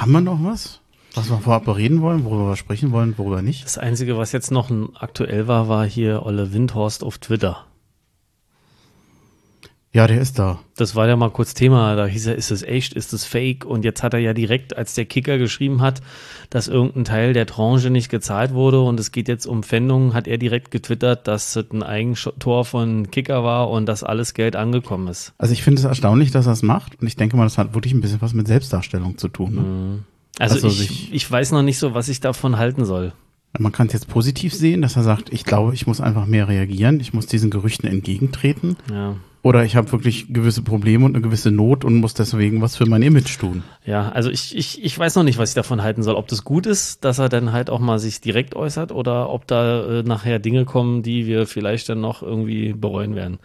Haben wir noch was? Was wir vorab reden wollen, worüber wir sprechen wollen, worüber nicht? Das Einzige, was jetzt noch aktuell war, war hier Olle Windhorst auf Twitter. Ja, der ist da. Das war ja mal kurz Thema. Da hieß er, ist es echt, ist es fake? Und jetzt hat er ja direkt, als der Kicker geschrieben hat, dass irgendein Teil der Tranche nicht gezahlt wurde und es geht jetzt um Pfändungen, hat er direkt getwittert, dass es ein Eigentor von Kicker war und dass alles Geld angekommen ist. Also ich finde es erstaunlich, dass er es macht und ich denke mal, das hat wirklich ein bisschen was mit Selbstdarstellung zu tun. Ne? Mhm. Also, also ich, ich weiß noch nicht so, was ich davon halten soll. Man kann es jetzt positiv sehen, dass er sagt, ich glaube, ich muss einfach mehr reagieren, ich muss diesen Gerüchten entgegentreten. Ja. Oder ich habe wirklich gewisse Probleme und eine gewisse Not und muss deswegen was für mein Image tun. Ja, also ich, ich, ich weiß noch nicht, was ich davon halten soll. Ob das gut ist, dass er dann halt auch mal sich direkt äußert oder ob da äh, nachher Dinge kommen, die wir vielleicht dann noch irgendwie bereuen werden.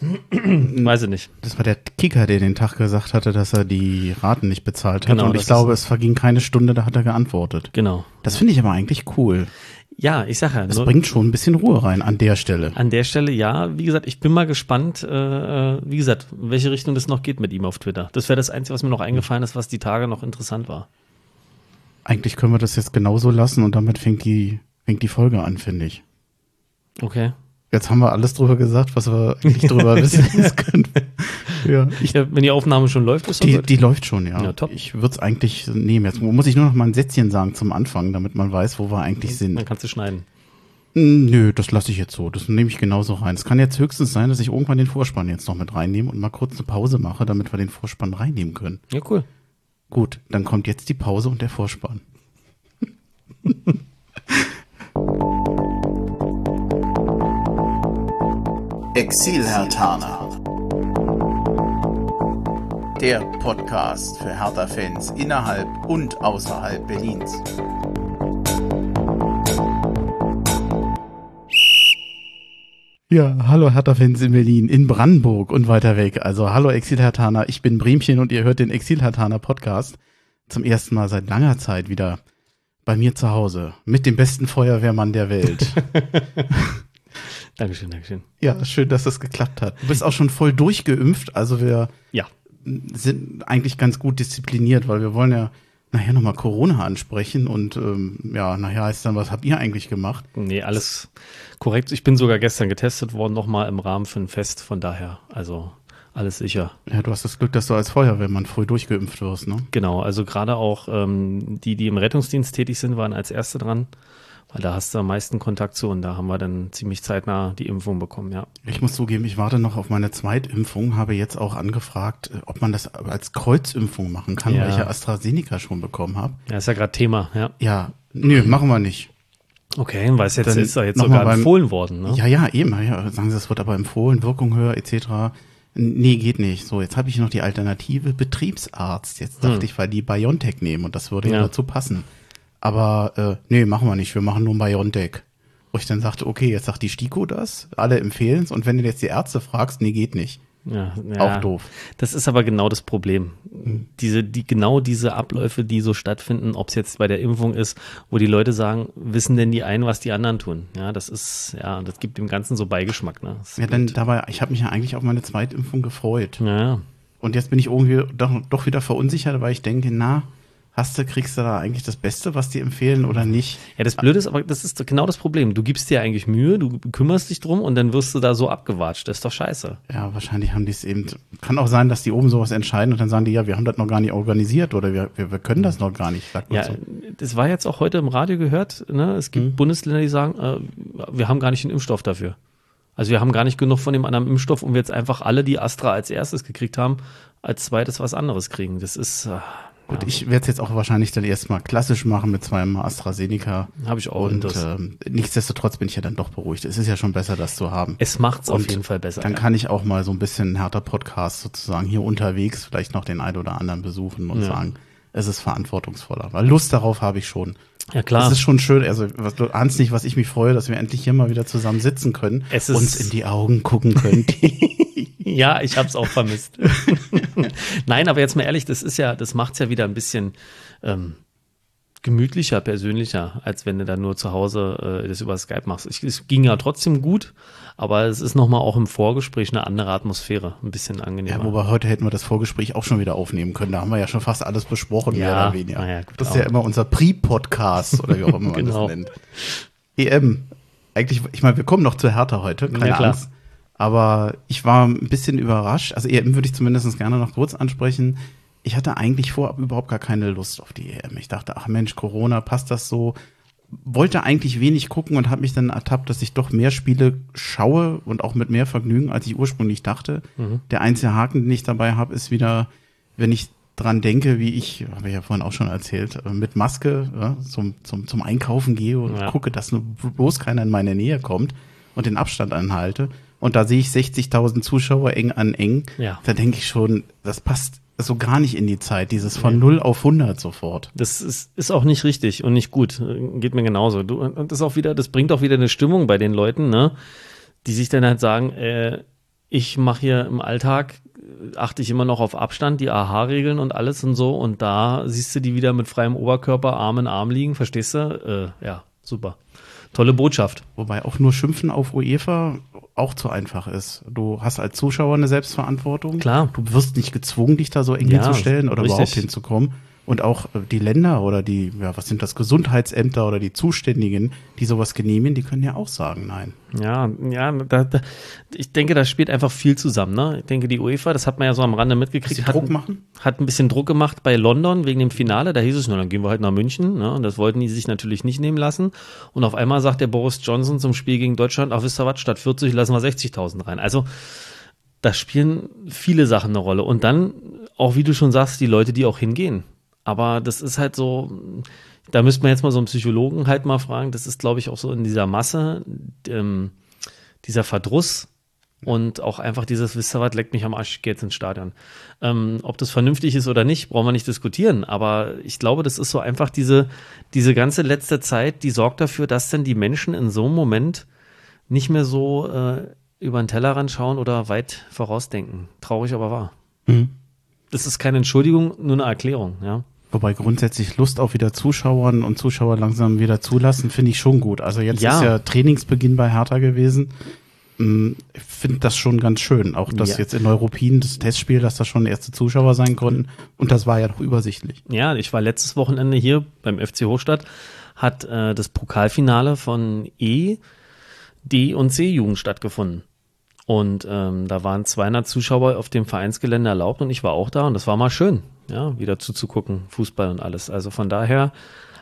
weiß ich nicht. Das war der Kicker, der den Tag gesagt hatte, dass er die Raten nicht bezahlt hat. Genau, und ich glaube, es verging keine Stunde, da hat er geantwortet. Genau. Das finde ich aber eigentlich cool. Ja, ich sage ja. Das bringt schon ein bisschen Ruhe rein an der Stelle. An der Stelle, ja. Wie gesagt, ich bin mal gespannt, äh, wie gesagt, in welche Richtung das noch geht mit ihm auf Twitter. Das wäre das Einzige, was mir noch eingefallen ist, was die Tage noch interessant war. Eigentlich können wir das jetzt genauso lassen und damit fängt die, fängt die Folge an, finde ich. Okay. Jetzt haben wir alles drüber gesagt, was wir eigentlich drüber wissen können. Ja, ich, wenn die Aufnahme schon läuft, ist die, die läuft schon, ja. ja top. Ich würde es eigentlich nehmen. Jetzt muss ich nur noch mal ein Sätzchen sagen zum Anfang, damit man weiß, wo wir eigentlich sind. Dann kannst du schneiden. Hm, nö, das lasse ich jetzt so. Das nehme ich genauso rein. Es kann jetzt höchstens sein, dass ich irgendwann den Vorspann jetzt noch mit reinnehme und mal kurz eine Pause mache, damit wir den Vorspann reinnehmen können. Ja, cool. Gut, dann kommt jetzt die Pause und der Vorspann. Exil-Hertaner. Der Podcast für Hertha-Fans innerhalb und außerhalb Berlins. Ja, hallo Hertha-Fans in Berlin, in Brandenburg und weiter weg. Also hallo Exil-Hertaner, ich bin Bremchen und ihr hört den Exil-Hertaner Podcast. Zum ersten Mal seit langer Zeit wieder bei mir zu Hause mit dem besten Feuerwehrmann der Welt. Dankeschön, Dankeschön. Ja, schön, dass das geklappt hat. Du bist auch schon voll durchgeimpft, also wir ja. sind eigentlich ganz gut diszipliniert, weil wir wollen ja nachher nochmal Corona ansprechen und ähm, ja, nachher heißt dann, was habt ihr eigentlich gemacht? Nee, alles korrekt. Ich bin sogar gestern getestet worden, nochmal im Rahmen für ein Fest, von daher, also alles sicher. Ja, du hast das Glück, dass du als Feuerwehrmann früh durchgeimpft wirst, ne? Genau, also gerade auch ähm, die, die im Rettungsdienst tätig sind, waren als Erste dran. Weil da hast du am meisten Kontakt zu und da haben wir dann ziemlich zeitnah die Impfung bekommen, ja. Ich muss zugeben, ich warte noch auf meine Zweitimpfung, habe jetzt auch angefragt, äh, ob man das als Kreuzimpfung machen kann, ja. weil ich ja AstraZeneca schon bekommen habe. Ja, ist ja gerade Thema, ja. Ja, nö, machen wir nicht. Okay, weil es jetzt dann ist ja jetzt sogar beim, empfohlen worden, ne? Ja, ja, eben. Ja, sagen Sie, es wird aber empfohlen, Wirkung höher, etc. Nee, geht nicht. So, jetzt habe ich noch die Alternative Betriebsarzt. Jetzt dachte hm. ich, weil die BioNTech nehmen und das würde ja dazu passen. Aber äh, nee, machen wir nicht. Wir machen nur Biontech. Wo ich dann sagte, okay, jetzt sagt die STIKO das, alle empfehlen es. Und wenn du jetzt die Ärzte fragst, nee, geht nicht. Ja, ja, Auch doof. Das ist aber genau das Problem. Mhm. Diese, die, genau diese Abläufe, die so stattfinden, ob es jetzt bei der Impfung ist, wo die Leute sagen, wissen denn die einen, was die anderen tun? Ja, das ist, ja, das gibt dem Ganzen so Beigeschmack. Ne? ja, dann dabei, ich habe mich ja eigentlich auf meine Zweitimpfung gefreut. Ja. Und jetzt bin ich irgendwie doch, doch wieder verunsichert, weil ich denke, na, hast du, kriegst du da eigentlich das Beste, was die empfehlen oder nicht? Ja, das Blöde ist, aber das ist genau das Problem. Du gibst dir eigentlich Mühe, du kümmerst dich drum und dann wirst du da so abgewatscht. Das ist doch scheiße. Ja, wahrscheinlich haben die es eben. Kann auch sein, dass die oben sowas entscheiden und dann sagen die, ja, wir haben das noch gar nicht organisiert oder wir, wir, wir können das noch gar nicht. ja, so. das war jetzt auch heute im Radio gehört. Ne? Es gibt mhm. Bundesländer, die sagen, äh, wir haben gar nicht den Impfstoff dafür. Also wir haben gar nicht genug von dem anderen Impfstoff, um jetzt einfach alle, die Astra als erstes gekriegt haben, als zweites was anderes kriegen. Das ist. Äh, Gut, ja. ich werde es jetzt auch wahrscheinlich dann erstmal klassisch machen mit zweimal AstraZeneca. Habe ich auch. Und ähm, nichtsdestotrotz bin ich ja dann doch beruhigt. Es ist ja schon besser, das zu haben. Es macht es auf jeden Fall besser. Dann ja. kann ich auch mal so ein bisschen härter Podcast sozusagen hier unterwegs vielleicht noch den einen oder anderen besuchen und ja. sagen, es ist verantwortungsvoller. Weil Lust darauf habe ich schon. Ja, klar. Es ist schon schön, also du ahnst nicht, was ich mich freue, dass wir endlich hier mal wieder zusammen sitzen können, es uns in die Augen gucken können. ja, ich habe es auch vermisst. Nein, aber jetzt mal ehrlich, das ist ja, das macht's ja wieder ein bisschen ähm, gemütlicher, persönlicher, als wenn du dann nur zu Hause äh, das über Skype machst. Ich, es ging ja trotzdem gut, aber es ist nochmal auch im Vorgespräch eine andere Atmosphäre, ein bisschen angenehmer. Ja, wobei heute hätten wir das Vorgespräch auch schon wieder aufnehmen können. Da haben wir ja schon fast alles besprochen, Ja, mehr oder weniger. ja, gut, das ist auch. ja immer unser Pre-Podcast oder wie auch immer man Genau. das nennt. EM. Eigentlich, ich meine, wir kommen noch zu Hertha heute, keine Ja, klar. Angst. Aber ich war ein bisschen überrascht. Also EM würde ich zumindest gerne noch kurz ansprechen. Ich hatte eigentlich vorab überhaupt gar keine Lust auf die EM. Ich dachte, ach Mensch, Corona, passt das so? Wollte eigentlich wenig gucken und habe mich dann ertappt, dass ich doch mehr Spiele schaue und auch mit mehr Vergnügen, als ich ursprünglich dachte. Der einzige Haken, den ich dabei habe, ist wieder, wenn ich dran denke, wie ich, habe ich ja vorhin auch schon erzählt, äh, mit Maske ja, zum, zum, zum Einkaufen gehe und Ja. gucke, dass nur bloß keiner in meine Nähe kommt und den Abstand anhalte. Und da sehe ich 60.000 Zuschauer eng an eng. Ja. Da denke ich schon, das passt so gar nicht in die Zeit, dieses von 0 auf 100 sofort. Das ist, ist auch nicht richtig und nicht gut. Geht mir genauso. Du, und das auch wieder, das bringt auch wieder eine Stimmung bei den Leuten, ne? Die sich dann halt sagen, äh, ich mache hier im Alltag, achte ich immer noch auf Abstand, die AHA-Regeln und alles und so. Und da siehst du die wieder mit freiem Oberkörper, Arm in Arm liegen, verstehst du? Äh, ja, super. Tolle Botschaft. Wobei auch nur Schimpfen auf UEFA auch zu einfach ist. Du hast als Zuschauer eine Selbstverantwortung. Klar. Du wirst nicht gezwungen, dich da so eng Ja, hinzustellen oder richtig. überhaupt hinzukommen. Und auch äh, die Länder oder die, ja, was sind das, Gesundheitsämter oder die Zuständigen, die sowas genehmigen, die können ja auch sagen, nein. Ja, ja, da, da, ich denke, da spielt einfach viel zusammen. Ne? Ich denke, die UEFA, das hat man ja so am Rande mitgekriegt, hat, Druck machen? hat ein bisschen Druck gemacht bei London wegen dem Finale. Da hieß es, na, dann gehen wir halt nach München. Ne? Und das wollten die sich natürlich nicht nehmen lassen. Und auf einmal sagt der Boris Johnson zum Spiel gegen Deutschland, ach, wisst ihr was, statt 40 lassen wir 60.000 rein. Also, da spielen viele Sachen eine Rolle. Und dann, auch wie du schon sagst, die Leute, die auch hingehen. Aber das ist halt so, da müsste man jetzt mal so einen Psychologen halt mal fragen. Das ist, glaube ich, auch so in dieser Masse, ähm, dieser Verdruss und auch einfach dieses, wisst ihr was, leckt mich am Arsch, ich jetzt ins Stadion. Ähm, ob das vernünftig ist oder nicht, brauchen wir nicht diskutieren. Aber ich glaube, das ist so einfach diese, diese ganze letzte Zeit, die sorgt dafür, dass dann die Menschen in so einem Moment nicht mehr so äh, über den Tellerrand schauen oder weit vorausdenken. Traurig, aber wahr. Mhm. Das ist keine Entschuldigung, nur eine Erklärung, ja. Wobei grundsätzlich Lust auf wieder Zuschauern und Zuschauer langsam wieder zulassen, finde ich schon gut. Also jetzt Ja. ist ja Trainingsbeginn bei Hertha gewesen. Mm, Ich finde das schon ganz schön. Auch dass Ja. jetzt in Neuruppin das Testspiel, dass da schon erste Zuschauer sein konnten. Und das war ja doch übersichtlich. Ja, ich war letztes Wochenende hier beim FC Hochstadt, hat äh, das Pokalfinale von E, D und C-Jugend stattgefunden. Und ähm, da waren 200 Zuschauer auf dem Vereinsgelände erlaubt und ich war auch da und das war mal schön, ja, wieder zuzugucken, Fußball und alles. Also von daher,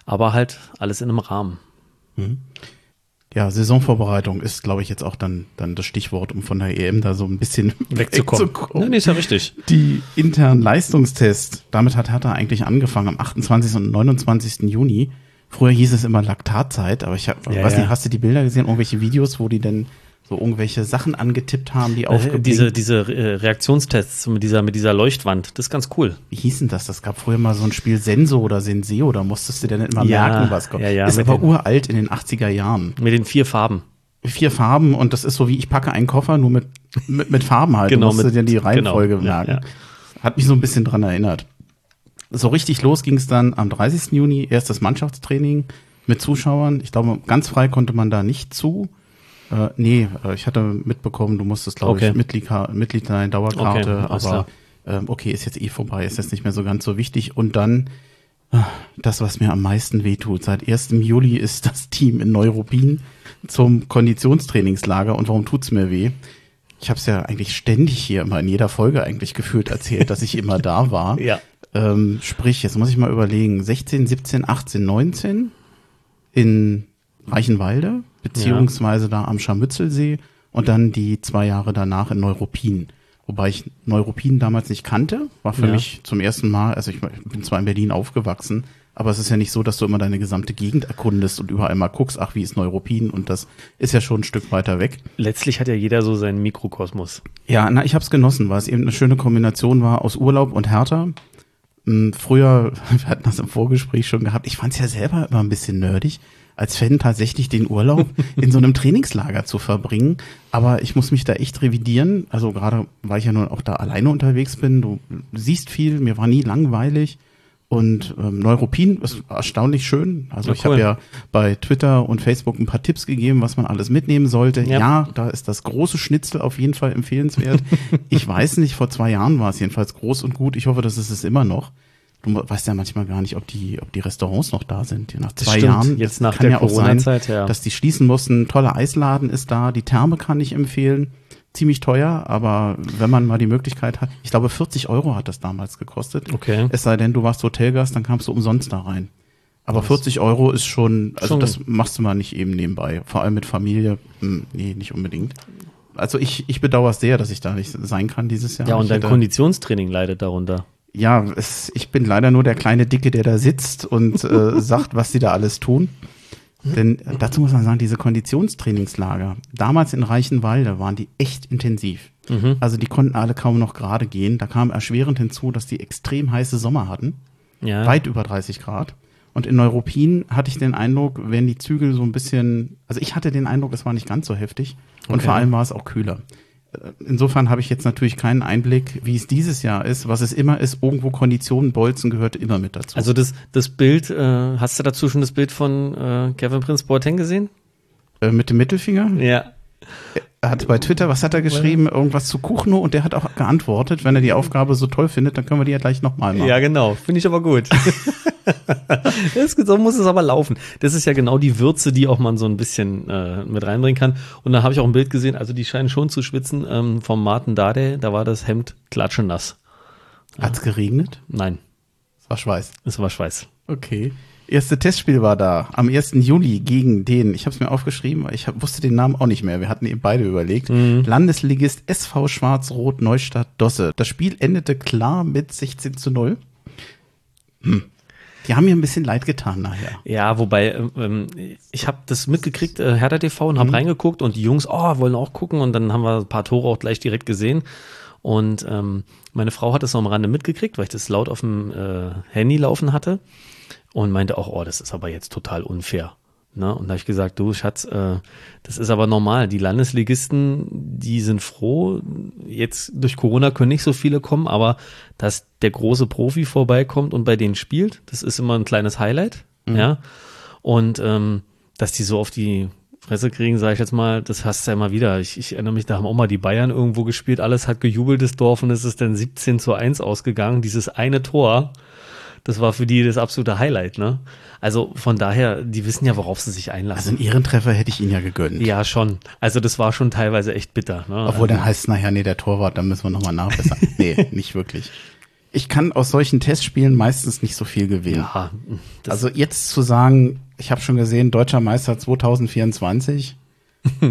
aber halt alles in einem Rahmen. Ja, Saisonvorbereitung ist, glaube ich, jetzt auch dann, dann das Stichwort, um von der EM da so ein bisschen Wegzukommen. Nee, nee, ist ja richtig. Die internen Leistungstests, damit hat Hertha eigentlich angefangen am 28. und 29. Juni. Früher hieß es immer Laktatzeit, aber ich hab, Ja, weiß ja. nicht, hast du die Bilder gesehen, irgendwelche Videos, wo die denn so irgendwelche Sachen angetippt haben, die Äh, aufgeblinkt diese diese äh, Reaktionstests mit dieser, mit dieser Leuchtwand, das ist ganz cool. Wie hieß denn das? Das gab früher mal so ein Spiel Senso oder Senseo, da musstest du dann immer Ja, merken, was kommt. ja, ja, ist aber den- uralt in den 80er Jahren. Mit den vier Farben. Vier Farben und das ist so wie ich packe einen Koffer, nur mit, mit, mit Farben halt. Genau, du musst mit- dir die Reihenfolge genau, merken. ja. Hat mich so ein bisschen dran erinnert. So richtig los ging es dann am 30. Juni, erstes Mannschaftstraining mit Zuschauern. Ich glaube, ganz frei konnte man da nicht zu. Äh, nee, äh, ich hatte mitbekommen, du musstest, glaube Okay. ich, Mitglied, Mitglied sein, Dauerkarte, Okay, aber ähm, okay, ist jetzt eh vorbei, ist jetzt nicht mehr so ganz so wichtig. Und dann ah, das, was mir am meisten wehtut. Seit 1. Juli ist das Team in Neuruppin zum Konditionstrainingslager. Und warum tut's mir weh? Ich habe es ja eigentlich ständig hier immer in jeder Folge eigentlich gefühlt erzählt, dass ich immer da war. Ja. Ähm, sprich, jetzt muss ich mal überlegen, 16, 17, 18, 19 in Reichenwalde, beziehungsweise da am Scharmützelsee und dann die zwei Jahre danach in Neuruppin. Wobei ich Neuruppin damals nicht kannte, war für Ja. mich zum ersten Mal, also ich bin zwar in Berlin aufgewachsen, aber es ist ja nicht so, dass du immer deine gesamte Gegend erkundest und überall mal guckst, ach, wie ist Neuruppin und das ist ja schon ein Stück weiter weg. Letztlich hat ja jeder so seinen Mikrokosmos. Ja, na, ich habe es genossen, weil es eben eine schöne Kombination war aus Urlaub und Hertha. Hm, Früher, wir hatten das im Vorgespräch schon gehabt, ich fand es ja selber immer ein bisschen nerdig, als Fan tatsächlich den Urlaub in so einem Trainingslager zu verbringen. Aber ich muss mich da echt revidieren. Also gerade, weil ich ja nun auch da alleine unterwegs bin, du siehst viel, mir war nie langweilig. Und ähm, Neuropin ist erstaunlich schön. Also Ja, ich habe cool. ja bei Twitter und Facebook ein paar Tipps gegeben, was man alles mitnehmen sollte. Ja. Ja, da ist das große Schnitzel auf jeden Fall empfehlenswert. ich weiß nicht, vor zwei Jahren war es jedenfalls groß und gut. Ich hoffe, das ist es immer noch. Du weißt ja manchmal gar nicht, ob die, ob die Restaurants noch da sind. Nach zwei. Jahren. Jetzt nach kann der ja auch sein, ja. dass die schließen mussten. Toller Eisladen ist da. Die Therme kann ich empfehlen. Ziemlich teuer, aber wenn man mal die Möglichkeit hat, ich glaube 40 Euro hat das damals gekostet. Okay. Es sei denn, du warst Hotelgast, dann kamst du umsonst da rein. Aber 40 Euro ist schon, also Schon- das machst du mal nicht eben nebenbei. Vor allem mit Familie, hm, nee, nicht unbedingt. Also ich, ich bedauere es sehr, dass ich da nicht sein kann dieses Jahr. Ja, und dein Konditionstraining leidet darunster. Ja, es, ich bin leider nur der kleine Dicke, der da sitzt und äh, sagt, was sie da alles tun. Denn äh, dazu muss man sagen, diese Konditionstrainingslager, damals in Reichenwalde waren die echt intensiv. Also die konnten alle kaum noch gerade gehen. Da kam erschwerend hinzu, dass die extrem heiße Sommer hatten, Ja. weit über 30 Grad. Und in Neuruppin hatte ich den Eindruck, wenn die Zügel so ein bisschen, also ich hatte den Eindruck, es war nicht ganz so heftig und Okay. vor allem war es auch kühler. Insofern habe ich jetzt natürlich keinen Einblick, wie es dieses Jahr ist. Was es immer ist, irgendwo Konditionen, Bolzen gehört immer mit dazu. Also das, das Bild, äh, hast du dazu schon das Bild von äh, Kevin Prince Boateng gesehen? äh, mit dem Mittelfinger. Ja. Er hat bei Twitter, was hat er geschrieben? Irgendwas zu Kuchno und der hat auch geantwortet, wenn er die Aufgabe so toll findet, dann können wir die ja gleich nochmal machen. Ja, genau. Finde ich aber gut. das, so muss es aber laufen. Das ist ja genau die Würze, die auch man so ein bisschen äh, mit reinbringen kann. Und da habe ich auch ein Bild gesehen, also die scheinen schon zu schwitzen ähm, vom Martin Dade. Da war das Hemd klatschenass. Hat's geregnet? Nein, Es war Schweiß. es war Schweiß. Okay. Erste Testspiel war da am 1. Juli gegen den, ich habe es mir aufgeschrieben, weil ich hab, wusste den Namen auch nicht mehr. Wir hatten eben beide überlegt. Landesligist SV Schwarz-Rot Neustadt Dosse. Das Spiel endete klar mit 16 zu 0. Hm. Die haben mir ein bisschen leid getan nachher. Ja, wobei, ähm, ich habe das mitgekriegt, äh, Hertha TV, und habe reingeguckt und die Jungs, oh, wollen auch gucken und dann haben wir ein paar Tore auch gleich direkt gesehen. Und ähm, meine Frau hat es noch am Rande mitgekriegt, weil ich das laut auf dem äh, Handy laufen hatte und meinte auch, oh, das ist aber jetzt total unfair. Ne? Und da habe ich gesagt, du Schatz, äh, das ist aber normal. Die Landesligisten, die sind froh. Jetzt durch Corona können nicht so viele kommen, aber dass der große Profi vorbeikommt und bei denen spielt, das ist immer ein kleines Highlight. Ja. Und ähm, dass die so auf die Fresse kriegen, sage ich jetzt mal, das hast du ja immer wieder. Ich, ich erinnere mich, da haben auch mal die Bayern irgendwo gespielt, alles hat gejubelt, das Dorf, und es ist dann 17 zu 1 ausgegangen. Dieses eine Tor, das war für die das absolute Highlight, ne? Also von daher, die wissen ja, worauf sie sich Also einlassen. einen Ehrentreffer hätte ich ihn ja gegönnt. ja, schon. Also das war schon teilweise echt bitter. Ne? Obwohl dann heißt es nachher, nee, der Torwart, dann müssen wir nochmal nachbessern. nee, nicht wirklich. Ich kann aus solchen Testspielen meistens nicht so viel gewinnen. ja, Also jetzt zu sagen, ich habe schon gesehen, deutscher Meister 2024.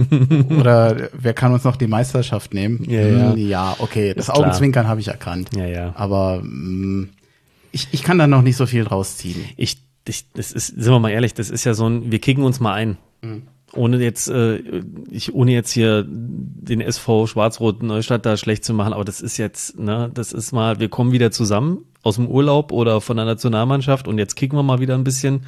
Oder wer kann uns noch die Meisterschaft nehmen? Ja, ja. Hm, ja okay, das Ist. Augenzwinkern habe ich erkannt. ja, ja. Aber mh, ich, ich kann da noch nicht so viel draus ziehen. ich, ich, das ist, sind wir mal ehrlich, das ist ja so ein, wir kicken uns mal ein. Ohne jetzt, äh, ich, ohne jetzt hier den SV Schwarz-Rot Neustadt da schlecht zu machen, aber das ist jetzt, ne, das ist mal, wir kommen wieder zusammen aus dem Urlaub oder von der Nationalmannschaft und jetzt kicken wir mal wieder ein bisschen.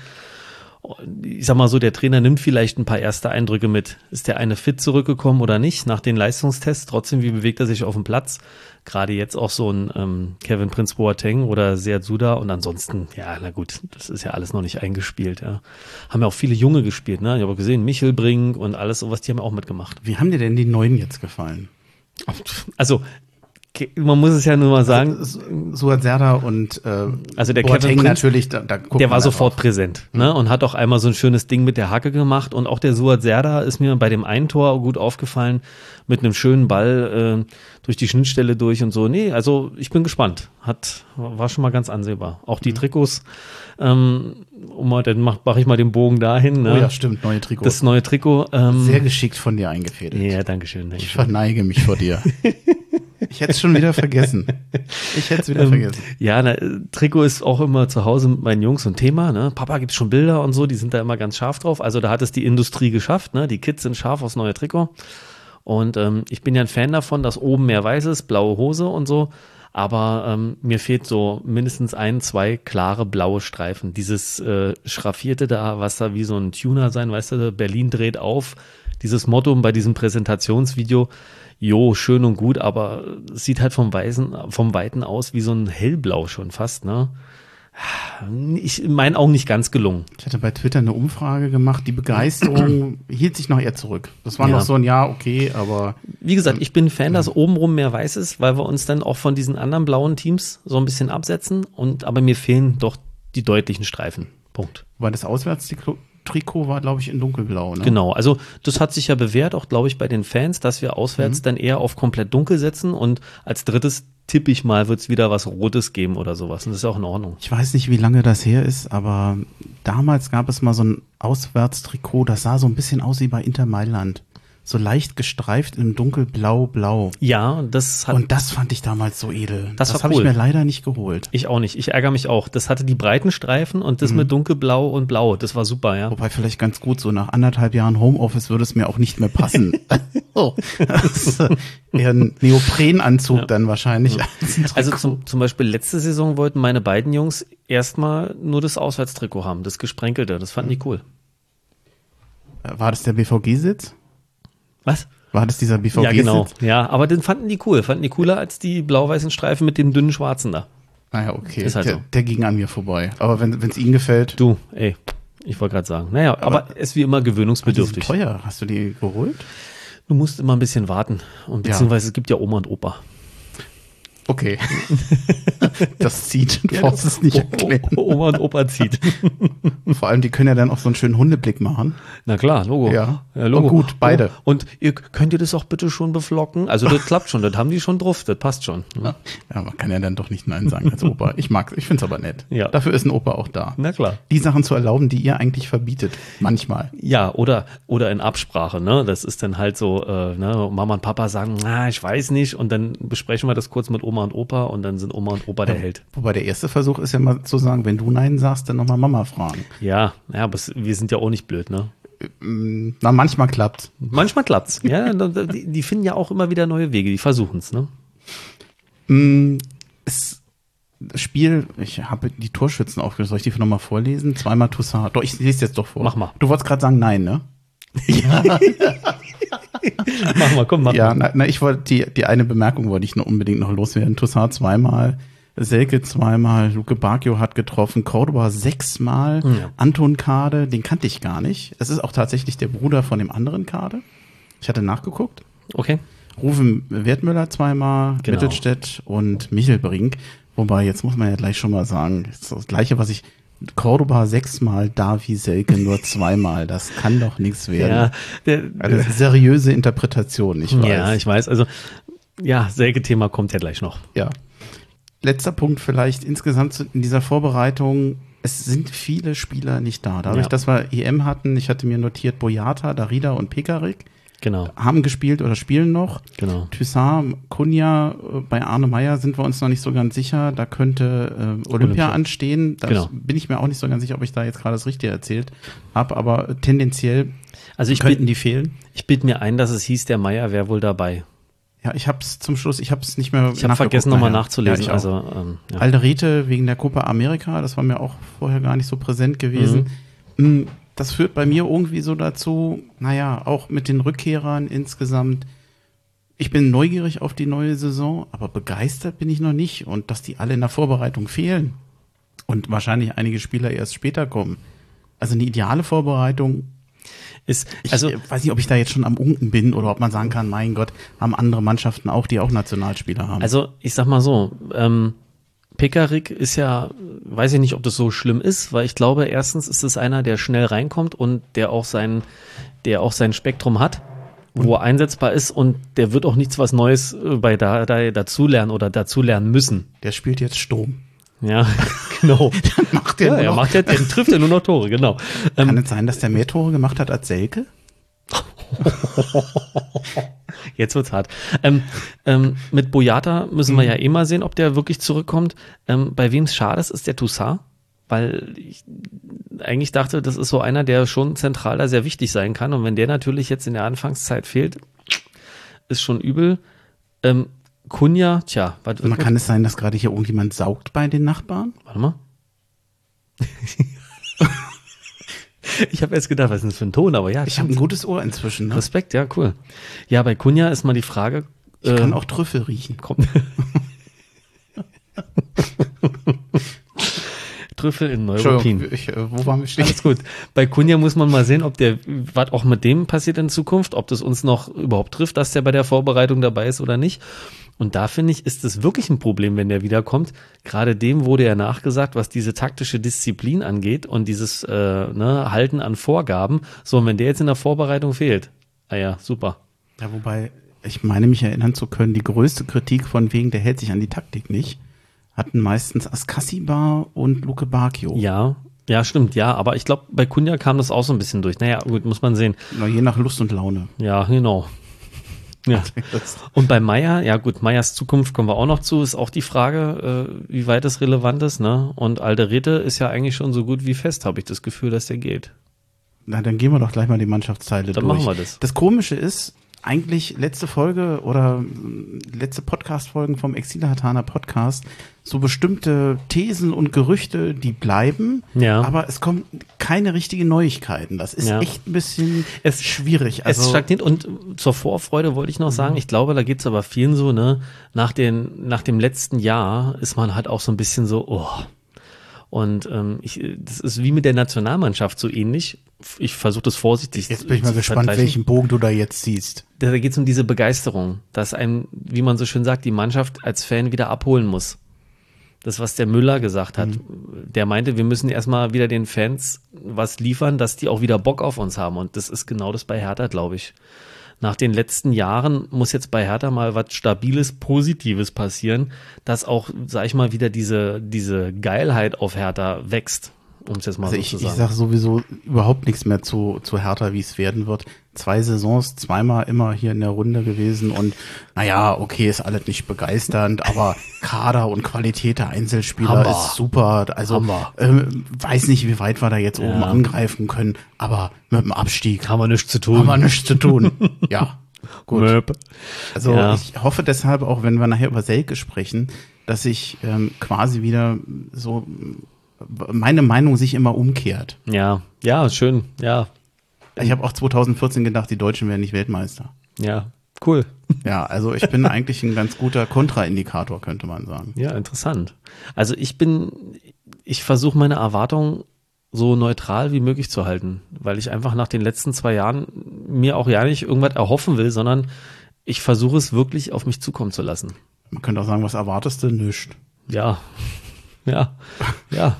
Ich sag mal so, der Trainer nimmt vielleicht ein paar erste Eindrücke mit. Ist der eine fit zurückgekommen oder nicht nach den Leistungstests? Trotzdem, wie bewegt er sich auf dem Platz? Gerade jetzt auch so ein ähm, Kevin Prince Boateng oder Sead Suda und ansonsten, ja, na gut, das ist ja alles noch nicht eingespielt. Ja. Haben ja auch viele Junge gespielt, ne? Ich habe auch gesehen, Michel Brink und alles sowas, die haben ja auch mitgemacht. Wie haben dir denn die Neuen jetzt gefallen? Also, man muss es ja nur mal sagen, Suat Serda und äh, Also der Boateng Kevin natürlich, da, da der war sofort drauf. präsent ne? und hat auch einmal so ein schönes Ding mit der Hacke gemacht und auch der Suat Serda ist mir bei dem einen Tor gut aufgefallen mit einem schönen Ball äh, durch die Schnittstelle durch und so. Nee, also ich bin gespannt. Hat war schon mal ganz ansehbar. Auch Mhm. die Trikots, ähm, um mal, dann mach, mach ich mal den Bogen dahin. Ne? Oh ja, stimmt, neue Trikot. Das neue Trikot. Ähm, Sehr geschickt von dir eingefädelt. ja, Dankeschön. Ich Dankeschön. verneige mich vor dir. Ich hätte es schon wieder vergessen. Ich hätte es wieder Ähm, vergessen. Ja, na, Trikot ist auch immer zu Hause mit meinen Jungs ein Thema. Ne? Papa gibt schon Bilder und so, die sind da immer ganz scharf drauf. Also da hat es die Industrie geschafft. Ne? Die Kids sind scharf aufs neue Trikot. Und ähm, ich bin ja ein Fan davon, dass oben mehr weiß ist, blaue Hose und so. Aber ähm, mir fehlt so mindestens ein, zwei klare blaue Streifen. Dieses äh, Schraffierte da, was da wie so ein Tuner sein, weißt du, Berlin dreht auf. Dieses Motto bei diesem Präsentationsvideo, jo, schön und gut, aber es sieht halt vom Weißen, vom Weiten aus wie so ein Hellblau schon fast, ne? Ich in meinen Augen nicht ganz gelungen. Ich hatte bei Twitter eine Umfrage gemacht, die Begeisterung hielt sich noch eher zurück. Das war Ja. noch so ein Ja, okay, aber Wie gesagt, ich bin Fan, dass obenrum mehr weiß ist, weil wir uns dann auch von diesen anderen blauen Teams so ein bisschen absetzen. Und aber mir fehlen doch die deutlichen Streifen. Punkt. weil das Auswärtstrikot war, glaube ich, in dunkelblau. Ne? Genau, also das hat sich ja bewährt, auch glaube ich bei den Fans, dass wir auswärts dann eher auf komplett dunkel setzen und als drittes tippe ich mal, wird es wieder was Rotes geben oder sowas. Und das ist auch in Ordnung. Ich weiß nicht, wie lange das her ist, aber damals gab es mal so ein Auswärtstrikot, das sah so ein bisschen aus wie bei Inter Mailand. So leicht gestreift im dunkelblau-blau. Ja, das hat Und das fand ich damals so edel. Das war habe ich cool. mir leider nicht geholt. ich auch nicht. Ich ärgere mich auch. Das hatte die breiten Streifen und das mit dunkelblau und blau. Das war super, ja. Wobei vielleicht ganz gut, so nach anderthalb Jahren Homeoffice würde es mir auch nicht mehr passen. oh. Das eher ein Neoprenanzug dann wahrscheinlich. als ein Also zum, zum Beispiel letzte Saison wollten meine beiden Jungs erstmal nur das Auswärtstrikot haben, das gesprenkelte. Das fanden die cool. war das der BVG-Sitz? Was? War das dieser BVG-Sitz? Ja, genau. Ja, aber den fanden die cool. Fanden die cooler als die blau-weißen Streifen mit dem dünnen schwarzen da. Naja, okay. Ist halt der, so. der ging an mir vorbei. Aber wenn es Ihnen gefällt, Du, ey, ich wollte gerade sagen. Naja, aber, es ist wie immer die sind gewöhnungsbedürftig. teuer. Hast du die geholt? Du musst immer ein bisschen warten. Und Ja. beziehungsweise es gibt ja Oma und Opa. Okay. das zieht. Du brauchst es nicht erklären. Oma und Opa zieht. Vor allem, die können ja dann auch so einen schönen Hundeblick machen. Na klar, Logo. Ja. Logo. Und gut, beide. Oh, Und ihr könnt ihr das auch bitte schon beflocken? Also das klappt schon, das haben die schon drauf, das passt schon. Ja, man kann ja dann doch nicht Nein sagen als Opa. Ich mag's, ich find's aber nett. Ja. Dafür ist ein Opa auch da. Na klar. Die Sachen zu erlauben, die ihr eigentlich verbietet. Manchmal. Ja, oder, oder in Absprache, ne? Das ist dann halt so, äh, ne, Mama und Papa sagen, na, ich weiß nicht, und dann besprechen wir das kurz mit Oma und Opa und dann sind Oma und Opa der Held. Wobei der erste Versuch ist ja mal zu sagen, wenn du Nein sagst, dann nochmal Mama fragen. Ja, ja, aber wir sind ja auch nicht blöd, ne? Na, manchmal klappt's. Manchmal klappt's. Ja, die, die finden ja auch immer wieder neue Wege, die versuchen's, ne? Es, das Spiel, ich habe die Torschützen aufgelöst. Soll ich die nochmal vorlesen? Zweimal Toussaint. Doch, ich lese jetzt doch vor. Mach mal. Du wolltest gerade sagen Nein, ne? Mach mal, komm, mach Ja, mal. na, na, ich wollte die, die eine Bemerkung wollte ich noch unbedingt noch loswerden. Toussaint zweimal, Selke zweimal, Luke Bacchio hat getroffen, Cordoba sechsmal, Ja. Anton Kade, den kannte ich gar nicht. Es ist auch tatsächlich der Bruder von dem anderen Kade. Ich hatte nachgeguckt. Okay. Rufen Wertmüller zweimal, Genau. Mittelstädt und Michelbrink. Wobei, jetzt muss man ja gleich schon mal sagen, das, ist das gleiche, was ich Cordoba sechsmal, Davi Selke nur zweimal. Das kann doch nichts werden. Ja, der, Eine seriöse Interpretation, ich weiß. ja, ich weiß. Also, ja, Säge-Thema kommt ja gleich noch. Ja. Letzter Punkt vielleicht insgesamt in dieser Vorbereitung. Es sind viele Spieler nicht da. Dadurch, Ja. dass wir EM hatten, ich hatte mir notiert, Boyata, Darida und Pekarik Genau, haben gespielt oder spielen noch. genau. Toussaint, Kunja, äh, bei Arne Meyer sind wir uns noch nicht so ganz sicher. Da könnte äh, Olympia, Olympia. anstehen. Da Genau. bin ich mir auch nicht so ganz sicher, ob ich da jetzt gerade das Richtige erzählt habe. Aber tendenziell Also ich könnten bin, die fehlen. ich bild mir ein, dass es hieß, der Meier wäre wohl dabei. Ja, ich habe es zum Schluss, ich habe es nicht mehr Ich habe vergessen, nochmal nachher. nachzulesen. Ja, also, ähm, ja. Alderete wegen der Copa America, das war mir auch vorher gar nicht so präsent gewesen. Mm, Das führt bei mir irgendwie so dazu, naja, auch mit den Rückkehrern insgesamt. Ich bin neugierig auf die neue Saison, aber begeistert bin ich noch nicht. Und dass die alle in der Vorbereitung fehlen und wahrscheinlich einige Spieler erst später kommen. Also eine ideale Vorbereitung. ist, Ich also, äh, weiß nicht, ob ich da jetzt schon am Unken bin oder ob man sagen kann, mein Gott, haben andere Mannschaften auch, die auch Nationalspieler haben. also ich sag mal so, ähm, Pekarik ist ja, weiß ich nicht, ob das so schlimm ist, weil ich glaube, erstens ist es einer, der schnell reinkommt und der auch sein, der auch sein Spektrum hat, wo er einsetzbar ist und der wird auch nichts was Neues äh, bei da, da dazulernen oder dazulernen müssen. der spielt jetzt Sturm. Ja, genau. Macht der Ja, er macht ja, der trifft ja nur noch Tore, genau. Kann es sein, dass der mehr Tore gemacht hat als Selke? Jetzt wird's hart. Ähm, ähm, mit Boyata müssen wir ja eh mal sehen, ob der wirklich zurückkommt. Ähm, bei wem es schade ist, ist der Toussaint, weil ich eigentlich dachte, das ist so einer, der schon zentral da sehr wichtig sein kann. Und wenn der natürlich jetzt in der Anfangszeit fehlt, ist schon übel. Ähm, Kunja, tja, was Man kann es sein, dass gerade hier irgendjemand saugt bei den Nachbarn? Warte mal. ich habe erst gedacht, was ist denn das für ein Ton, aber ja, Ich habe ein gutes Ohr inzwischen. Ne? Respekt, ja, cool. Ja, bei Kunja ist mal die Frage, Ich kann äh, auch Trüffel riechen. kommt. Trüffel in Neuruppin. Ich, äh, wo waren wir stehen? Alles gut. Bei Kunja muss man mal sehen, ob der, was auch mit dem passiert in Zukunft, ob das uns noch überhaupt trifft, dass der bei der Vorbereitung dabei ist oder nicht. Und da finde ich, ist es wirklich ein Problem, wenn der wiederkommt. Gerade dem wurde ja nachgesagt, was diese taktische Disziplin angeht und dieses äh, ne, Halten an Vorgaben. So, und wenn der jetzt in der Vorbereitung fehlt, ah ja, super. Ja, wobei, ich meine mich erinnern zu können, die größte Kritik von wegen, der hält sich an die Taktik nicht, hatten meistens Askasiba und Luke Bacchio. Ja, ja, stimmt, ja, aber ich glaube, bei Kunja kam das auch so ein bisschen durch. Naja, gut, muss man sehen. Na, je nach Lust und Laune. Ja, genau. Ja. Und bei Meier, ja gut, Meyers Zukunft kommen wir auch noch zu, ist auch die Frage, äh, wie weit es relevant ist, ne? Und Alderete ist ja eigentlich schon so gut wie fest, habe ich das Gefühl, dass der geht. Na, dann gehen wir doch gleich mal die Mannschaftsteile Dann durch. machen wir das. Das Komische ist, eigentlich letzte Folge oder äh, letzte Podcast-Folgen vom Exilhataner Podcast, so bestimmte Thesen und Gerüchte, die bleiben, Ja. aber es kommen keine richtigen Neuigkeiten. Das ist Ja. echt ein bisschen Es- schwierig. Also, es stagniert und zur Vorfreude wollte ich noch sagen, ich glaube, da geht's aber vielen so, ne, nach, den, nach dem letzten Jahr ist man halt auch so ein bisschen so, oh. Und ähm, ich, das ist wie mit der Nationalmannschaft so ähnlich. Ich versuche das vorsichtig jetzt bin ich mal zu gespannt, welchen Bogen du da jetzt siehst. Da geht's um diese Begeisterung, dass einem, wie man so schön sagt, die Mannschaft als Fan wieder abholen muss. Das, was der Müller gesagt hat. Der meinte, wir müssen erstmal wieder den Fans was liefern, dass die auch wieder Bock auf uns haben. Und das ist genau das bei Hertha, glaube ich. Nach den letzten Jahren muss jetzt bei Hertha mal was Stabiles, Positives passieren, dass auch, sag ich mal, wieder diese, diese Geilheit auf Hertha wächst. Um es jetzt mal Also so ich, zu ich sagen. sage sowieso überhaupt nichts mehr zu, zu Hertha, wie es werden wird. Zwei Saisons, zweimal immer hier in der Runde gewesen und naja, okay, ist alles nicht begeisternd, aber Kader und Qualität der Einzelspieler Hammer. ist super. Also ähm, weiß nicht, wie weit wir da jetzt oben Ja. angreifen können, aber mit dem Abstieg haben wir nichts zu tun. haben wir nichts zu tun. ja, gut. Möp. Also Ja. ich hoffe deshalb auch, wenn wir nachher über Selke sprechen, dass sich ähm, quasi wieder so meine Meinung sich immer umkehrt. Ja, ja, schön. Ja, Ich habe auch 2014 gedacht, die Deutschen wären nicht Weltmeister. ja, cool. Ja, also ich bin eigentlich ein ganz guter Kontraindikator, könnte man sagen. Ja, interessant. Also ich bin, ich versuche meine Erwartungen so neutral wie möglich zu halten, weil ich einfach nach den letzten zwei Jahren mir auch ja nicht irgendwas erhoffen will, sondern ich versuche es wirklich auf mich zukommen zu lassen. Man könnte auch sagen, was erwartest du? Nischt. Ja, ja, ja,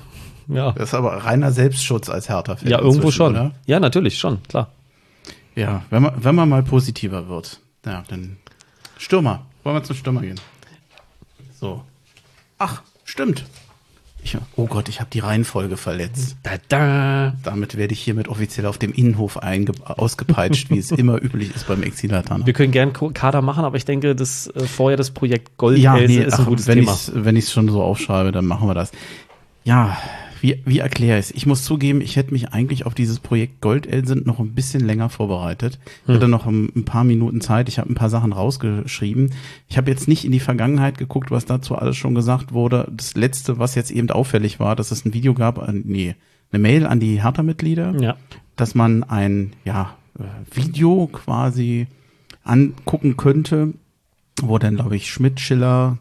ja. Das ist aber reiner Selbstschutz als härter Ja, irgendwo schon. Oder? Ja, natürlich schon, klar. Ja, wenn man, wenn man mal positiver wird. Ja, dann Stürmer. Wollen wir zum Stürmer gehen? So. Ach, stimmt. Ich, oh Gott, ich habe die Reihenfolge verletzt. Da, da. Damit werde ich hiermit offiziell auf dem Innenhof ausgepeitscht, wie es immer üblich ist beim Exilatan. Wir können gern Kader machen, aber ich denke, das äh, vorher das Projekt Gold Ja, nee, ist ein ach, gutes wenn Thema. ich's, wenn ich es schon so aufschreibe, dann machen wir das. Ja, wie, wie erkläre ich es? Ich muss zugeben, ich hätte mich eigentlich auf dieses Projekt Goldelsend noch ein bisschen länger vorbereitet. Ich hatte noch ein, ein paar Minuten Zeit. Ich habe ein paar Sachen rausgeschrieben. Ich habe jetzt nicht in die Vergangenheit geguckt, was dazu alles schon gesagt wurde. Das letzte, was jetzt eben auffällig war, dass es ein Video gab, äh, nee, eine Mail an die Hertha-Mitglieder Ja, dass man ein ja, äh, Video quasi angucken könnte, wo dann, glaube ich, Schmidt, Schiller,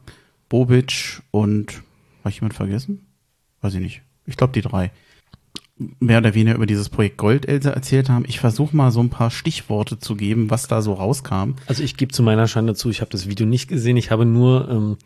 Bobic und habe ich jemand vergessen? Weiß ich nicht. Ich glaube, die drei mehr oder weniger über dieses Projekt Goldelse erzählt haben. Ich versuche mal so ein paar Stichworte zu geben, was da so rauskam. Also ich gebe zu meiner Schande zu, ich habe das Video nicht gesehen, ich habe nur ähm,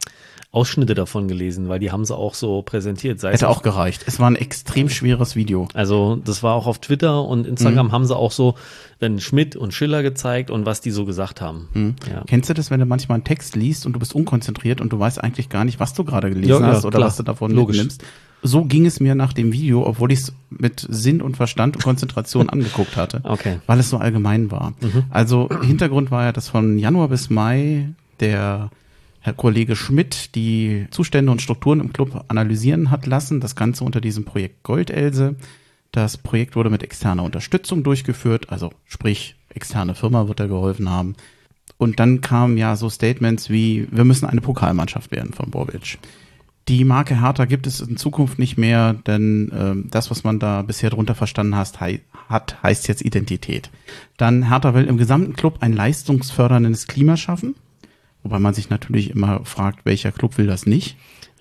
Ausschnitte davon gelesen, weil die haben sie auch so präsentiert. Sei es Hätte auch gereicht. Es war ein extrem schweres Video. also das war auch auf Twitter und Instagram haben sie auch so dann Schmidt und Schiller gezeigt und was die so gesagt haben. Ja. Kennst du das, wenn du manchmal einen Text liest und du bist unkonzentriert und du weißt eigentlich gar nicht, was du gerade gelesen Ja, hast oder klar. was du davon Logisch. mitnimmst? So ging es mir nach dem Video, obwohl ich es mit Sinn und Verstand und Konzentration angeguckt hatte, Okay. weil es so allgemein war. Also Hintergrund war ja, dass von Januar bis Mai der Herr Kollege Schmidt die Zustände und Strukturen im Club analysieren hat lassen. Das Ganze unter diesem Projekt Goldelse. Das Projekt wurde mit externer Unterstützung durchgeführt, also sprich externe Firma wird da geholfen haben. Und dann kamen ja so Statements wie, wir müssen eine Pokalmannschaft werden von Bobic. Die Marke Hertha gibt es in Zukunft nicht mehr, denn ähm, das, was man da bisher drunter verstanden hast, hei hat, heißt jetzt Identität. Dann Hertha will im gesamten Club ein leistungsförderndes Klima schaffen, wobei man sich natürlich immer fragt, welcher Club will das nicht?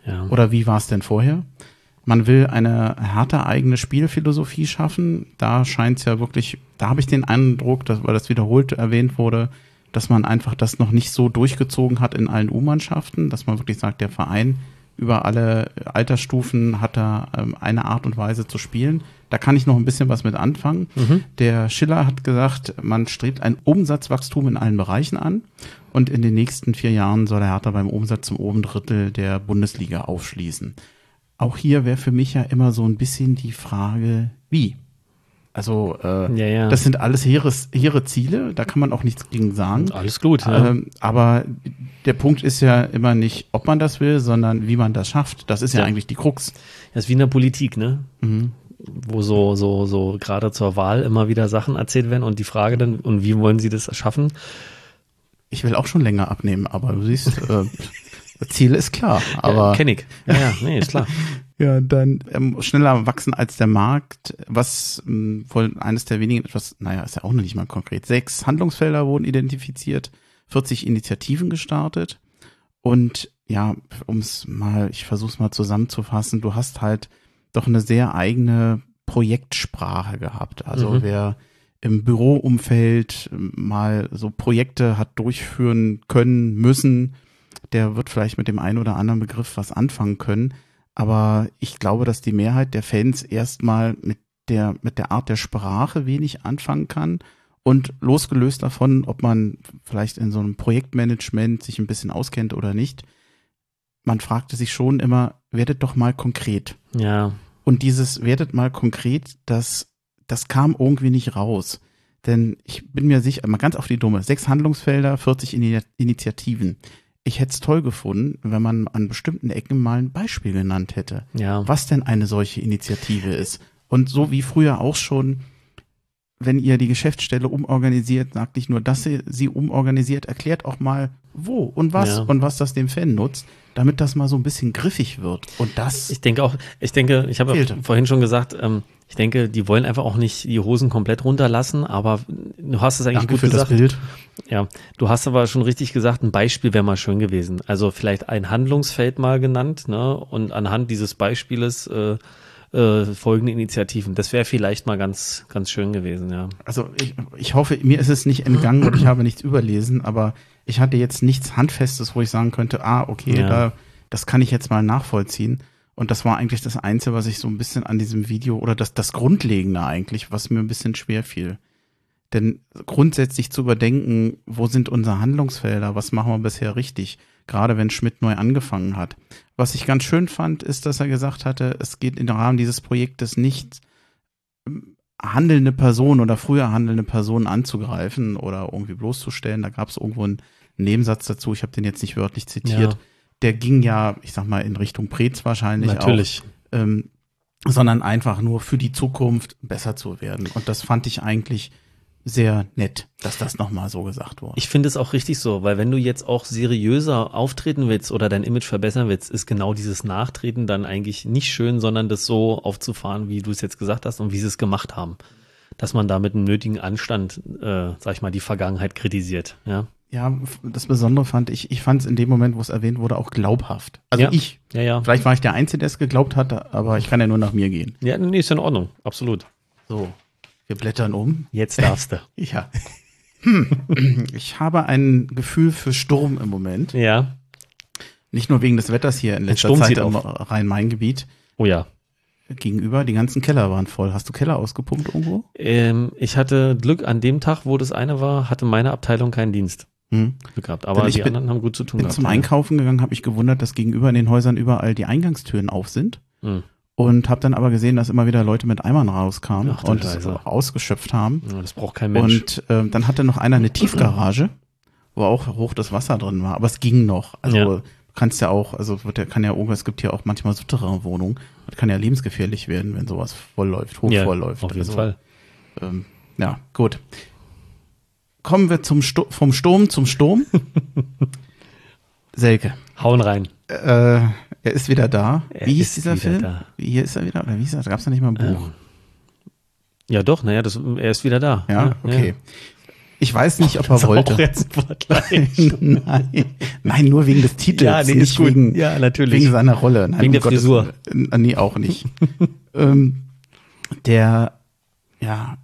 Ja. Oder wie war es denn vorher? Man will eine härter eigene Spielphilosophie schaffen. Da scheint es ja wirklich, da habe ich den Eindruck, dass, weil das wiederholt erwähnt wurde, dass man einfach das noch nicht so durchgezogen hat in allen U-Mannschaften, dass man wirklich sagt, der Verein über alle Altersstufen hat da ähm, eine Art und Weise zu spielen. Da kann ich noch ein bisschen was mit anfangen. Mhm. Der Schiller hat gesagt, man strebt ein Umsatzwachstum in allen Bereichen an und in den nächsten vier Jahren soll der Hertha beim Umsatz zum oben Drittel der Bundesliga aufschließen. Auch hier wäre für mich ja immer so ein bisschen die Frage, wie? Also äh, ja, ja. das sind alles hehre, hehre Ziele, da kann man auch nichts gegen sagen. Alles gut. Ja. Ähm, aber der Punkt ist ja immer nicht, ob man das will, sondern wie man das schafft. Das ist ja, eigentlich die Krux. Das ist wie in der Politik, ne? Mhm. Wo so, so, so gerade zur Wahl immer wieder Sachen erzählt werden und die Frage dann, und wie wollen sie das schaffen? Ich will auch schon länger abnehmen, aber du siehst, äh, Ziel ist klar. Aber ja, kenn ich. Ja, ja, nee, ist klar. ja, dann ähm, schneller wachsen als der Markt, was ähm, wohl eines der wenigen etwas, naja, ist ja auch noch nicht mal konkret. Sechs Handlungsfelder wurden identifiziert, 40 Initiativen gestartet und ja, um es mal, ich versuche es mal zusammenzufassen, du hast halt doch eine sehr eigene Projektsprache gehabt. Also mhm. wer im Büroumfeld mal so Projekte hat durchführen können, müssen, der wird vielleicht mit dem einen oder anderen Begriff was anfangen können. Aber ich glaube, dass die Mehrheit der Fans erstmal mit der, mit der Art der Sprache wenig anfangen kann. Und losgelöst davon, ob man vielleicht in so einem Projektmanagement sich ein bisschen auskennt oder nicht, man fragte sich schon immer, werdet doch mal konkret. Ja. Und dieses werdet mal konkret, das, das kam irgendwie nicht raus. Denn ich bin mir sicher, mal ganz auf die Dumme, sechs Handlungsfelder, 40 Initiativen ich hätte es toll gefunden, wenn man an bestimmten Ecken mal ein Beispiel genannt hätte, ja. was denn eine solche Initiative ist. Und so wie früher auch schon, wenn ihr die Geschäftsstelle umorganisiert, sagt nicht nur, dass ihr sie umorganisiert, erklärt auch mal, wo und was ja. und was das dem Fan nutzt, damit das mal so ein bisschen griffig wird. Und das. Ich denke auch, ich denke, ich habe vorhin schon gesagt, ähm, ich denke, die wollen einfach auch nicht die Hosen komplett runterlassen, aber du hast es eigentlich Danke gut für gesagt. Das Bild. Ja, du hast aber schon richtig gesagt, ein Beispiel wäre mal schön gewesen. Also vielleicht ein Handlungsfeld mal genannt, ne? Und anhand dieses Beispieles äh, äh, folgende Initiativen. Das wäre vielleicht mal ganz, ganz schön gewesen, ja. Also ich, ich hoffe, mir ist es nicht entgangen und ich habe nichts überlesen, aber ich hatte jetzt nichts Handfestes, wo ich sagen könnte, ah, okay, ja. da, das kann ich jetzt mal nachvollziehen. Und das war eigentlich das Einzige, was ich so ein bisschen an diesem Video oder das, das Grundlegende eigentlich, was mir ein bisschen schwer fiel. Denn grundsätzlich zu überdenken, wo sind unsere Handlungsfelder, was machen wir bisher richtig, gerade wenn Schmidt neu angefangen hat. Was ich ganz schön fand, ist, dass er gesagt hatte, es geht im Rahmen dieses Projektes nicht ähm, handelnde Personen oder früher handelnde Personen anzugreifen oder irgendwie bloßzustellen. Da gab es irgendwo einen Nebensatz dazu, ich habe den jetzt nicht wörtlich zitiert. Ja der ging ja, ich sag mal, in Richtung Prez wahrscheinlich Natürlich. auch. Ähm, sondern einfach nur für die Zukunft besser zu werden. Und das fand ich eigentlich sehr nett, dass das nochmal so gesagt wurde. Ich finde es auch richtig so, weil wenn du jetzt auch seriöser auftreten willst oder dein Image verbessern willst, ist genau dieses Nachtreten dann eigentlich nicht schön, sondern das so aufzufahren, wie du es jetzt gesagt hast und wie sie es gemacht haben. Dass man da mit einem nötigen Anstand, äh, sag ich mal, die Vergangenheit kritisiert. Ja. Ja, das Besondere fand ich, ich fand es in dem Moment, wo es erwähnt wurde, auch glaubhaft. Also ja. ich. Ja, ja. Vielleicht war ich der Einzige, der es geglaubt hatte, aber ich kann ja nur nach mir gehen. Ja, nee, ist in Ordnung. Absolut. So, wir blättern um. Jetzt darfst du. ja. Hm. Ich habe ein Gefühl für Sturm im Moment. Ja. Nicht nur wegen des Wetters hier in letzter Zeit im Rhein-Main-Gebiet. Oh ja. Gegenüber, die ganzen Keller waren voll. Hast du Keller ausgepumpt irgendwo? Ähm, ich hatte Glück, an dem Tag, wo das eine war, hatte meine Abteilung keinen Dienst. Hm. gehabt. Aber die bin, anderen haben gut zu tun bin gehabt. Zum Einkaufen gegangen, habe ich gewundert, dass gegenüber in den Häusern überall die Eingangstüren auf sind. Hm. Und habe dann aber gesehen, dass immer wieder Leute mit Eimern rauskamen Ach, und Scheiße. ausgeschöpft haben. Ja, das braucht kein Mensch. Und äh, dann hatte noch einer eine Tiefgarage, wo auch hoch das Wasser drin war. Aber es ging noch. Also ja. kannst ja auch, also wird ja, kann ja es gibt ja auch manchmal Souterrain-Wohnungen. Das kann ja lebensgefährlich werden, wenn sowas voll läuft, hoch ja, voll läuft. Auf jeden also, Fall. Ähm, ja, gut kommen wir zum Sto vom Sturm zum Sturm. Selke. Hauen rein. Äh, er ist wieder da. Er wie hieß dieser Film? Da. Hier ist er wieder, oder wie hieß er? Da gab es da nicht mal ein Buch. Ähm. Ja, doch, naja, das, er ist wieder da. Ja, okay. Ja. Ich weiß nicht, ob er Das wollte. Auch jetzt. Nein. Nein, nur wegen des Titels, Ja, nee, nicht wegen, Ja, natürlich. wegen seiner Rolle. Nein, Wegen der Gottes Frisur. Äh, Nee, auch nicht. ähm, der, ja,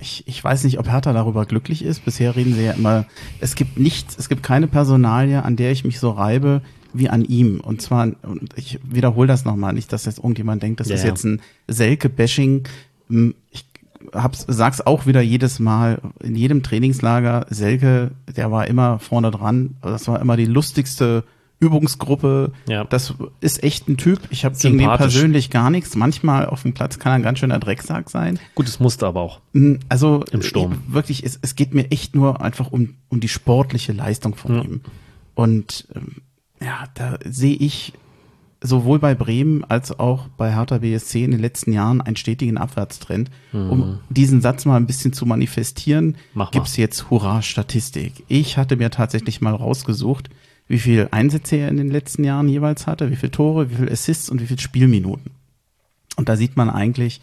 ich, ich weiß nicht, ob Hertha darüber glücklich ist. Bisher reden sie ja immer, es gibt nichts, es gibt keine Personalie, an der ich mich so reibe wie an ihm. Und zwar, und ich wiederhole das nochmal, nicht, dass jetzt irgendjemand denkt, das Ja, ist jetzt ein Selke-Bashing. Hm, Ich hab's, sag's auch wieder jedes Mal, in jedem Trainingslager, Selke, der war immer vorne dran. Das war immer die lustigste Übungsgruppe. Ja. Das ist echt ein Typ. Ich habe gegen den persönlich gar nichts. Manchmal auf dem Platz kann er ein ganz schöner Drecksack sein. Gut, es musste aber auch. Mm, Also Im Sturm. wirklich, es, es geht mir echt nur einfach um, um die sportliche Leistung von Ja. ihm. Und ähm, ja, da sehe ich sowohl bei Bremen als auch bei Hertha BSC in den letzten Jahren einen stetigen Abwärtstrend. Um diesen Satz mal ein bisschen zu manifestieren, Mhm. Mach mal. gibt's jetzt Hurra-Statistik. Ich hatte mir tatsächlich mal rausgesucht, wie viel Einsätze er in den letzten Jahren jeweils hatte, wie viele Tore, wie viele Assists und wie viele Spielminuten. Und da sieht man eigentlich,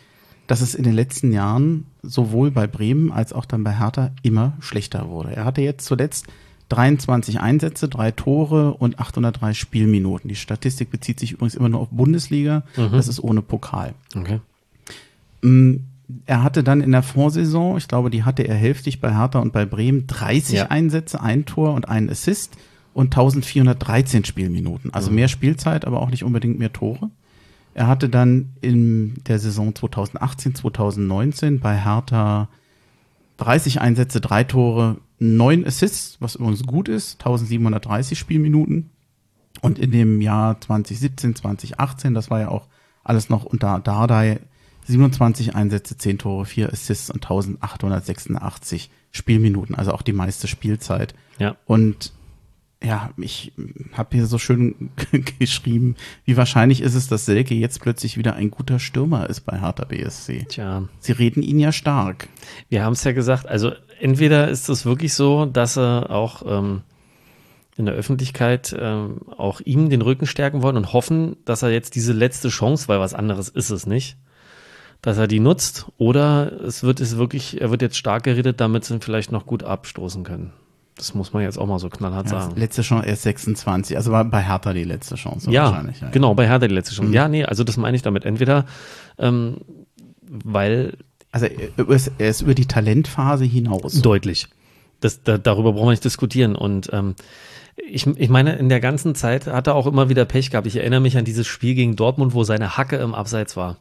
dass es in den letzten Jahren sowohl bei Bremen als auch dann bei Hertha immer schlechter wurde. Er hatte jetzt zuletzt 23 Einsätze, drei Tore und 803 Spielminuten. Die Statistik bezieht sich übrigens immer nur auf Bundesliga. Das ist ohne Pokal. Okay. Mm, Er hatte dann in der Vorsaison, ich glaube, die hatte er hälftig bei Hertha und bei Bremen, 30 Ja. Einsätze, ein Tor und einen Assist und 1413 Spielminuten. Also mehr Spielzeit, aber auch nicht unbedingt mehr Tore. Er hatte dann in der Saison 2018, 2019 bei Hertha 30 Einsätze, drei Tore, neun Assists, was übrigens gut ist, 1730 Spielminuten. Und in dem Jahr 2017, 2018, das war ja auch alles noch unter Dardai, 27 Einsätze, 10 Tore, 4 Assists und 1886 Spielminuten, also auch die meiste Spielzeit. Ja. Und ja, ich habe hier so schön geschrieben, wie wahrscheinlich ist es, dass Selke jetzt plötzlich wieder ein guter Stürmer ist bei Hertha BSC. Tja, Sie reden ihn ja stark. wir haben es ja gesagt, also entweder ist es wirklich so, dass er auch ähm, in der Öffentlichkeit ähm, auch ihm den Rücken stärken wollen und hoffen, dass er jetzt diese letzte Chance, weil was anderes ist es nicht, dass er die nutzt, oder es wird es wirklich, er wird jetzt stark geredet, damit sie ihn vielleicht noch gut abstoßen können. Das muss man jetzt auch mal so knallhart Ja, sagen. letzte Chance, er ist 26, also war bei Hertha die letzte Chance Ja, wahrscheinlich. Mhm. genau, bei Hertha die letzte Chance. Ja, nee, also das meine ich damit. Entweder, ähm, weil Also er ist, er ist über die Talentphase hinaus. Deutlich. Das, da, darüber brauchen wir nicht diskutieren. Und ähm, ich, ich meine, in der ganzen Zeit hat er auch immer wieder Pech gehabt. Ich erinnere mich an dieses Spiel gegen Dortmund, wo seine Hacke im Abseits war.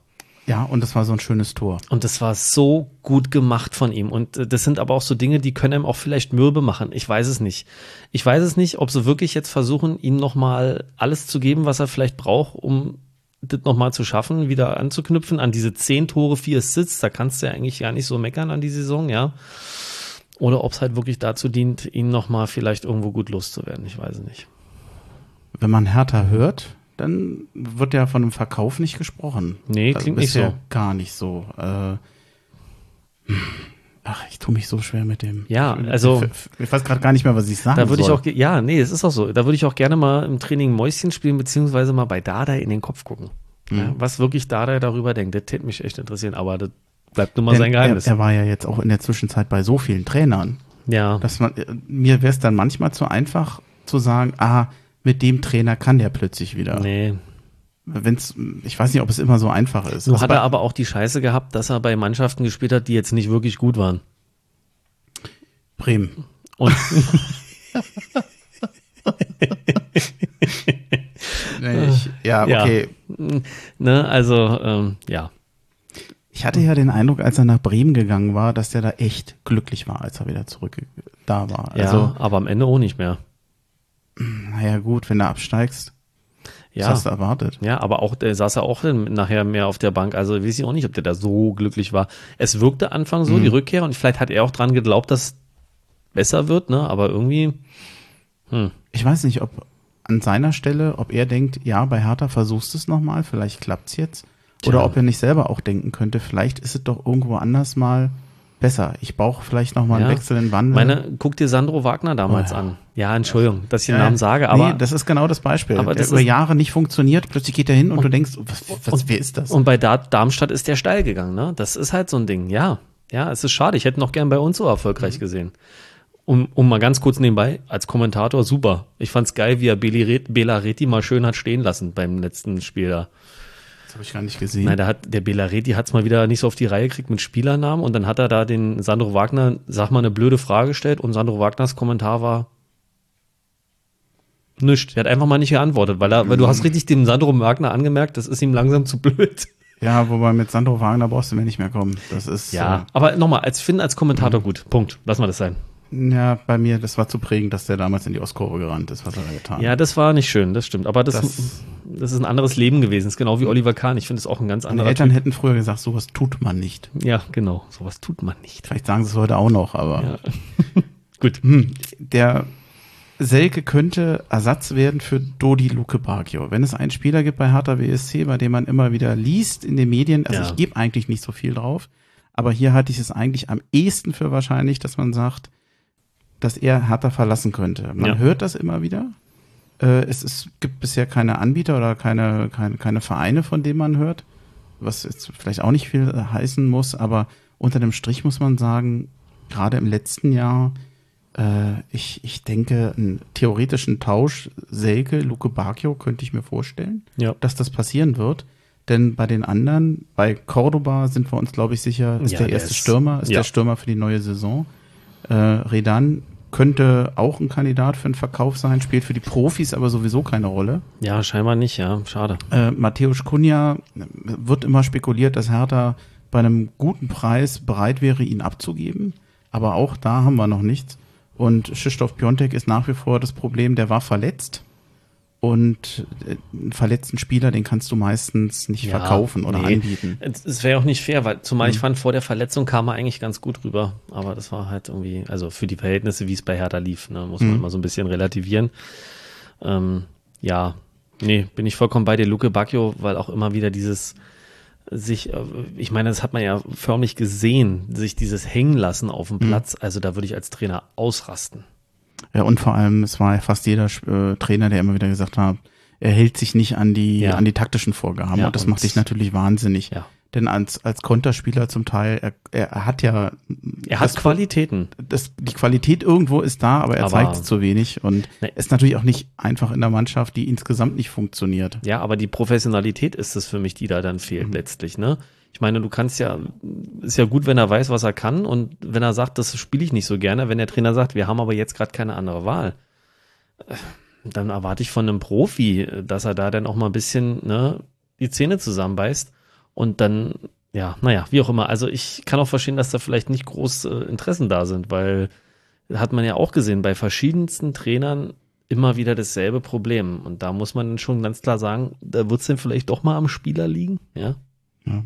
Ja, und das war so ein schönes Tor. Und das war so gut gemacht von ihm. Und äh, das sind aber auch so Dinge, die können ihm auch vielleicht mürbe machen. Ich weiß es nicht. Ich weiß es nicht, ob sie wirklich jetzt versuchen, ihm nochmal alles zu geben, was er vielleicht braucht, um das nochmal zu schaffen, wieder anzuknüpfen an diese zehn Tore, vier Assists. Da kannst du ja eigentlich gar nicht so meckern an die Saison, ja. Oder ob es halt wirklich dazu dient, ihn nochmal vielleicht irgendwo gut loszuwerden. Ich weiß es nicht. Wenn man Hertha hört, dann wird ja von einem Verkauf nicht gesprochen. Nee, Also klingt nicht so. Gar nicht so. Äh, ach, ich tue mich so schwer mit dem. Ja, also- Ich, ich weiß gerade gar nicht mehr, was ich sagen Da würde ich soll. auch, ja, nee, es ist auch so. Da würde ich auch gerne mal im Training Mäuschen spielen, beziehungsweise mal bei Dada in den Kopf gucken. Mhm. Ja, was wirklich Dada darüber denkt, das täte mich echt interessieren, aber das bleibt nun mal Denn sein Geheimnis. Er, er war ja jetzt auch in der Zwischenzeit bei so vielen Trainern, ja, dass man äh, mir wäre es dann manchmal zu einfach zu sagen, ah, mit dem Trainer kann der plötzlich wieder. nee. Wenn's, ich weiß nicht, ob es immer so einfach ist. So Also hat er aber auch die Scheiße gehabt, dass er bei Mannschaften gespielt hat, die jetzt nicht wirklich gut waren. Bremen. Und Nee, ich, ja, Ja. okay. ne, also ähm, ja, Ich hatte ja den Eindruck, als er nach Bremen gegangen war, dass der da echt glücklich war, als er wieder zurück da war. ja, Also, aber am Ende auch nicht mehr. Naja, gut, wenn du absteigst, Ja, hast du erwartet? ja, aber auch der saß ja auch nachher mehr auf der Bank. Also weiß ich auch nicht, ob der da so glücklich war. Es wirkte Anfang so die Rückkehr und vielleicht hat er auch dran geglaubt, dass besser wird, ne? Aber irgendwie Ich weiß nicht, ob an seiner Stelle, ob er denkt, ja, bei Hertha versuchst du es nochmal, vielleicht klappt's jetzt. Oder Tja. ob er nicht selber auch denken könnte, vielleicht ist es doch irgendwo anders mal besser. Ich brauche vielleicht nochmal einen Ja. Wechsel in Wandel. Meine, guck dir Sandro Wagner damals Oh ja. an. Ja, Entschuldigung, dass ich den Ja, Namen sage, aber nee, das ist genau das Beispiel. aber der das über Jahre nicht funktioniert, plötzlich geht er hin und, du denkst, was, was, wer ist das? und bei Da- Darmstadt ist der steil gegangen, ne? Das ist halt so ein Ding, ja. Ja, es ist schade. Ich hätte noch gern bei uns so erfolgreich Mhm. gesehen. um, um mal ganz kurz nebenbei, als Kommentator super. Ich fand's geil, wie er Bela Reti mal schön hat stehen lassen beim letzten Spiel da. Das habe ich gar nicht gesehen. Nein, da hat, der Belareti hat es mal wieder nicht so auf die Reihe gekriegt mit Spielernamen und dann hat er da den Sandro Wagner, sag mal, eine blöde Frage gestellt und Sandro Wagners Kommentar war nichts. Er hat einfach mal nicht geantwortet, weil er, weil du hast richtig dem Sandro Wagner angemerkt, das ist ihm langsam zu blöd. Ja, wobei mit Sandro Wagner brauchst du mir nicht mehr kommen. Das ist. Ja, äh, aber nochmal, als Finn als Kommentator gut. Punkt. Lass mal das sein. Ja, bei mir, das war zu prägend, dass der damals in die Ostkurve gerannt ist, was er da getan hat. Ja, das war nicht schön, das stimmt. Aber das, das, das ist ein anderes Leben gewesen. Das ist genau wie Oliver Kahn. Ich finde es auch ein ganz anderer. Meine Eltern typ. hätten früher gesagt, sowas tut man nicht. Ja, genau. Sowas tut man nicht. Vielleicht sagen sie es heute auch noch, aber. Ja. Gut. Hm, der Selke könnte Ersatz werden für Dodi Luke Bacchio. Wenn es einen Spieler gibt bei Hertha WSC, bei dem man immer wieder liest in den Medien, also ja. ich gebe eigentlich nicht so viel drauf, aber hier hatte ich es eigentlich am ehesten für wahrscheinlich, dass man sagt, dass er Hertha verlassen könnte. Man ja. hört das immer wieder. Äh, es, es gibt bisher keine Anbieter oder keine, keine, keine Vereine, von denen man hört, was jetzt vielleicht auch nicht viel heißen muss, aber unter dem Strich muss man sagen, gerade im letzten Jahr, äh, ich, ich denke, einen theoretischen Tausch Selke, Luke Bacchio könnte ich mir vorstellen, ja. dass das passieren wird. Denn bei den anderen, bei Cordoba sind wir uns, glaube ich, sicher, ist ja, der erste ist, Stürmer, ist ja. der Stürmer für die neue Saison. Äh, Redan könnte auch ein Kandidat für einen Verkauf sein, spielt für die Profis aber sowieso keine Rolle. Ja, scheinbar nicht, ja, schade. Äh, Matthäus Kunja wird immer spekuliert, dass Hertha bei einem guten Preis bereit wäre, ihn abzugeben. Aber auch da haben wir noch nichts. Und Krzysztof Piontek ist nach wie vor das Problem, der war verletzt. Und äh, einen verletzten Spieler, den kannst du meistens nicht ja, verkaufen oder nee. anbieten. Es wäre auch nicht fair, weil zumal mhm. ich fand, vor der Verletzung kam er eigentlich ganz gut rüber. Aber das war halt irgendwie, also für die Verhältnisse, wie es bei Hertha lief, ne, muss man mhm. immer so ein bisschen relativieren. Ähm, ja, nee, bin ich vollkommen bei dir, Luke Bacchio, weil auch immer wieder dieses sich, äh, ich meine, das hat man ja förmlich gesehen, sich dieses hängen lassen auf dem mhm. Platz. Also da würde ich als Trainer ausrasten. Ja, und vor allem, es war ja fast jeder äh, Trainer, der immer wieder gesagt hat, er hält sich nicht an die, ja. an die taktischen Vorgaben. Ja, und das und macht dich natürlich wahnsinnig. Ja. Denn als, als Konterspieler zum Teil, er, er hat ja. Er hat das, Qualitäten. Das, die Qualität irgendwo ist da, aber er aber zeigt zu wenig. Und nee. ist natürlich auch nicht einfach in der Mannschaft, die insgesamt nicht funktioniert. Ja, aber die Professionalität ist es für mich, die da dann fehlt mhm. letztlich, ne? Ich meine, du kannst ja, ist ja gut, wenn er weiß, was er kann und wenn er sagt, das spiele ich nicht so gerne, wenn der Trainer sagt, wir haben aber jetzt gerade keine andere Wahl, äh, dann erwarte ich von einem Profi, dass er da dann auch mal ein bisschen ne, die Zähne zusammenbeißt und dann, ja, naja, wie auch immer. Also ich kann auch verstehen, dass da vielleicht nicht groß äh, Interessen da sind, weil hat man ja auch gesehen, bei verschiedensten Trainern immer wieder dasselbe Problem. Und da muss man schon ganz klar sagen, da wird es denn vielleicht doch mal am Spieler liegen, ja. Ja.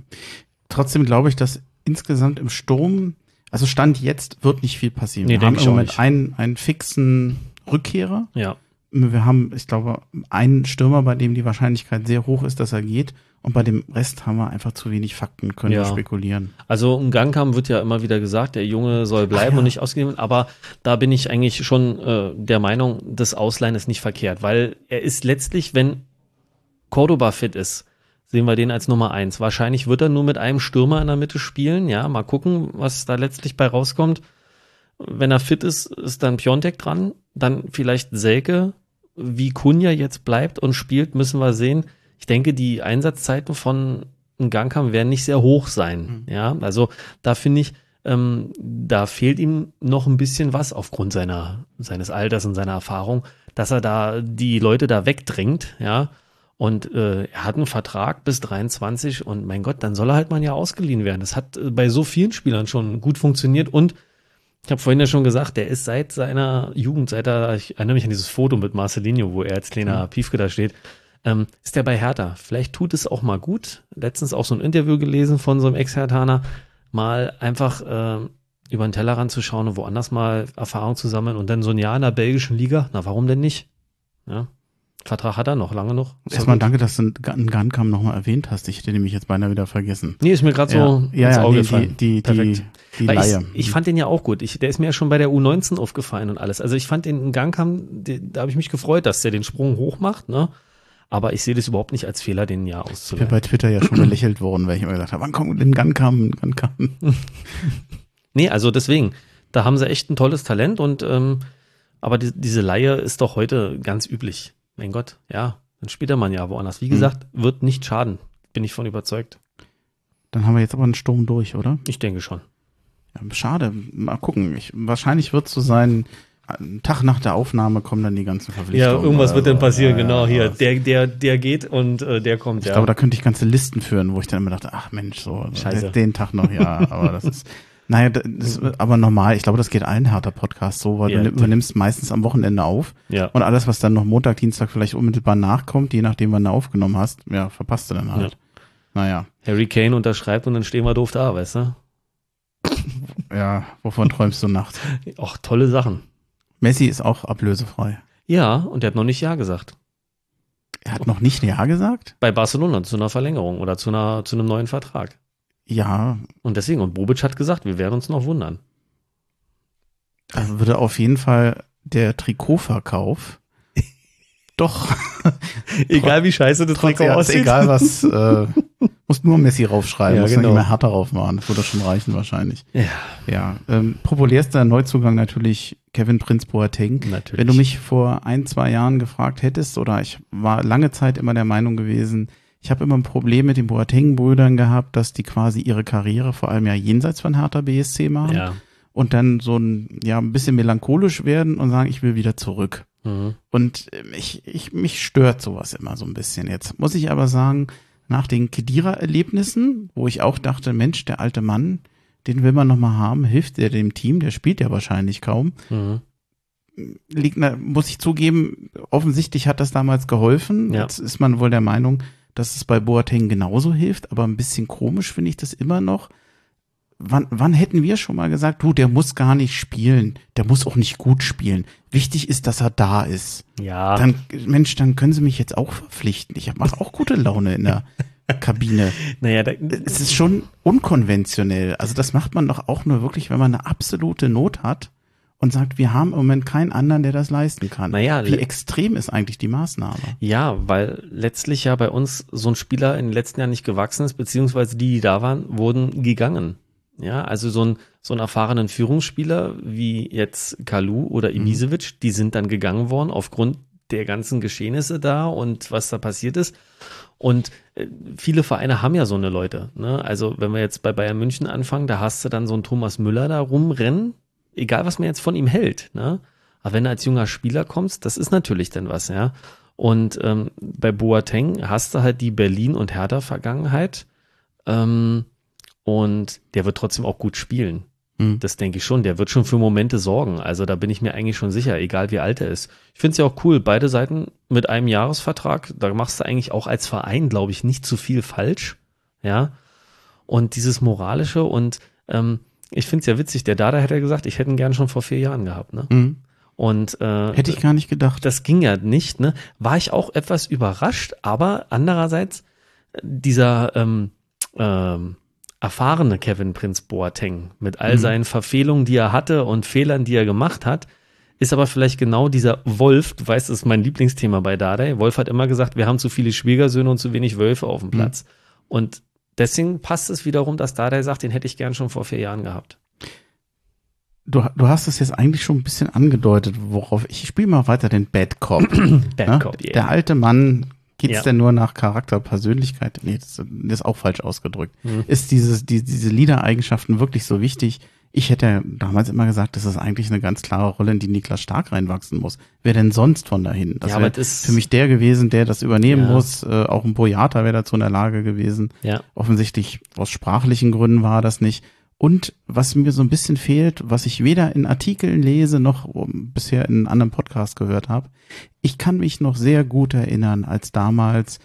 Trotzdem glaube ich, dass insgesamt im Sturm, also Stand jetzt wird nicht viel passieren. Nee, wir haben im Moment einen, einen fixen Rückkehrer. Ja. Wir haben, ich glaube, einen Stürmer, bei dem die Wahrscheinlichkeit sehr hoch ist, dass er geht. Und bei dem Rest haben wir einfach zu wenig Fakten, können ja. wir spekulieren. Also im Gangkampf wird ja immer wieder gesagt, der Junge soll bleiben ja. und nicht ausgegeben. Aber da bin ich eigentlich schon äh, der Meinung, das Ausleihen ist nicht verkehrt, weil er ist letztlich, wenn Cordoba fit ist, sehen wir den als Nummer eins. Wahrscheinlich wird er nur mit einem Stürmer in der Mitte spielen. Ja, mal gucken, was da letztlich bei rauskommt. Wenn er fit ist, ist dann Piontek dran. Dann vielleicht Selke. Wie Kunja jetzt bleibt und spielt, müssen wir sehen. Ich denke, die Einsatzzeiten von Gangkam werden nicht sehr hoch sein. Mhm. Ja, also da finde ich, ähm, da fehlt ihm noch ein bisschen was aufgrund seiner, seines Alters und seiner Erfahrung, dass er da die Leute da wegdrängt, ja. Und äh, er hat einen Vertrag bis 23 und mein Gott, dann soll er halt mal ja ausgeliehen werden. Das hat äh, bei so vielen Spielern schon gut funktioniert und ich habe vorhin ja schon gesagt, der ist seit seiner Jugend, seit er, ich erinnere mich an dieses Foto mit Marcelinho, wo er als kleiner mhm. Piefke da steht, ähm, ist der bei Hertha. Vielleicht tut es auch mal gut. Letztens auch so ein Interview gelesen von so einem Ex-Hertaner, mal einfach äh, über den Tellerrand zu schauen und woanders mal Erfahrung zu sammeln und dann so ein Jahr in der belgischen Liga. Na, warum denn nicht? Ja, Vertrag hat er noch, lange noch. Erstmal danke, dass du einen Guncam nochmal erwähnt hast. Ich hätte nämlich jetzt beinahe wieder vergessen. Nee, ist mir gerade so ja, ins ja, Auge nee, gefallen. Die, die, Perfekt. die, die. Ich, ich, fand den ja auch gut. Ich, der ist mir ja schon bei der U19 aufgefallen und alles. Also ich fand den Guncam, da habe ich mich gefreut, dass der den Sprung hoch macht, ne? Aber ich sehe das überhaupt nicht als Fehler, den ja auszuleihen. Ich bin bei Twitter ja schon belächelt worden, weil ich immer gesagt habe, wann kommt denn Guncam, Guncam? nee, also deswegen, Da haben sie echt ein tolles Talent und ähm, aber die, diese Laie ist doch heute ganz üblich. Mein Gott, ja, dann spielt er man ja woanders. Wie gesagt, mhm. wird nicht schaden, bin ich von überzeugt. Dann haben wir jetzt aber einen Sturm durch, oder? Ich denke schon. Ja, schade. Mal gucken. Ich, wahrscheinlich wird es so sein, einen Tag nach der Aufnahme kommen dann die ganzen Verpflichtungen. Ja, irgendwas wird dann passieren, ja, genau, hier. Der, der, der geht und äh, der kommt, ich ja. Ich glaube, da könnte ich ganze Listen führen, wo ich dann immer dachte, ach Mensch, so, Scheiße. den Tag noch, ja, aber das ist, naja, das ist aber normal. Ich glaube, das geht allen härter Podcasts so, weil ja, du übernimmst meistens am Wochenende auf. Ja. Und alles, was dann noch Montag, Dienstag vielleicht unmittelbar nachkommt, je nachdem, wann du aufgenommen hast, ja, verpasst du dann halt. Ja. Naja. Harry Kane unterschreibt und dann stehen wir doof da, weißt du? Ja, wovon träumst du nachts? Ach, tolle Sachen. Messi ist auch ablösefrei. Ja, und der hat noch nicht Ja gesagt. Er hat noch nicht Ja gesagt? Bei Barcelona zu einer Verlängerung oder zu, einer, zu einem neuen Vertrag. Ja. Und deswegen, und Bobic hat gesagt, wir werden uns noch wundern. Also würde auf jeden Fall der Trikotverkauf doch. egal wie scheiße das Trikot aussieht. Egal was, äh, muss nur Messi raufschreiben, ja, muss genau. nicht mehr härter drauf machen. Das würde schon reichen wahrscheinlich. Ja. Ja. Ähm, populärster Neuzugang natürlich Kevin Prinz Boateng. Natürlich. Wenn du mich vor ein, zwei Jahren gefragt hättest, oder ich war lange Zeit immer der Meinung gewesen, ich habe immer ein Problem mit den Boateng-Brüdern gehabt, dass die quasi ihre Karriere vor allem ja jenseits von Hertha BSC machen. Ja. Und dann so ein, ja, ein bisschen melancholisch werden und sagen, ich will wieder zurück. Mhm. Und ich, ich, mich stört sowas immer so ein bisschen. Jetzt muss ich aber sagen, nach den Kedira-Erlebnissen, wo ich auch dachte, Mensch, der alte Mann, den will man nochmal haben, hilft der dem Team, der spielt ja wahrscheinlich kaum. Mhm. Liegt, muss ich zugeben, offensichtlich hat das damals geholfen. Ja. Jetzt ist man wohl der Meinung, dass es bei Boateng genauso hilft, aber ein bisschen komisch finde ich das immer noch. Wann, wann hätten wir schon mal gesagt, du, der muss gar nicht spielen, der muss auch nicht gut spielen. Wichtig ist, dass er da ist. Ja. Dann, Mensch, dann können Sie mich jetzt auch verpflichten. Ich mache auch gute Laune in der Kabine. Naja, da, es ist schon unkonventionell. Also das macht man doch auch nur wirklich, wenn man eine absolute Not hat und sagt, wir haben im Moment keinen anderen, der das leisten kann. Naja, Wie extrem ist eigentlich die Maßnahme? Ja, weil letztlich ja bei uns so ein Spieler in den letzten Jahren nicht gewachsen ist, beziehungsweise die, die da waren, wurden gegangen. Ja, also so ein, so ein erfahrenen Führungsspieler wie jetzt Kalu oder mhm. Ibisevic, mhm. die sind dann gegangen worden aufgrund der ganzen Geschehnisse da und was da passiert ist. Und äh, viele Vereine haben ja so eine Leute. Ne? Also wenn wir jetzt bei Bayern München anfangen, da hast du dann so einen Thomas Müller da rumrennen, egal was man jetzt von ihm hält. Ne? Aber wenn du als junger Spieler kommst, das ist natürlich dann was, ja. Und ähm, bei Boateng hast du halt die Berlin- und Hertha-Vergangenheit. Ähm, und der wird trotzdem auch gut spielen. Mhm. Das denke ich schon. Der wird schon für Momente sorgen. Also da bin ich mir eigentlich schon sicher, egal wie alt er ist. Ich finde es ja auch cool, beide Seiten mit einem Jahresvertrag. Da machst du eigentlich auch als Verein, glaube ich, nicht zu viel falsch. Ja. Und dieses Moralische und ähm, ich finde es ja witzig, der Dada hätte gesagt, ich hätte ihn gern schon vor vier Jahren gehabt. Ne? Mhm. Und äh, hätte ich gar nicht gedacht. Das ging ja nicht. Ne? War ich auch etwas überrascht, aber andererseits dieser ähm, ähm, erfahrene Kevin Prinz Boateng mit all mhm. seinen Verfehlungen, die er hatte und Fehlern, die er gemacht hat, ist aber vielleicht genau dieser Wolf, du weißt, das ist mein Lieblingsthema bei Dardai. Wolf hat immer gesagt, wir haben zu viele Schwiegersöhne und zu wenig Wölfe auf dem mhm. Platz. Mhm. Und deswegen passt es wiederum, dass Dardai sagt, den hätte ich gern schon vor vier Jahren gehabt. Du, du hast es jetzt eigentlich schon ein bisschen angedeutet, worauf ich spiele mal weiter den Bad Cop. Bad ne? Cop, yeah. Der alte Mann Geht's ja. denn nur nach Charakter, Persönlichkeit? Nee, das, das ist auch falsch ausgedrückt. Mhm. Ist dieses, die, diese Leader-Eigenschaften wirklich so wichtig? Ich hätte damals immer gesagt, das ist eigentlich eine ganz klare Rolle, in die Niklas Stark reinwachsen muss. Wer denn sonst von dahin? Das ja, wäre für mich der gewesen, der das übernehmen ja. muss. Äh, auch ein Boyata wäre dazu in der Lage gewesen. Ja. Offensichtlich aus sprachlichen Gründen war das nicht. Und was mir so ein bisschen fehlt, was ich weder in Artikeln lese noch bisher in einem anderen Podcast gehört habe, ich kann mich noch sehr gut erinnern, als damals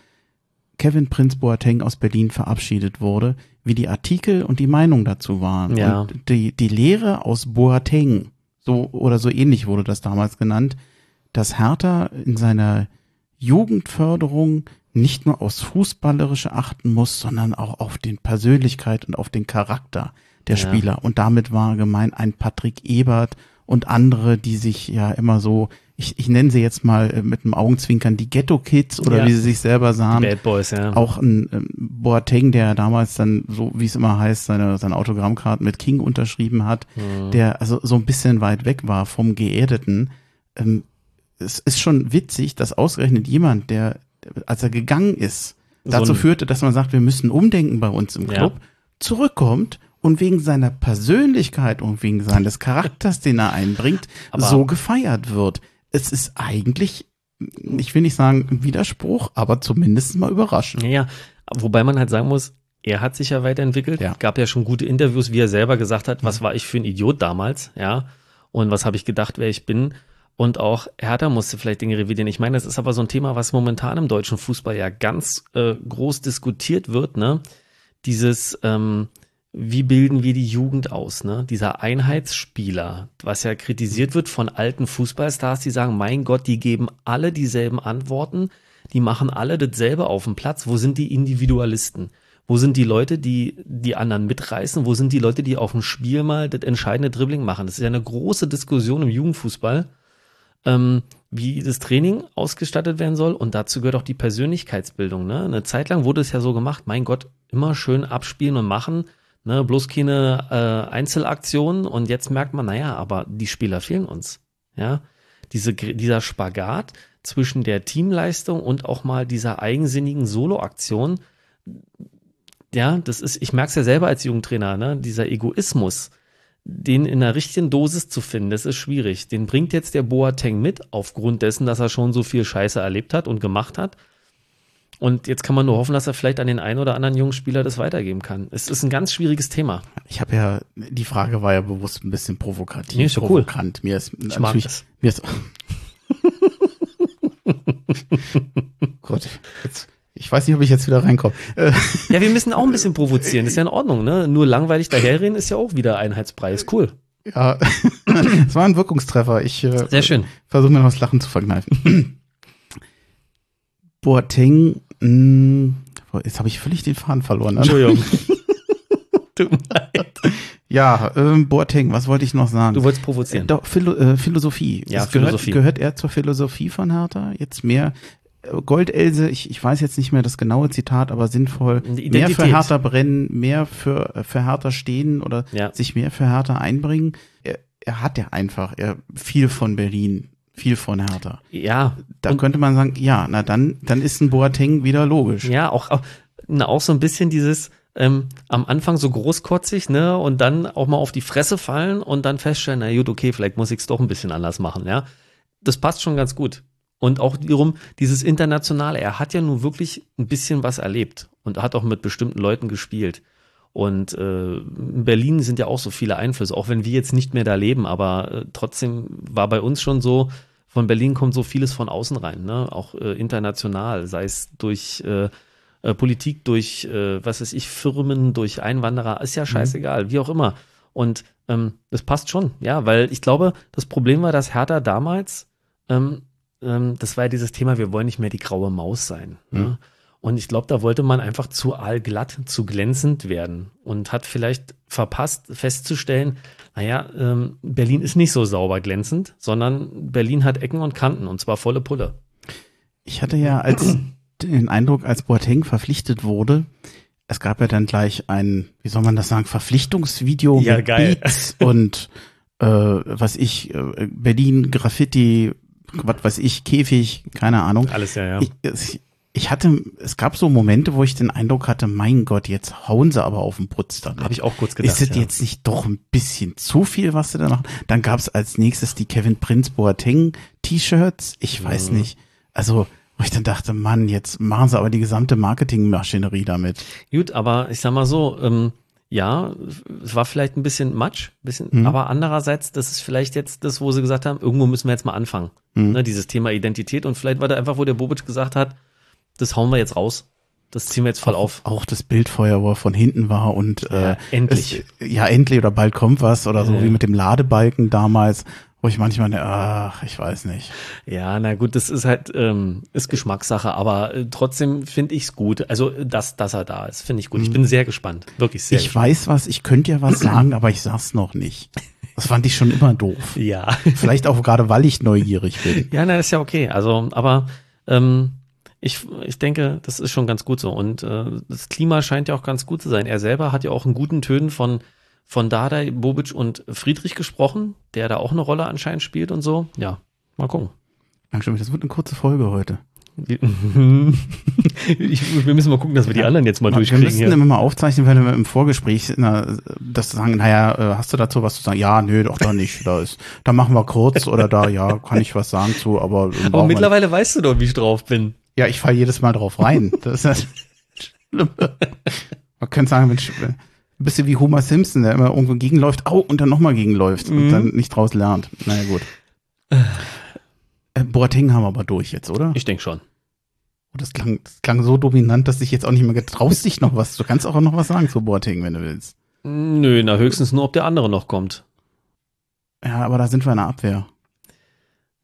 Kevin Prinz Boateng aus Berlin verabschiedet wurde, wie die Artikel und die Meinung dazu waren. Ja. Und die, die Lehre aus Boateng, so oder so ähnlich wurde das damals genannt, dass Hertha in seiner Jugendförderung nicht nur aufs Fußballerische achten muss, sondern auch auf den Persönlichkeit und auf den Charakter der Ja. Spieler. Und damit war gemeint ein Patrick Ebert und andere, die sich ja immer so ich, ich nenne sie jetzt mal äh, mit einem Augenzwinkern die Ghetto-Kids oder Ja. wie sie sich selber sahen. Bad Boys, ja. Auch ein ähm, Boateng, der damals dann, so wie es immer heißt, seine, seine Autogrammkarten mit King unterschrieben hat, Mhm. der also so ein bisschen weit weg war vom Geerdeten. Ähm, es ist schon witzig, dass ausgerechnet jemand, der, als er gegangen ist, So dazu führte, dass man sagt, wir müssen umdenken bei uns im Ja. Club, zurückkommt und wegen seiner Persönlichkeit und wegen seines Charakters, den er einbringt, Aber- so gefeiert wird. Es ist eigentlich, ich will nicht sagen ein Widerspruch, aber zumindest mal überraschend. Ja, ja. Wobei man halt sagen muss, er hat sich ja weiterentwickelt. Ja. Gab ja schon gute Interviews, wie er selber gesagt hat, was war ich für ein Idiot damals, ja. Und was habe ich gedacht, wer ich bin. Und auch Hertha musste vielleicht Dinge revidieren. Ich meine, das ist aber so ein Thema, was momentan im deutschen Fußball ja ganz äh, groß diskutiert wird, ne? Dieses, ähm, wie bilden wir die Jugend aus, ne? Dieser Einheitsspieler, was ja kritisiert wird von alten Fußballstars, die sagen, mein Gott, die geben alle dieselben Antworten, die machen alle dasselbe auf dem Platz. Wo sind die Individualisten? Wo sind die Leute, die die anderen mitreißen? Wo sind die Leute, die auf dem Spiel mal das entscheidende Dribbling machen? Das ist ja eine große Diskussion im Jugendfußball, ähm, wie das Training ausgestattet werden soll. Und dazu gehört auch die Persönlichkeitsbildung. Ne? Eine Zeit lang wurde es ja so gemacht, mein Gott, immer schön abspielen und machen. Ne, bloß keine äh, Einzelaktionen und jetzt merkt man, naja, aber die Spieler fehlen uns. Ja, Diese, dieser Spagat zwischen der Teamleistung und auch mal dieser eigensinnigen Soloaktion, ja, das ist, ich merke es ja selber als Jugendtrainer, ne, dieser Egoismus, den in der richtigen Dosis zu finden, das ist schwierig. Den bringt jetzt der Boateng mit, aufgrund dessen, dass er schon so viel Scheiße erlebt hat und gemacht hat. Und jetzt kann man nur hoffen, dass er vielleicht an den einen oder anderen jungen Spieler das weitergeben kann. Es ist ein ganz schwieriges Thema. Ich habe ja, die Frage war ja bewusst ein bisschen provokativ. Nee, ist cool. provokant. Mir ist Ich mag es. mir ist, Gott, jetzt, ich weiß nicht, ob ich jetzt wieder reinkomme. Ja, wir müssen auch ein bisschen provozieren. Das ist ja in Ordnung, ne? Nur langweilig daherreden ist ja auch wieder Einheitsbrei. Ist cool. ja, es war ein Wirkungstreffer. Ich äh, Sehr schön. versuche mir noch das Lachen zu verkneifen. Boateng, mh, jetzt habe ich völlig den Faden verloren. Ne? Entschuldigung. Tut mir leid. Ja, ähm, Boateng, was wollte ich noch sagen? Du wolltest provozieren. Doch, Philo äh, Philosophie. Ja, gehört, Philosophie. Gehört er zur Philosophie von Hertha? Jetzt mehr äh, Goldelse, ich, ich weiß jetzt nicht mehr das genaue Zitat, aber sinnvoll. Mehr für Hertha brennen, mehr für, äh, für Hertha stehen oder Ja. sich mehr für Hertha einbringen. Er, er hat ja einfach er, viel von Berlin, viel von Hertha. Ja. Da könnte man sagen, ja, na dann, dann ist ein Boateng wieder logisch. Ja, auch, auch, na, auch so ein bisschen dieses ähm, am Anfang so großkotzig, ne, und dann auch mal auf die Fresse fallen und dann feststellen, na gut, okay, vielleicht muss ich es doch ein bisschen anders machen, ja. Das passt schon ganz gut. Und auch wiederum dieses Internationale, er hat ja nun wirklich ein bisschen was erlebt und hat auch mit bestimmten Leuten gespielt. Und äh, in Berlin sind ja auch so viele Einflüsse, auch wenn wir jetzt nicht mehr da leben, aber äh, trotzdem war bei uns schon so, von Berlin kommt so vieles von außen rein, ne? auch äh, international, sei es durch äh, äh, Politik, durch, äh, was weiß ich, Firmen, durch Einwanderer, ist ja scheißegal, wie auch immer. Und ähm, das passt schon, ja, weil ich glaube, das Problem war, dass Hertha damals, ähm, ähm, das war ja dieses Thema, wir wollen nicht mehr die graue Maus sein. Ne? Und ich glaube, da wollte man einfach zu allglatt, zu glänzend werden und hat vielleicht verpasst festzustellen, naja, ähm, Berlin ist nicht so sauber glänzend, sondern Berlin hat Ecken und Kanten und zwar volle Pulle. Ich hatte ja als den Eindruck, als Boateng verpflichtet wurde, es gab ja dann gleich ein, wie soll man das sagen, Verpflichtungsvideo Ja, mit geil. Beats und äh, was ich, äh, Berlin, Graffiti, was weiß ich, Käfig, keine Ahnung. Alles ja, ja. Ich, es- ich hatte, es gab so Momente, wo ich den Eindruck hatte, mein Gott, jetzt hauen sie aber auf den Putz damit. Habe ich auch kurz gedacht. Ist das ja. jetzt nicht doch ein bisschen zu viel, was sie da machen? Dann gab es als nächstes die Kevin Prince Boateng T-Shirts. Ich weiß Mhm. nicht. Also, wo ich dann dachte, Mann, jetzt machen sie aber die gesamte Marketingmaschinerie damit. Gut, aber ich sag mal so, ähm, ja, es war vielleicht ein bisschen Matsch, bisschen, Mhm. aber andererseits, das ist vielleicht jetzt das, wo sie gesagt haben, irgendwo müssen wir jetzt mal anfangen. Mhm. Ne, dieses Thema Identität und vielleicht war da einfach, wo der Bobic gesagt hat, das hauen wir jetzt raus. Das ziehen wir jetzt voll auf. Auch das Bildfeuer, wo er von hinten war und Ja, äh, endlich. Es, ja, endlich oder bald kommt was oder so Ja. wie mit dem Ladebalken damals, wo ich manchmal, ach, ich weiß nicht. Ja, na gut, das ist halt, ähm, ist Geschmackssache, aber äh, trotzdem finde ich es gut. Also, dass, dass er da ist, finde ich gut. Ich bin sehr gespannt. Wirklich sehr Mhm. Ich weiß was, ich könnte ja was sagen, aber ich sag's noch nicht. Das fand ich schon immer doof. Ja. Vielleicht auch gerade, weil ich neugierig bin. Ja, na, ist ja okay. Also, aber ähm, ich, ich denke, das ist schon ganz gut so. Und äh, das Klima scheint ja auch ganz gut zu sein. Er selber hat ja auch in guten Tönen von, von Dardai, Bobic und Friedrich gesprochen, der da auch eine Rolle anscheinend spielt und so. Ja, mal gucken. Dankeschön, das wird eine kurze Folge heute. ich, wir müssen mal gucken, dass wir die anderen jetzt mal wir durchkriegen. Wir müssen hier. immer mal aufzeichnen, wenn wir im Vorgespräch na, das sagen, naja, äh, hast du dazu was zu sagen? Ja, nö, doch da nicht. Da ist, da machen wir kurz oder da, ja, kann ich was sagen zu, aber. Aber mittlerweile weißt du doch, wie ich drauf bin. Ja, ich falle jedes Mal drauf rein. Das ist das Schlimme. Man könnte sagen, ein bisschen wie Homer Simpson, der immer irgendwo gegenläuft, au, und dann nochmal gegenläuft und Mhm. dann nicht draus lernt. Naja, gut. Äh, Boateng haben wir aber durch jetzt, oder? Ich denke schon. Oh, Das klang, das klang so dominant, dass ich jetzt auch nicht mehr getraust dich noch was. Du kannst auch noch was sagen zu Boateng, wenn du willst. Nö, na höchstens nur, ob der andere noch kommt. Ja, aber da sind wir in der Abwehr.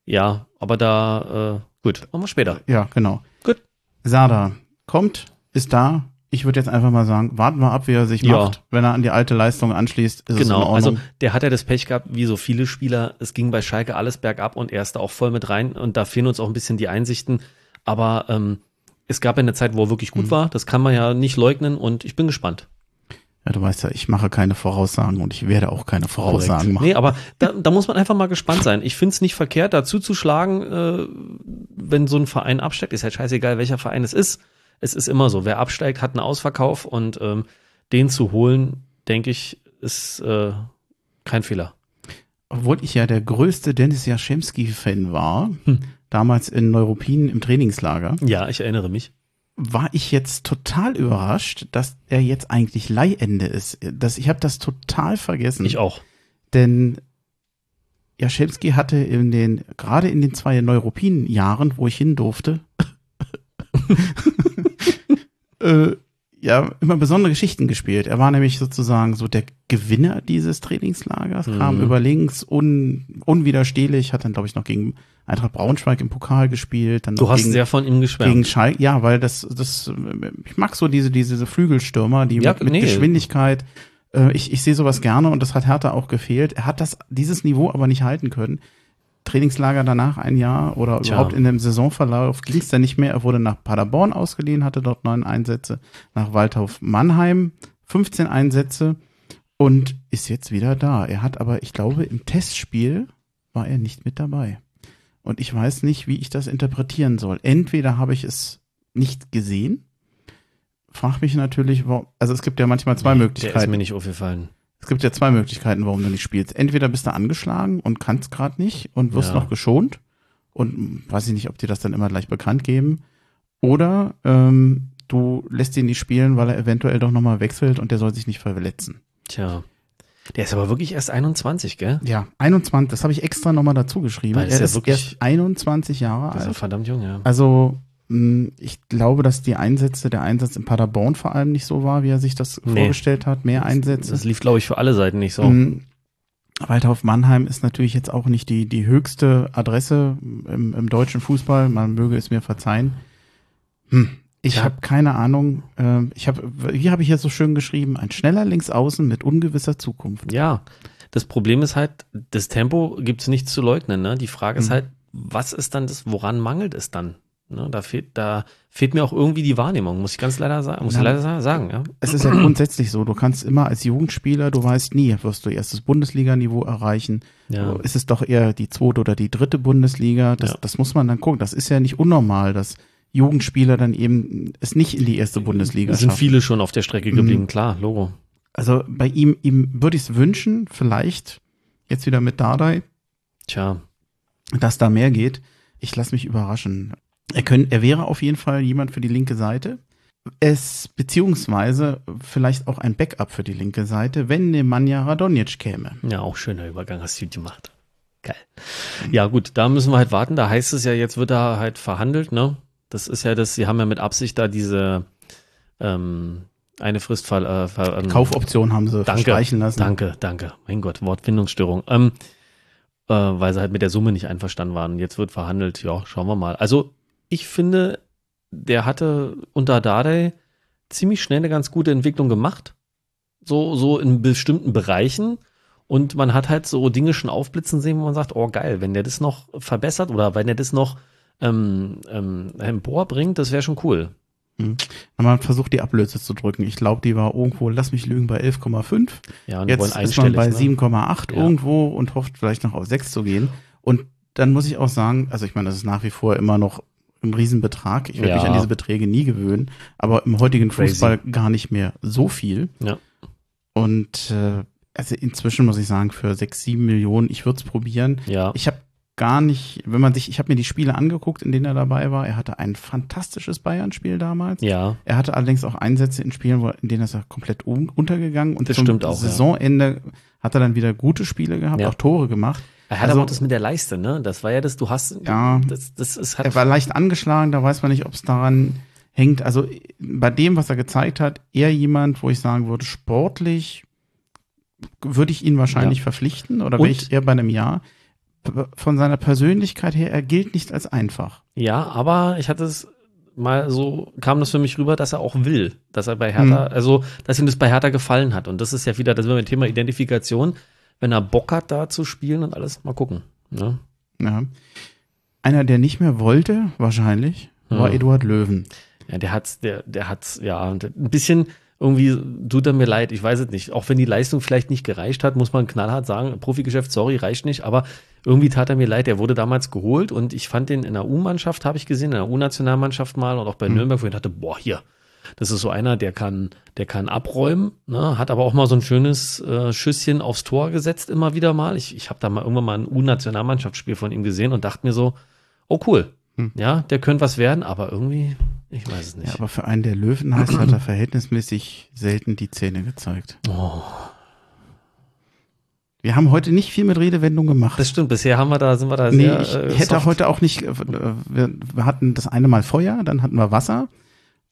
Ja, aber da, äh, gut, machen wir später. Ja, genau. Gut. Sada kommt, ist da. Ich würde jetzt einfach mal sagen, warten wir ab, wie er sich Ja. macht. Wenn er an die alte Leistung anschließt, ist es in Genau, Ordnung. also der hat ja das Pech gehabt, wie so viele Spieler. Es ging bei Schalke alles bergab und er ist da auch voll mit rein und da fehlen uns auch ein bisschen die Einsichten. Aber ähm, es gab ja eine Zeit, wo er wirklich Mhm. gut war. Das kann man ja nicht leugnen und ich bin gespannt. Ja, du weißt ja, ich mache keine Voraussagen und ich werde auch keine Voraussagen machen. Nee, aber da, da muss man einfach mal gespannt sein. Ich finde es nicht verkehrt, da zuzuschlagen, äh, wenn so ein Verein absteigt. Ist halt scheißegal, welcher Verein es ist. Es ist immer so. Wer absteigt, hat einen Ausverkauf und ähm, den zu holen, denke ich, ist äh, kein Fehler. Obwohl ich ja der größte Dennis Jaschemski-Fan war, Hm. damals in Neuruppin im Trainingslager, Ja, ich erinnere mich. War ich jetzt total überrascht, dass er jetzt eigentlich Leihende ist. Das, ich habe das total vergessen. Ich auch. Denn Jaschemski hatte in den, gerade in den zwei Neuruppin-Jahren, wo ich hin durfte, äh, ja, immer besondere Geschichten gespielt. Er war nämlich sozusagen so der Gewinner dieses Trainingslagers, kam Mhm. über links, un, unwiderstehlich, hat dann, glaube ich, noch gegen Eintracht Braunschweig im Pokal gespielt. Dann Du noch hast gegen, sehr von ihm geschwärmt. gegen Schalke, ja, weil das, das, ich mag so diese, diese Flügelstürmer, die Ja, mit, mit nee. Geschwindigkeit, äh, ich, ich sehe sowas gerne und das hat Hertha auch gefehlt. Er hat das, dieses Niveau aber nicht halten können. Trainingslager danach ein Jahr oder Tja. überhaupt in dem Saisonverlauf ging es dann nicht mehr. Er wurde nach Paderborn ausgeliehen, hatte dort neun Einsätze, nach Waldhof Mannheim 15 Einsätze und ist jetzt wieder da. Er hat aber, ich glaube, im Testspiel war er nicht mit dabei. Und ich weiß nicht, wie ich das interpretieren soll. Entweder habe ich es nicht gesehen, frag mich natürlich, warum, also es gibt ja manchmal zwei Der ist Möglichkeiten. mir nicht aufgefallen. Es gibt ja zwei Möglichkeiten, warum du nicht spielst. Entweder bist du angeschlagen und kannst gerade nicht und wirst Ja. noch geschont und weiß ich nicht, ob die das dann immer gleich bekannt geben. Oder ähm, du lässt ihn nicht spielen, weil er eventuell doch nochmal wechselt und der soll sich nicht verletzen. Tja. Der ist aber wirklich erst 21, gell? Ja, 21, das habe ich extra nochmal dazu geschrieben. Weil ist Er ja ist wirklich- erst 21 Jahre Der ist ja alt. verdammt jung, ja. Also ich glaube, dass die Einsätze, der Einsatz in Paderborn vor allem nicht so war, wie er sich das Nee. vorgestellt hat. Mehr Einsätze. Das lief, glaube ich, für alle Seiten nicht so. Mhm. Waldhof Mannheim ist natürlich jetzt auch nicht die, die höchste Adresse im, im deutschen Fußball. Man möge es mir verzeihen. Hm. Ich Ja. habe keine Ahnung. Ähm, ich habe, wie habe ich hier so schön geschrieben? Ein schneller Linksaußen mit ungewisser Zukunft. Ja, das Problem ist halt, das Tempo gibt's nichts zu leugnen. Ne? Die Frage ist Mhm. halt, was ist dann das, woran mangelt es dann? Ne? Da, fehlt, da fehlt mir auch irgendwie die Wahrnehmung, muss ich ganz leider sagen. Muss ich Na, leider sa- sagen, ja. Es ist ja grundsätzlich so, du kannst immer als Jugendspieler, du weißt nie, wirst du erst das Bundesliga-Niveau erreichen. ja. Ist es doch eher die zweite oder die dritte Bundesliga? Das, Ja. das muss man dann gucken. Das ist ja nicht unnormal, dass Jugendspieler dann eben es nicht in die erste Bundesliga Es sind schaffen. viele schon auf der Strecke Mhm. geblieben, klar, Logo. Also bei ihm, ihm würde ich es wünschen, vielleicht jetzt wieder mit Dardai, Tja, dass da mehr geht. Ich lasse mich überraschen. Er, können, er wäre auf jeden Fall jemand für die linke Seite. Es, beziehungsweise vielleicht auch ein Backup für die linke Seite, wenn Nemanja Radonjic käme. ja, auch schöner Übergang hast du gemacht. Geil. Ja, gut, da müssen wir halt warten. Da heißt es ja, jetzt wird da halt verhandelt, ne? Das ist ja das, sie haben ja mit Absicht da diese ähm, eine Frist ver, äh, ver, ähm, Kaufoption haben sie Danke, verstreichen lassen. Danke, danke. Mein Gott, Wortfindungsstörung. Ähm, äh, weil sie halt mit der Summe nicht einverstanden waren. Jetzt wird verhandelt. Ja, schauen wir mal. Also, ich finde, der hatte unter Dardai ziemlich schnell eine ganz gute Entwicklung gemacht. So, so in bestimmten Bereichen. Und man hat halt so Dinge schon aufblitzen sehen, wo man sagt, oh geil, wenn der das noch verbessert oder wenn der das noch ähm, ähm, emporbringt, das wäre schon cool. Mhm. Man versucht die Ablöse zu drücken. Ich glaube, die war irgendwo, lass mich lügen, bei 11,5. Ja, und Jetzt ist man bei ne? 7,8 Ja. irgendwo und hofft vielleicht noch auf 6 zu gehen. Und dann muss ich auch sagen, also ich meine, das ist nach wie vor immer noch ein Riesenbetrag. Ich werde Ja. mich an diese Beträge nie gewöhnen, aber im heutigen Crazy. Fußball gar nicht mehr so viel. Ja. Und äh, also inzwischen muss ich sagen, für 6, 7 Millionen, ich würde es probieren. Ja. Ich habe gar nicht, wenn man sich, ich habe mir die Spiele angeguckt, in denen er dabei war. Er hatte ein fantastisches Bayern-Spiel damals. Ja. Er hatte allerdings auch Einsätze in Spielen, in denen ist er komplett un untergegangen. Und Das zum stimmt auch, ja. Hat er dann wieder gute Spiele gehabt, Ja. auch Tore gemacht. Er hat Also- aber auch das mit der Leiste, ne? Das war ja das, du hast, Ja. das, das ist halt, Er war leicht angeschlagen, da weiß man nicht, ob es daran hängt. Also bei dem, was er gezeigt hat, eher jemand, wo ich sagen würde, sportlich würde ich ihn wahrscheinlich Ja. verpflichten oder wäre ich eher bei einem Ja. P- Von seiner Persönlichkeit her, er gilt nicht als einfach. ja, aber ich hatte es mal so, kam das für mich rüber, dass er auch will, dass er bei Hertha, also, dass ihm das bei Hertha gefallen hat. Und das ist ja wieder, das wir mit dem Thema Identifikation, wenn er Bock hat, da zu spielen und alles, mal gucken. Ne? Ja. Einer, der nicht mehr wollte, wahrscheinlich, war Ja. Eduard Löwen. Ja, der hat's, der, der hat's, ja, ein bisschen irgendwie tut er mir leid, ich weiß es nicht. Auch wenn die Leistung vielleicht nicht gereicht hat, muss man knallhart sagen, Profigeschäft, sorry, reicht nicht, aber irgendwie tat er mir leid, der wurde damals geholt und ich fand den in der U-Mannschaft, habe ich gesehen, in der U-Nationalmannschaft mal und auch bei Nürnberg, wo ich dachte, boah, hier, das ist so einer, der kann, der kann abräumen, ne, hat aber auch mal so ein schönes äh, Schüsschen aufs Tor gesetzt, immer wieder mal. Ich, ich habe da mal irgendwann mal ein U-Nationalmannschaftsspiel von ihm gesehen und dachte mir so, oh cool, ja, der könnte was werden, aber irgendwie, ich weiß es nicht. Ja, aber für einen, der Löwen heißt, hat er verhältnismäßig selten die Zähne gezeigt. Oh, Wir haben heute nicht viel mit Redewendung gemacht. das stimmt. Bisher haben wir da, sind wir da nee, sehr. ich äh, hätte soft. heute auch nicht, äh, wir, wir hatten das eine Mal Feuer, dann hatten wir Wasser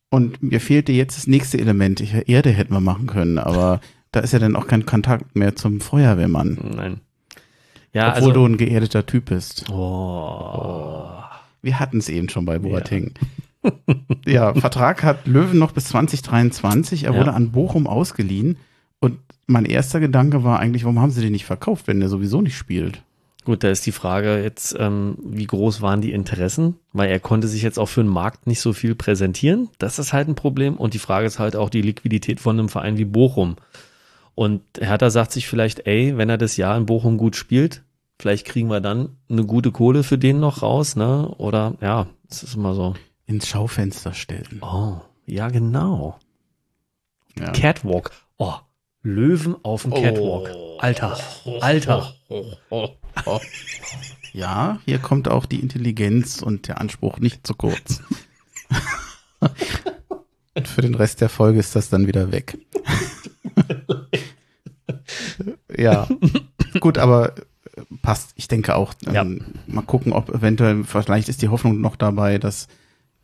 und mir fehlte jetzt das nächste Element. Ich, Erde hätten wir machen können, aber da ist ja dann auch kein Kontakt mehr zum Feuerwehrmann. Nein. Ja, obwohl also. du ein geerdeter Typ bist. oh. Wir hatten es eben schon bei Boateng. Ja. Vertrag hat Löwen noch bis 2023. Er Ja. wurde an Bochum ausgeliehen. Und mein erster Gedanke war eigentlich, warum haben sie den nicht verkauft, wenn der sowieso nicht spielt? Gut, da ist die Frage jetzt, ähm, wie groß waren die Interessen? Weil er konnte sich jetzt auch für den Markt nicht so viel präsentieren. Das ist halt ein Problem. Und die Frage ist halt auch die Liquidität von einem Verein wie Bochum. Und Hertha sagt sich vielleicht, ey, wenn er das Jahr in Bochum gut spielt, vielleicht kriegen wir dann eine gute Kohle für den noch raus, ne? Oder ja, es ist immer so. Ins Schaufenster stellen. Oh, ja, genau. Ja. Catwalk. Oh, Löwen auf dem Catwalk. Alter, Alter. ja, hier kommt auch die Intelligenz und der Anspruch nicht zu kurz. Und Für den Rest der Folge ist das dann wieder weg. ja, gut, aber äh, passt. Ich denke auch. Ähm, Ja. Mal gucken, ob eventuell, vielleicht ist die Hoffnung noch dabei, dass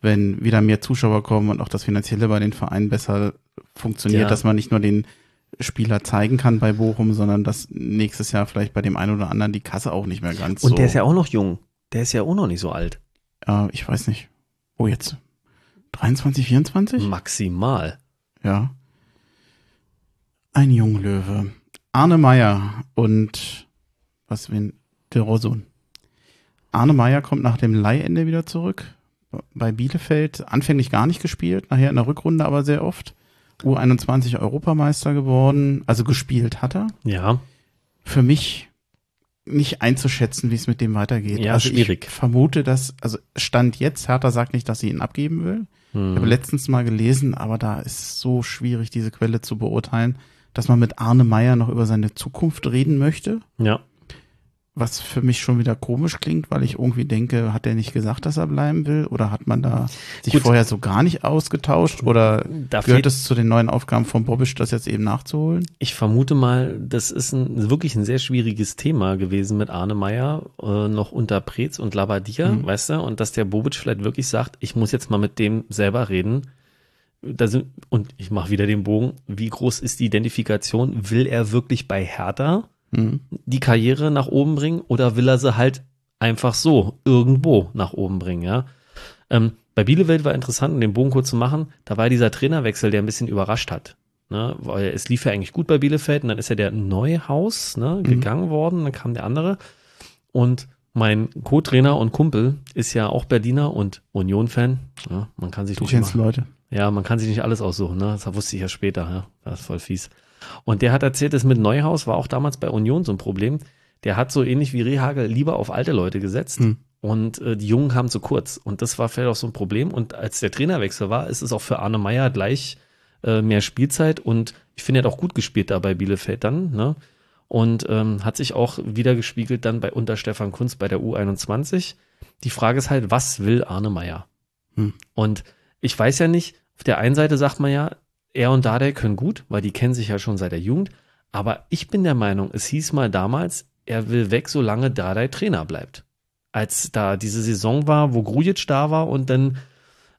wenn wieder mehr Zuschauer kommen und auch das Finanzielle bei den Vereinen besser funktioniert, Ja. dass man nicht nur den Spieler zeigen kann bei Bochum, sondern dass nächstes Jahr vielleicht bei dem einen oder anderen die Kasse auch nicht mehr ganz so. Und der ist ja auch noch jung. Der ist ja auch noch nicht so alt. äh, ich weiß nicht. Oh, jetzt 23, 24? Maximal. Ja. Ein Junglöwe. Arne Meyer und was wen? De Rosun. Arne Meyer kommt nach dem Leihende wieder zurück. Bei Bielefeld anfänglich gar nicht gespielt, nachher in der Rückrunde aber sehr oft. U21 Europameister geworden, also gespielt hat er. Ja. Für mich nicht einzuschätzen, wie es mit dem weitergeht. Ja, also schwierig. Ich vermute, dass, also Stand jetzt, Hertha sagt nicht, dass sie ihn abgeben will. Ich habe Hm. letztens mal gelesen, aber da ist so schwierig, diese Quelle zu beurteilen, dass man mit Arne Meyer noch über seine Zukunft reden möchte. Ja. Was für mich schon wieder komisch klingt, weil ich irgendwie denke, hat er nicht gesagt, dass er bleiben will? Oder hat man da sich Gut. vorher so gar nicht ausgetauscht? Oder Da gehört es zu den neuen Aufgaben von Bobisch, das jetzt eben nachzuholen? ich vermute mal, das ist ein, wirklich ein sehr schwieriges Thema gewesen mit Arne Meyer, äh, noch unter Preetz und Labadia, Mhm. weißt du? Und dass der Bobic vielleicht wirklich sagt, ich muss jetzt mal mit dem selber reden. Da sind, und ich mache wieder den Bogen. Wie groß ist die Identifikation? Will er wirklich bei Hertha Mhm. die Karriere nach oben bringen oder will er sie halt einfach so irgendwo nach oben bringen, ja? Ähm, bei Bielefeld war interessant, um den Bogen kurz zu machen, da war dieser Trainerwechsel, der ein bisschen überrascht hat. ne, weil es lief ja eigentlich gut bei Bielefeld und dann ist ja der Neuhaus ne, gegangen worden, dann kam der andere und mein Co-Trainer und Kumpel ist ja auch Berliner und Union-Fan. Ja, man kann sich Du nicht immer- Leute. ja, man kann sich nicht alles aussuchen, ne? Das wusste ich ja später, ja. Das ist voll fies. Und der hat erzählt, das mit Neuhaus war auch damals bei Union so ein Problem. Der hat so ähnlich wie Rehagel lieber auf alte Leute gesetzt Hm. und äh, die Jungen kamen zu kurz. Und das war vielleicht auch so ein Problem. Und als der Trainerwechsel war, ist es auch für Arne Meyer gleich äh, mehr Spielzeit. Und ich finde, er hat auch gut gespielt da bei Bielefeld dann, ne? Und ähm, hat sich auch wieder gespiegelt dann bei unter Stefan Kunz bei der U21. Die Frage ist halt, was will Arne Meyer? Hm. Und ich weiß ja nicht, auf der einen Seite sagt man ja, er und Dardai können gut, weil die kennen sich ja schon seit der Jugend. Aber ich bin der Meinung, es hieß mal damals, er will weg, solange Dardai Trainer bleibt. Als da diese Saison war, wo Grujic da war und dann,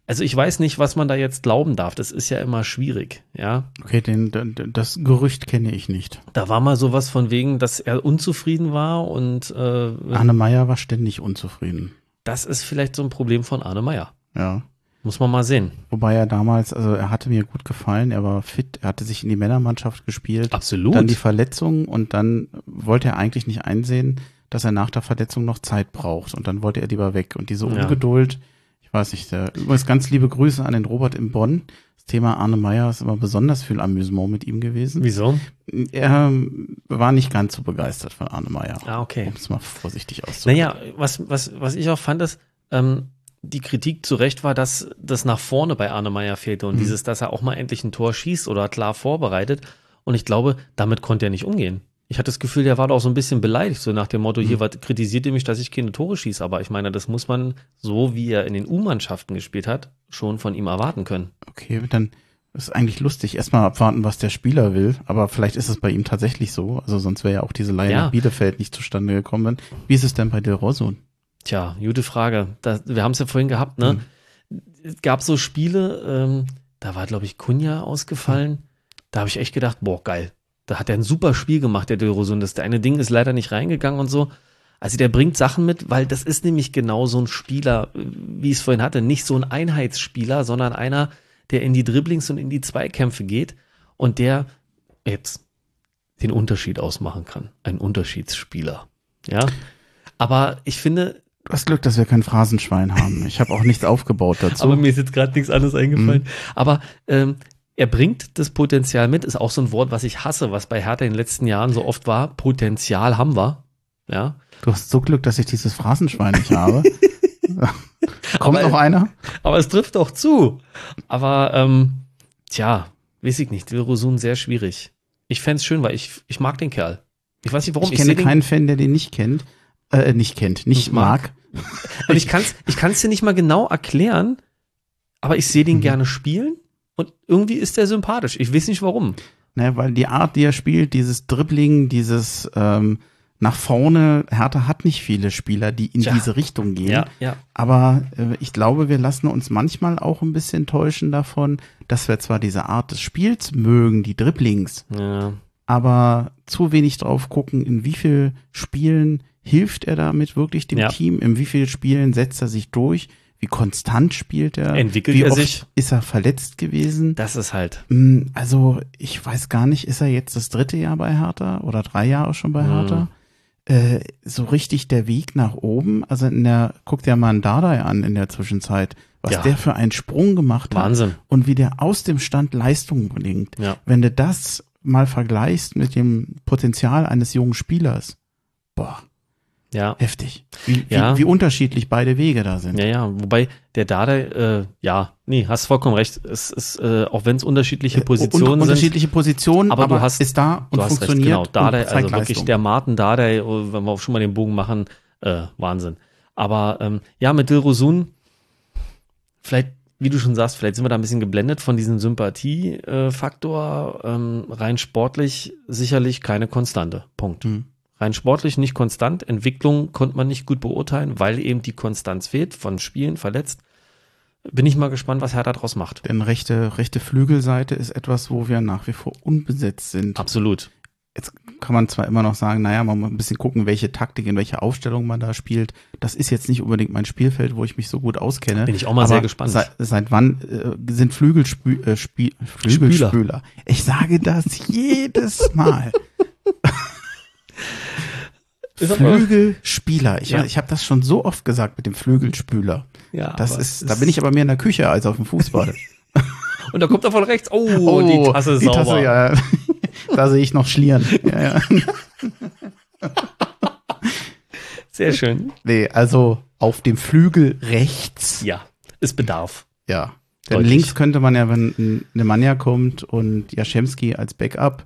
also ich weiß nicht, was man da jetzt glauben darf. Das ist ja immer schwierig, ja. Okay, den, den, das Gerücht kenne ich nicht. Da war mal sowas von wegen, dass er unzufrieden war und äh, Arne Meyer war ständig unzufrieden. das ist vielleicht so ein Problem von Arne Meyer. Ja. Muss man mal sehen. Wobei er damals, also er hatte mir gut gefallen, er war fit, er hatte sich in die Männermannschaft gespielt. Absolut. Dann die Verletzung und dann wollte er eigentlich nicht einsehen, dass er nach der Verletzung noch Zeit braucht und dann wollte er lieber weg. Und diese Ja. Ungeduld, ich weiß nicht, der, übrigens ganz liebe Grüße an den Robert in Bonn. Das Thema Arne Meyer ist immer besonders viel Amüsement mit ihm gewesen. Wieso? Er ähm, war nicht ganz so begeistert von Arne Meyer. Ah, okay. Um es mal vorsichtig auszudrücken. Naja, was, was, was ich auch fand, ist, ähm, die Kritik zu Recht war, dass das nach vorne bei Arne Meyer fehlte und Mhm. dieses, dass er auch mal endlich ein Tor schießt oder klar vorbereitet. Und ich glaube, damit konnte er nicht umgehen. Ich hatte das Gefühl, der war da auch so ein bisschen beleidigt, so nach dem Motto, Mhm. hier, was kritisiert ihr mich, dass ich keine Tore schieße? Aber ich meine, das muss man, so wie er in den U-Mannschaften gespielt hat, schon von ihm erwarten können. Okay, dann ist eigentlich lustig. Erstmal abwarten, was der Spieler will. Aber vielleicht ist es bei ihm tatsächlich so. Also sonst wäre ja auch diese Leihe Ja. nach Bielefeld nicht zustande gekommen. Wie ist es denn bei Del Rosso? Tja, gute Frage. Da, wir haben es ja vorhin gehabt, ne? Es gab so Spiele, ähm, da war, glaube ich, Kunja ausgefallen. Da habe ich echt gedacht, boah, geil. Da hat er ein super Spiel gemacht, der Dilrosun. Das eine Ding ist leider nicht reingegangen und so. Also der bringt Sachen mit, weil das ist nämlich genau so ein Spieler, wie ich es vorhin hatte. Nicht so ein Einheitsspieler, sondern einer, der in die Dribblings und in die Zweikämpfe geht und der jetzt den Unterschied ausmachen kann. Ein Unterschiedsspieler. Ja. Aber ich finde, Du hast Glück, dass wir kein Phrasenschwein haben. Ich habe auch nichts aufgebaut dazu. aber mir ist jetzt gerade nichts anderes eingefallen. Aber ähm, er bringt das Potenzial mit, ist auch so ein Wort, was ich hasse, was bei Hertha in den letzten Jahren so oft war. Potenzial haben wir. Ja. du hast so Glück, dass ich dieses Phrasenschwein nicht habe. Kommt Aber- noch einer? Aber es trifft auch zu. Aber ähm, tja, weiß ich nicht. Dilrosun sehr schwierig. Ich fänd's schön, weil ich, ich mag den Kerl. Ich weiß nicht warum. Ich kenne seh den- keinen Fan, der den nicht kennt. Äh, nicht kennt, nicht mag. mag. Und ich kann's, ich kann's dir nicht mal genau erklären, aber ich sehe den Mhm. gerne spielen und irgendwie ist der sympathisch. Ich weiß nicht warum. Ne, weil die Art, die er spielt, dieses Dribbling, dieses ähm, nach vorne, Hertha hat nicht viele Spieler, die in Tja. diese Richtung gehen. Ja, ja. Aber äh, ich glaube, wir lassen uns manchmal auch ein bisschen täuschen davon, dass wir zwar diese Art des Spiels mögen, die Dribblings, Ja. aber zu wenig drauf gucken, in wie viel Spielen hilft er damit wirklich dem Ja. Team, in wie vielen Spielen setzt er sich durch, wie konstant spielt er, Entwickelt wie er oft sich? ist er verletzt gewesen. Das ist halt. Mm, Also ich weiß gar nicht, ist er jetzt das dritte Jahr bei Hertha oder drei Jahre schon bei Mhm. Hertha? Äh, so richtig der Weg nach oben, also in der, guck dir mal einen Dardai an in der Zwischenzeit, was Ja. der für einen Sprung gemacht hat Wahnsinn. und wie der aus dem Stand Leistung bringt. Ja. Wenn du das mal vergleichst mit dem Potenzial eines jungen Spielers, boah, Ja. heftig. Wie, Ja. wie, wie unterschiedlich beide Wege da sind. Ja, ja. Wobei der Dada, äh, ja, nee, hast vollkommen recht. Es ist, äh, auch wenn es unterschiedliche Positionen Un sind. unterschiedliche Positionen, Aber aber, du hast- ist da und Du hast recht, funktioniert. genau. Dada, und zeigt also wirklich der Martin Dada, wenn wir auch schon mal den Bogen machen, äh, Wahnsinn. Aber ähm, ja, mit Dilrosun, vielleicht, wie du schon sagst, vielleicht sind wir da ein bisschen geblendet von diesem Sympathiefaktor. Ähm, rein sportlich sicherlich keine Konstante. Punkt. Hm. Rein sportlich nicht konstant. Entwicklung konnte man nicht gut beurteilen, weil eben die Konstanz fehlt, von Spielen verletzt. Bin ich mal gespannt, was Hertha daraus macht. Denn rechte, rechte Flügelseite ist etwas, wo wir nach wie vor unbesetzt sind. Absolut. Jetzt kann man zwar immer noch sagen, naja, man muss ein bisschen gucken, welche Taktik, in welcher Aufstellung man da spielt. Das ist jetzt nicht unbedingt mein Spielfeld, wo ich mich so gut auskenne. Bin ich auch mal sehr gespannt. Seit, seit wann äh, sind Flügelspü äh, Spie Flügelspüler? Ich sage das jedes Mal. Flügelspieler. Ich, Ja. ich habe das schon so oft gesagt mit dem Flügelspüler. Ja, Das ist, da bin ich aber mehr in der Küche als auf dem Fußball. Und da kommt er von rechts. Oh, die Tasse ist die sauber. Tasse, ja. da sehe ich noch Schlieren. Ja, ja. Sehr schön. Nee, also auf dem Flügel rechts. Ja, es bedarf. Ja. Denn Deutlich. links könnte man ja, wenn Nemanja kommt und Jaschemski als Backup,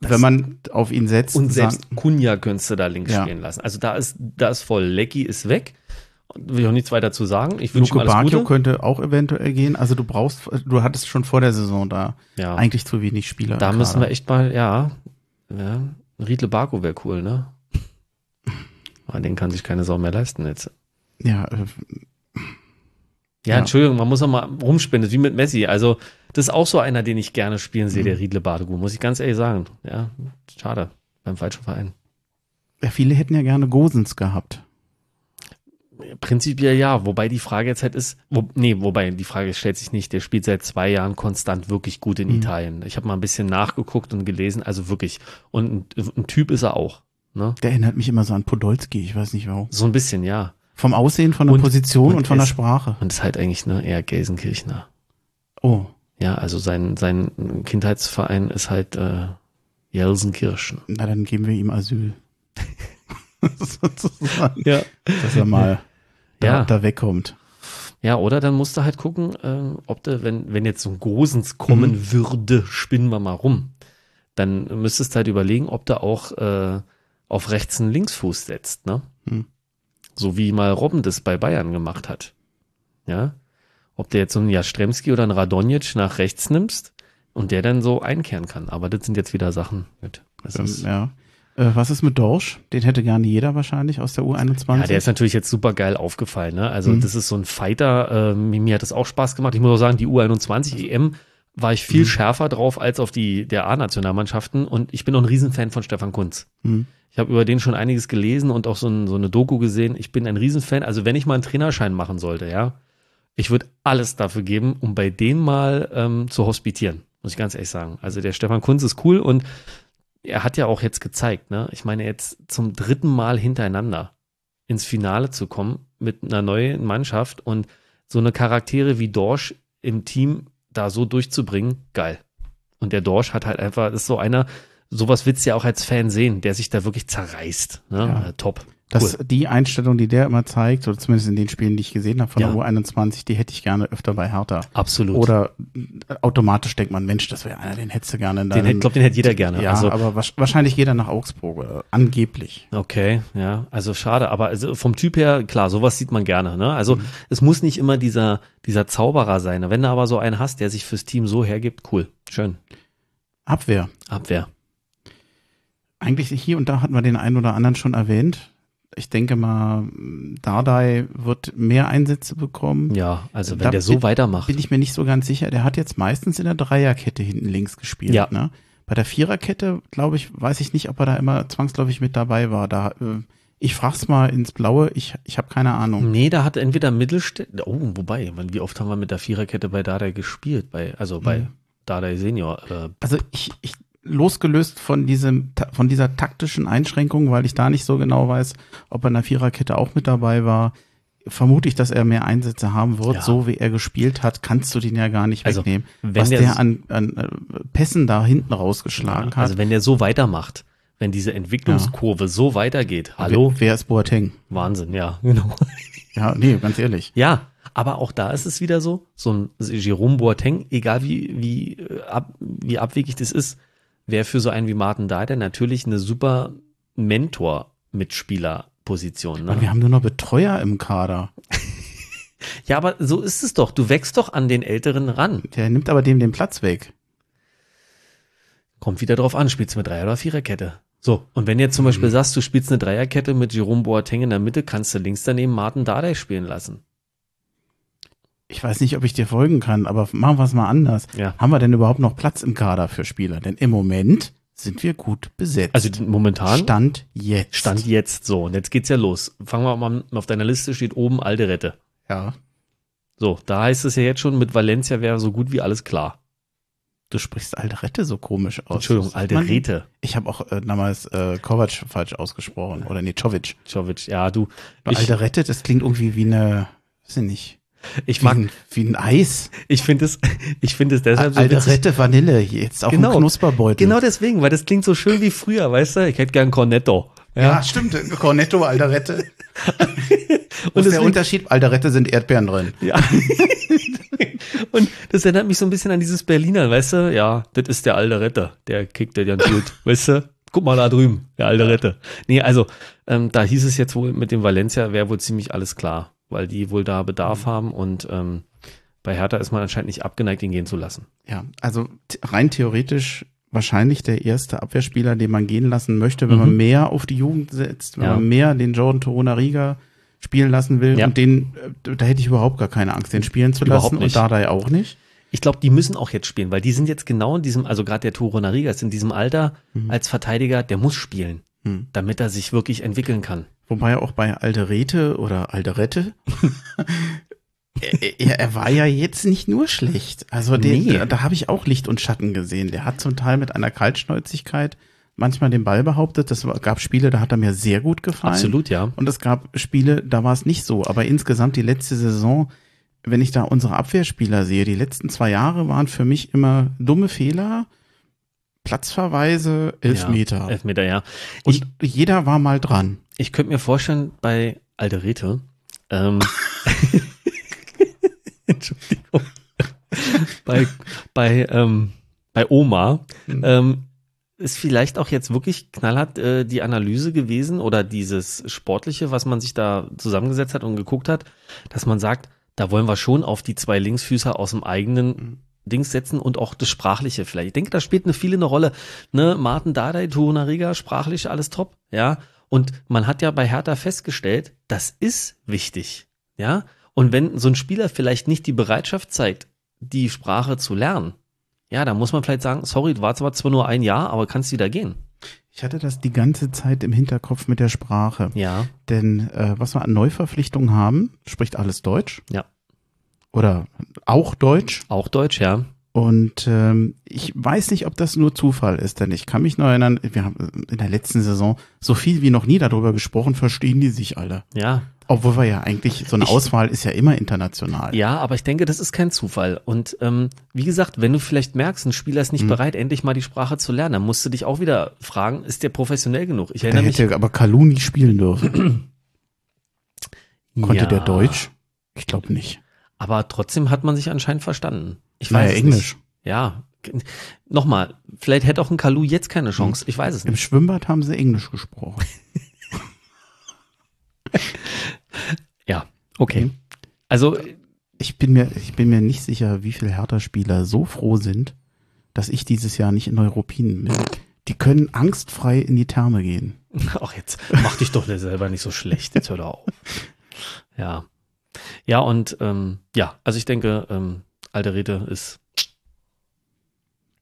wenn man auf ihn setzt. Und sagen- selbst Kunja könntest du da links Ja. spielen lassen. Also da ist, da ist voll. Lecky ist weg. Will ich auch nichts weiter zu sagen. Ich wünsche ihm Luke alles Bacchio Gute. könnte auch eventuell gehen. Also du brauchst, du hattest schon vor der Saison da Ja, eigentlich zu wenig Spieler. da müssen wir echt mal, ja, ja Riedle Barco wäre cool, ne? Aber den kann sich keine Sau mehr leisten jetzt. Ja, äh, Ja, Ja. Entschuldigung, man muss auch mal rumspinnen, das ist wie mit Messi. Also, das ist auch so einer, den ich gerne spielen sehe, der Riedle Badegu, muss ich ganz ehrlich sagen. Ja, schade, beim falschen Verein. ja, viele hätten ja gerne Gosens gehabt. Prinzipiell ja, wobei die Frage jetzt halt ist, wo, nee, wobei die Frage stellt sich nicht, der spielt seit zwei Jahren konstant wirklich gut in Mhm. Italien. Ich habe mal ein bisschen nachgeguckt und gelesen, also wirklich. Und ein, ein Typ ist er auch. Ne? Der erinnert mich immer so an Podolski, ich weiß nicht warum. So ein bisschen, ja. Vom Aussehen, von der Und- Position und, und von der Sprache. Und ist halt eigentlich ne, eher Gelsenkirchner. Oh, Ja, also sein, sein Kindheitsverein ist halt äh, Gelsenkirchen. na dann geben wir ihm Asyl. Sozusagen, Ja. dass er mal da, Ja. da wegkommt. Ja, oder dann musst du halt gucken, äh, ob du, wenn, wenn jetzt so ein Gosens kommen Mhm. würde, spinnen wir mal rum, dann müsstest du halt überlegen, ob du auch äh, auf rechts einen Linksfuß setzt, ne? Mhm. So wie mal Robben das bei Bayern gemacht hat. Ja? Ob du jetzt so einen Jastremski oder einen Radonjic nach rechts nimmst und der dann so einkehren kann. Aber das sind jetzt wieder Sachen. Gut, das Ähm, ist, ja. Äh, was ist mit Dorsch? Den hätte gerne jeder wahrscheinlich aus der U21. Ja, der ist natürlich jetzt super geil aufgefallen. Ne? Also Mhm. das ist so ein Fighter. Ähm, mir hat das auch Spaß gemacht. Ich muss auch sagen, die U21 EM war ich viel Mhm. schärfer drauf als auf die der A-Nationalmannschaften. Und ich bin auch ein Riesenfan von Stefan Kunz. Mhm. Ich habe über den schon einiges gelesen und auch so, ein, so eine Doku gesehen. Ich bin ein Riesenfan. Also wenn ich mal einen Trainerschein machen sollte, ja, ich würde alles dafür geben, um bei dem mal ähm, zu hospitieren. Muss ich ganz ehrlich sagen. Also der Stefan Kunz ist cool und er hat ja auch jetzt gezeigt, ne? Ich meine, jetzt zum dritten Mal hintereinander ins Finale zu kommen mit einer neuen Mannschaft und so eine Charaktere wie Dorsch im Team da so durchzubringen, geil. Und der Dorsch hat halt einfach, ist so einer, sowas willst du ja auch als Fan sehen, der sich da wirklich zerreißt. Ne? Ja. Äh, Top. Das, Die Einstellung, die der immer zeigt, oder zumindest in den Spielen, die ich gesehen habe von Ja. der U21, die hätte ich gerne öfter bei Hertha. Absolut. Oder äh, automatisch denkt man, Mensch, das wäre einer, den hättest du gerne. in den deinem- hätte, glaub, den hätte jeder gerne. Ja, also, aber wahrscheinlich geht er nach Augsburg, äh, angeblich. Okay, ja, also schade, aber also vom Typ her, klar, sowas sieht man gerne, ne? Also Mhm. es muss nicht immer dieser, dieser Zauberer sein. Wenn du aber so einen hast, der sich fürs Team so hergibt, cool, schön. Abwehr. Abwehr. Eigentlich hier und da hatten wir den einen oder anderen schon erwähnt. Ich denke mal, Dardai wird mehr Einsätze bekommen. Ja, also wenn Da der so bin- weitermacht. Bin ich mir nicht so ganz sicher. Der hat jetzt meistens in der Dreierkette hinten links gespielt. Ja. Ne? Bei der Viererkette, glaube ich, weiß ich nicht, ob er da immer zwangsläufig mit dabei war. Da, äh, ich frag's mal ins Blaue, ich, ich habe keine Ahnung. Nee, da hat entweder Mittelstädt, oh, wobei, wie oft haben wir mit der Viererkette bei Dardai gespielt, bei, also bei Mhm. Dardai Senior, äh, Also ich, ich losgelöst von diesem von dieser taktischen Einschränkung, weil ich da nicht so genau weiß, ob er in der Viererkette auch mit dabei war, vermute ich, dass er mehr Einsätze haben wird. Ja. So wie er gespielt hat, kannst du den ja gar nicht Also, wegnehmen. Was der der, an, an äh, Pässen da hinten rausgeschlagen hat. also wenn der so weitermacht, wenn diese Entwicklungskurve so weitergeht, hallo, Wer, wer ist Boateng? Wahnsinn, ja, genau. Ja, nee, ganz ehrlich. Ja, aber auch da ist es wieder so, so ein Jerome Boateng, egal wie, wie, äh, ab, wie abwegig das ist, wäre für so einen wie Martin Dardai natürlich eine super Mentor-Mitspieler-Position. Und wir Ne? haben nur noch Betreuer im Kader. Ja, aber so ist es doch. Du wächst doch an den Älteren ran. Der nimmt aber dem den Platz weg. Kommt wieder drauf an, spielst du mit Dreier- oder Viererkette. So, und wenn jetzt zum Beispiel sagst, du spielst eine Dreierkette mit Jerome Boateng in der Mitte, kannst du links daneben Martin Dardai spielen lassen. Ich weiß nicht, ob ich dir folgen kann, aber machen wir es mal anders. Ja. Haben wir denn überhaupt noch Platz im Kader für Spieler? Denn im Moment sind wir gut besetzt. Also momentan Stand jetzt. Stand jetzt so. Und jetzt geht's ja los. Fangen wir mal an. Auf deiner Liste steht oben alte Rette. Ja. So, da heißt es ja jetzt schon, mit Valencia wäre so gut wie alles klar. Du sprichst Alderette so komisch aus. Entschuldigung, Sagt alte man- Rete. Ich habe auch äh, damals äh, Kovac falsch ausgesprochen. Oder nee, Czovic. Jovic, ja, du. Ich, Alderette, das klingt irgendwie wie eine, weiß ich nicht, ich wie mag, ein, wie ein Eis. ich finde es, ich finde es deshalb so witzig. Alderette Vanille, jetzt auch Genau. ein Knusperbeutel. Genau deswegen, weil das klingt so schön wie früher, weißt du? Ich hätte gern Cornetto. Ja, stimmt. Cornetto, Alderette. Und ist der Unterschied? Alderette sind Erdbeeren drin. Ja. Und das erinnert mich so ein bisschen an dieses Berliner, weißt du? Ja, das ist der alte Retter. Der kickt der ganz gut, weißt du? Guck mal da drüben, der alte Retter. Nee, also, ähm, da hieß es jetzt wohl mit dem Valencia wäre wohl ziemlich alles klar, weil die wohl da Bedarf Mhm. haben und ähm, bei Hertha ist man anscheinend nicht abgeneigt, ihn gehen zu lassen. Ja, also rein theoretisch wahrscheinlich der erste Abwehrspieler, den man gehen lassen möchte, wenn Mhm. man mehr auf die Jugend setzt, wenn Ja. man mehr den Jordan Torunariga spielen lassen will. Ja. Und den, äh, da hätte ich überhaupt gar keine Angst, den spielen zu Überhaupt lassen. nicht. Und Dardai auch nicht. Ich glaube, die müssen auch jetzt spielen, weil die sind jetzt genau in diesem, also gerade der Toro Nariga ist in diesem Alter als Verteidiger, der muss spielen, Mhm. damit er sich wirklich entwickeln kann. Wobei auch bei Alderete oder Alderette, er, er, war ja jetzt nicht nur schlecht. Also den, Nee. da, da habe ich auch Licht und Schatten gesehen. Der hat zum Teil mit einer Kaltschnäuzigkeit manchmal den Ball behauptet. Das gab Spiele, da hat er mir sehr gut gefallen. Absolut, ja. Und es gab Spiele, da war es nicht so. Aber insgesamt die letzte Saison, wenn ich da unsere Abwehrspieler sehe, die letzten zwei Jahre waren für mich immer dumme Fehler, Platzverweise, Elfmeter. Ja, Elfmeter, ja. Und jeder war mal dran. Ich könnte mir vorstellen, bei Alderete, ähm, Entschuldigung, bei, bei, ähm, bei Oma, ähm, ist vielleicht auch jetzt wirklich knallhart äh, die Analyse gewesen oder dieses Sportliche, was man sich da zusammengesetzt hat und geguckt hat, dass man sagt, da wollen wir schon auf die zwei Linksfüßer aus dem eigenen Dings setzen und auch das Sprachliche vielleicht. Ich denke, da spielt eine viele eine Rolle. Ne, Martin Dardai, Tuhunariga, sprachlich alles top, ja. Und man hat ja bei Hertha festgestellt, das ist wichtig, ja. Und wenn so ein Spieler vielleicht nicht die Bereitschaft zeigt, die Sprache zu lernen, ja, dann muss man vielleicht sagen, sorry, du warst aber zwar nur ein Jahr, aber kannst wieder gehen. Ich hatte das die ganze Zeit im Hinterkopf mit der Sprache. Ja, Denn äh, was wir an Neuverpflichtungen haben, spricht alles Deutsch. Ja. Oder auch Deutsch. auch Deutsch, ja. Und ähm, ich weiß nicht, ob das nur Zufall ist, denn ich kann mich noch erinnern, wir haben in der letzten Saison so viel wie noch nie darüber gesprochen, verstehen die sich alle. Ja, Obwohl wir ja eigentlich, so eine Ich- Auswahl ist ja immer international. Ja, aber ich denke, das ist kein Zufall. Und ähm, wie gesagt, wenn du vielleicht merkst, ein Spieler ist nicht Mhm. bereit, endlich mal die Sprache zu lernen, dann musst du dich auch wieder fragen, ist der professionell genug? Ich Der erinnere mich. hätte aber Kalu nicht spielen dürfen. Konnte ja, der Deutsch? Ich glaube nicht. Aber trotzdem hat man sich anscheinend verstanden. Ich Naja, weiß es Englisch. Nicht. Ja. Nochmal, vielleicht hätte auch ein Kalu jetzt keine. Chance. Ich weiß es Im nicht. Schwimmbad haben sie Englisch gesprochen. Ja, okay. Mhm. Also, Ich bin mir, ich bin mir nicht sicher, wie viele Hertha-Spieler so froh sind, dass ich dieses Jahr nicht in Neuruppin bin. Die können angstfrei in die Therme gehen. ach jetzt, mach dich doch selber nicht so schlecht. Jetzt hör doch auf. Ja. Ja, und ähm, ja, also ich denke, ähm, alte Rede ist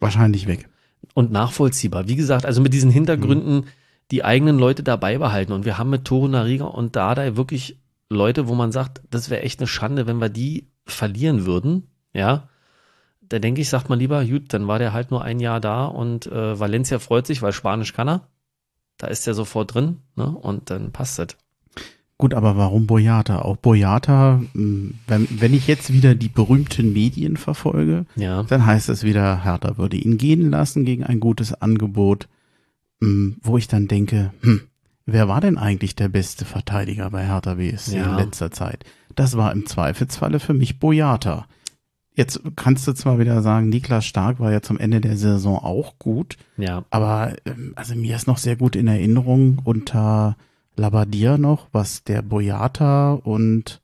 Wahrscheinlich weg. und nachvollziehbar. Wie gesagt, also mit diesen Hintergründen die eigenen Leute dabei behalten. Und wir haben mit Toro Nariga und Dardai wirklich Leute, wo man sagt, das wäre echt eine Schande, wenn wir die verlieren würden. Ja. Da denke ich, sagt man lieber, gut, dann war der halt nur ein Jahr da und äh, Valencia freut sich, weil Spanisch kann er. Da ist er sofort drin, ne? Und dann passt das. Gut, aber warum Boyata? Auch Boyata, mh, wenn, wenn ich jetzt wieder die berühmten Medien verfolge, Ja. dann heißt es wieder, Hertha würde ihn gehen lassen gegen ein gutes Angebot, mh, wo ich dann denke, hm, wer war denn eigentlich der beste Verteidiger bei Hertha BSC Ja. in letzter Zeit? Das war im Zweifelsfalle für mich Boyata. Jetzt kannst du zwar wieder sagen, Niklas Stark war ja zum Ende der Saison auch gut, Ja. aber ähm, also mir ist noch sehr gut in Erinnerung unter Labadia noch, was der Boyata und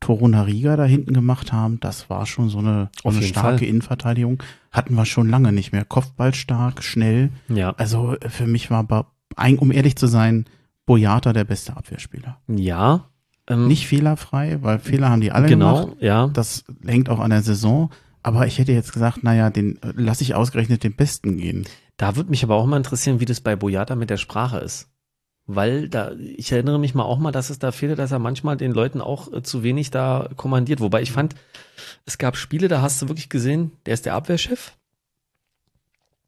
Torunariga da hinten gemacht haben. Das war schon so eine, so eine starke Fall. Innenverteidigung. Hatten wir schon lange nicht mehr. Kopfball stark, schnell. Ja. Also äh, für mich war, um ehrlich zu sein, Boyata der beste Abwehrspieler. Ja. Ähm, Nicht fehlerfrei, weil Fehler haben die alle genau, gemacht. ja. Das hängt auch an der Saison. Aber ich hätte jetzt gesagt, naja, den äh, lasse ich ausgerechnet den Besten gehen. Da würde mich aber auch mal interessieren, wie das bei Boyata mit der Sprache ist. Weil da, ich erinnere mich mal auch mal, dass es da fehlte, dass er manchmal den Leuten auch äh, zu wenig da kommandiert. Wobei ich fand, es gab Spiele, da hast du wirklich gesehen, der ist der Abwehrchef.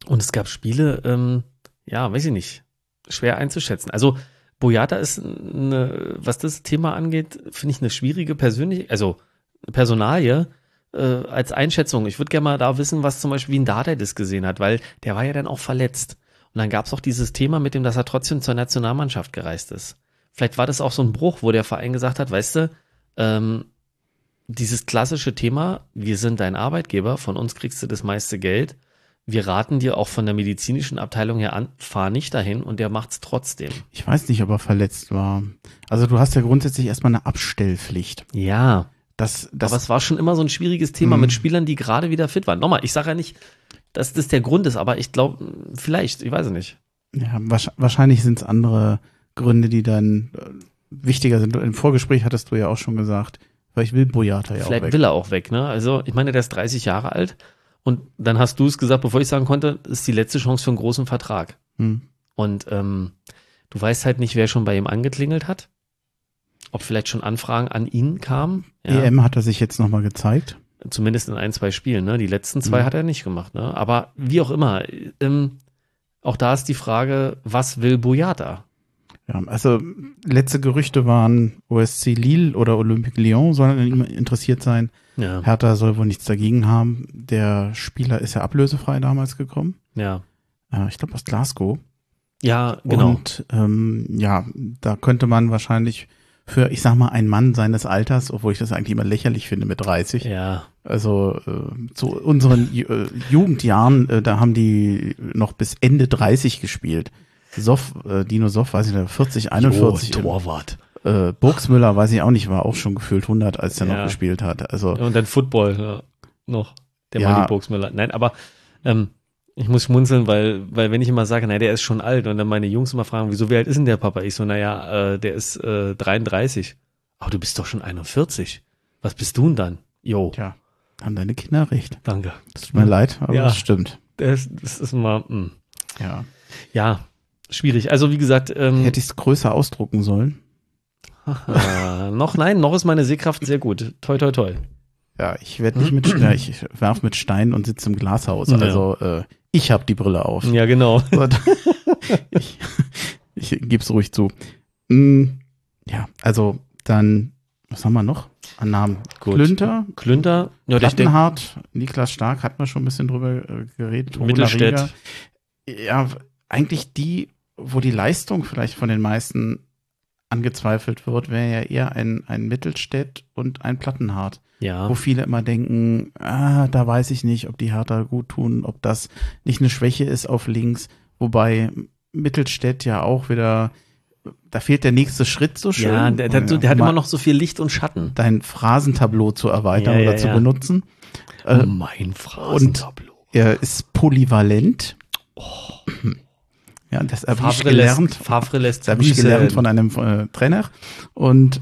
Und es gab Spiele, ähm, ja, weiß ich nicht, schwer einzuschätzen. Also Boyata ist eine, was das Thema angeht, finde ich eine schwierige persönliche, also Personalie äh, als Einschätzung. Ich würde gerne mal da wissen, was zum Beispiel wie ein Dardai das gesehen hat, weil der war ja dann auch verletzt. Und dann gab es auch dieses Thema mit dem, dass er trotzdem zur Nationalmannschaft gereist ist. Vielleicht war das auch so ein Bruch, wo der Verein gesagt hat, weißt du, ähm, dieses klassische Thema, wir sind dein Arbeitgeber, von uns kriegst du das meiste Geld. Wir raten dir auch von der medizinischen Abteilung her an, fahr nicht dahin und der macht's trotzdem. Ich weiß nicht, ob er verletzt war. Also du hast ja grundsätzlich erstmal eine Abstellpflicht. Ja. Das, das, Aber es war schon immer so ein schwieriges Thema Mhm. mit Spielern, die gerade wieder fit waren. Nochmal, ich sage ja nicht, dass das der Grund ist, aber ich glaube, vielleicht, ich weiß es nicht. ja, wahrsch- wahrscheinlich sind es andere Gründe, die dann äh, wichtiger sind. Im Vorgespräch hattest du ja auch schon gesagt, vielleicht will Boyata ja Vielleicht auch weg. will er auch weg, ne? Also, ich meine, der ist 30 Jahre alt und dann hast du es gesagt, bevor ich sagen konnte, ist die letzte Chance für einen großen Vertrag. Hm. Und ähm, du weißt halt nicht, wer schon bei ihm angeklingelt hat. Ob vielleicht schon Anfragen an ihn kamen. Ja, EM hat er sich jetzt nochmal gezeigt. Zumindest in ein, zwei Spielen. Ne? Die letzten zwei Mhm. hat er nicht gemacht. Ne? Aber wie auch immer, ähm, auch da ist die Frage, was will Boyata? Ja, also letzte Gerüchte waren OSC Lille oder Olympique Lyon sollen an ihm interessiert sein. Ja, Hertha soll wohl nichts dagegen haben. Der Spieler ist ja ablösefrei damals gekommen. ja. Äh, ich glaube aus Glasgow. Ja, genau. Und ähm, ja, da könnte man wahrscheinlich für, ich sag mal, einen Mann seines Alters, obwohl ich das eigentlich immer lächerlich finde mit 30. ja, Also äh, zu unseren äh, Jugendjahren, äh, da haben die noch bis Ende 30 gespielt. Soff, äh, Dino Soff, weiß ich nicht, 40, 41. Oh, Torwart. äh, Burgsmüller, weiß ich auch nicht, war auch schon gefühlt 100, als der Ja. noch gespielt hat. Also Und dann Football ja, noch. Der Ja. Manny Burgsmüller. Nein, aber ähm, ich muss schmunzeln, weil, weil wenn ich immer sage, naja, der ist schon alt und dann meine Jungs immer fragen, wieso, wie alt ist denn der Papa? Ich so, naja, äh, der ist äh, 33. Aber du bist doch schon 41. Was bist du denn dann? Jo, Tja, haben deine Kinder recht. danke. Das tut mir leid, aber Ja. das stimmt. Das, das ist mal, mh. Ja. ja, schwierig. Also wie gesagt, ähm, Hätte ich es größer ausdrucken sollen. noch nein, noch ist meine Sehkraft sehr gut. Toi, toi, toi. Ja, ich werde nicht mit, ja, ich werf mit Steinen und sitze im Glashaus. Ja. Also äh, ich habe die Brille auf. Ja, genau. Ich ich gebe es ruhig zu. Mm, ja, also dann, was haben wir noch an Namen? Gut. Klünter, Klünter, ja, Plattenhardt, Niklas Stark, hat man schon ein bisschen drüber äh, geredet. Mittelstädt. Ja, eigentlich die, wo die Leistung vielleicht von den meisten angezweifelt wird, wäre ja eher ein, ein Mittelstädt und ein Plattenhardt ja. wo viele immer denken, ah, da weiß ich nicht, ob die Hertha gut tun, ob das nicht eine Schwäche ist auf links, wobei Mittelstädt ja auch wieder, da fehlt der nächste Schritt so schön. Ja, der, der, der hat immer noch so viel Licht und Schatten. dein Phrasentableau zu erweitern Ja, ja, oder zu benutzen. Äh, mein Phrasentableau. er ist polyvalent. Oh. Ja, das habe ich Favre gelernt. lässt, Favre lässt Das habe ich gelernt von einem äh, Trainer. Und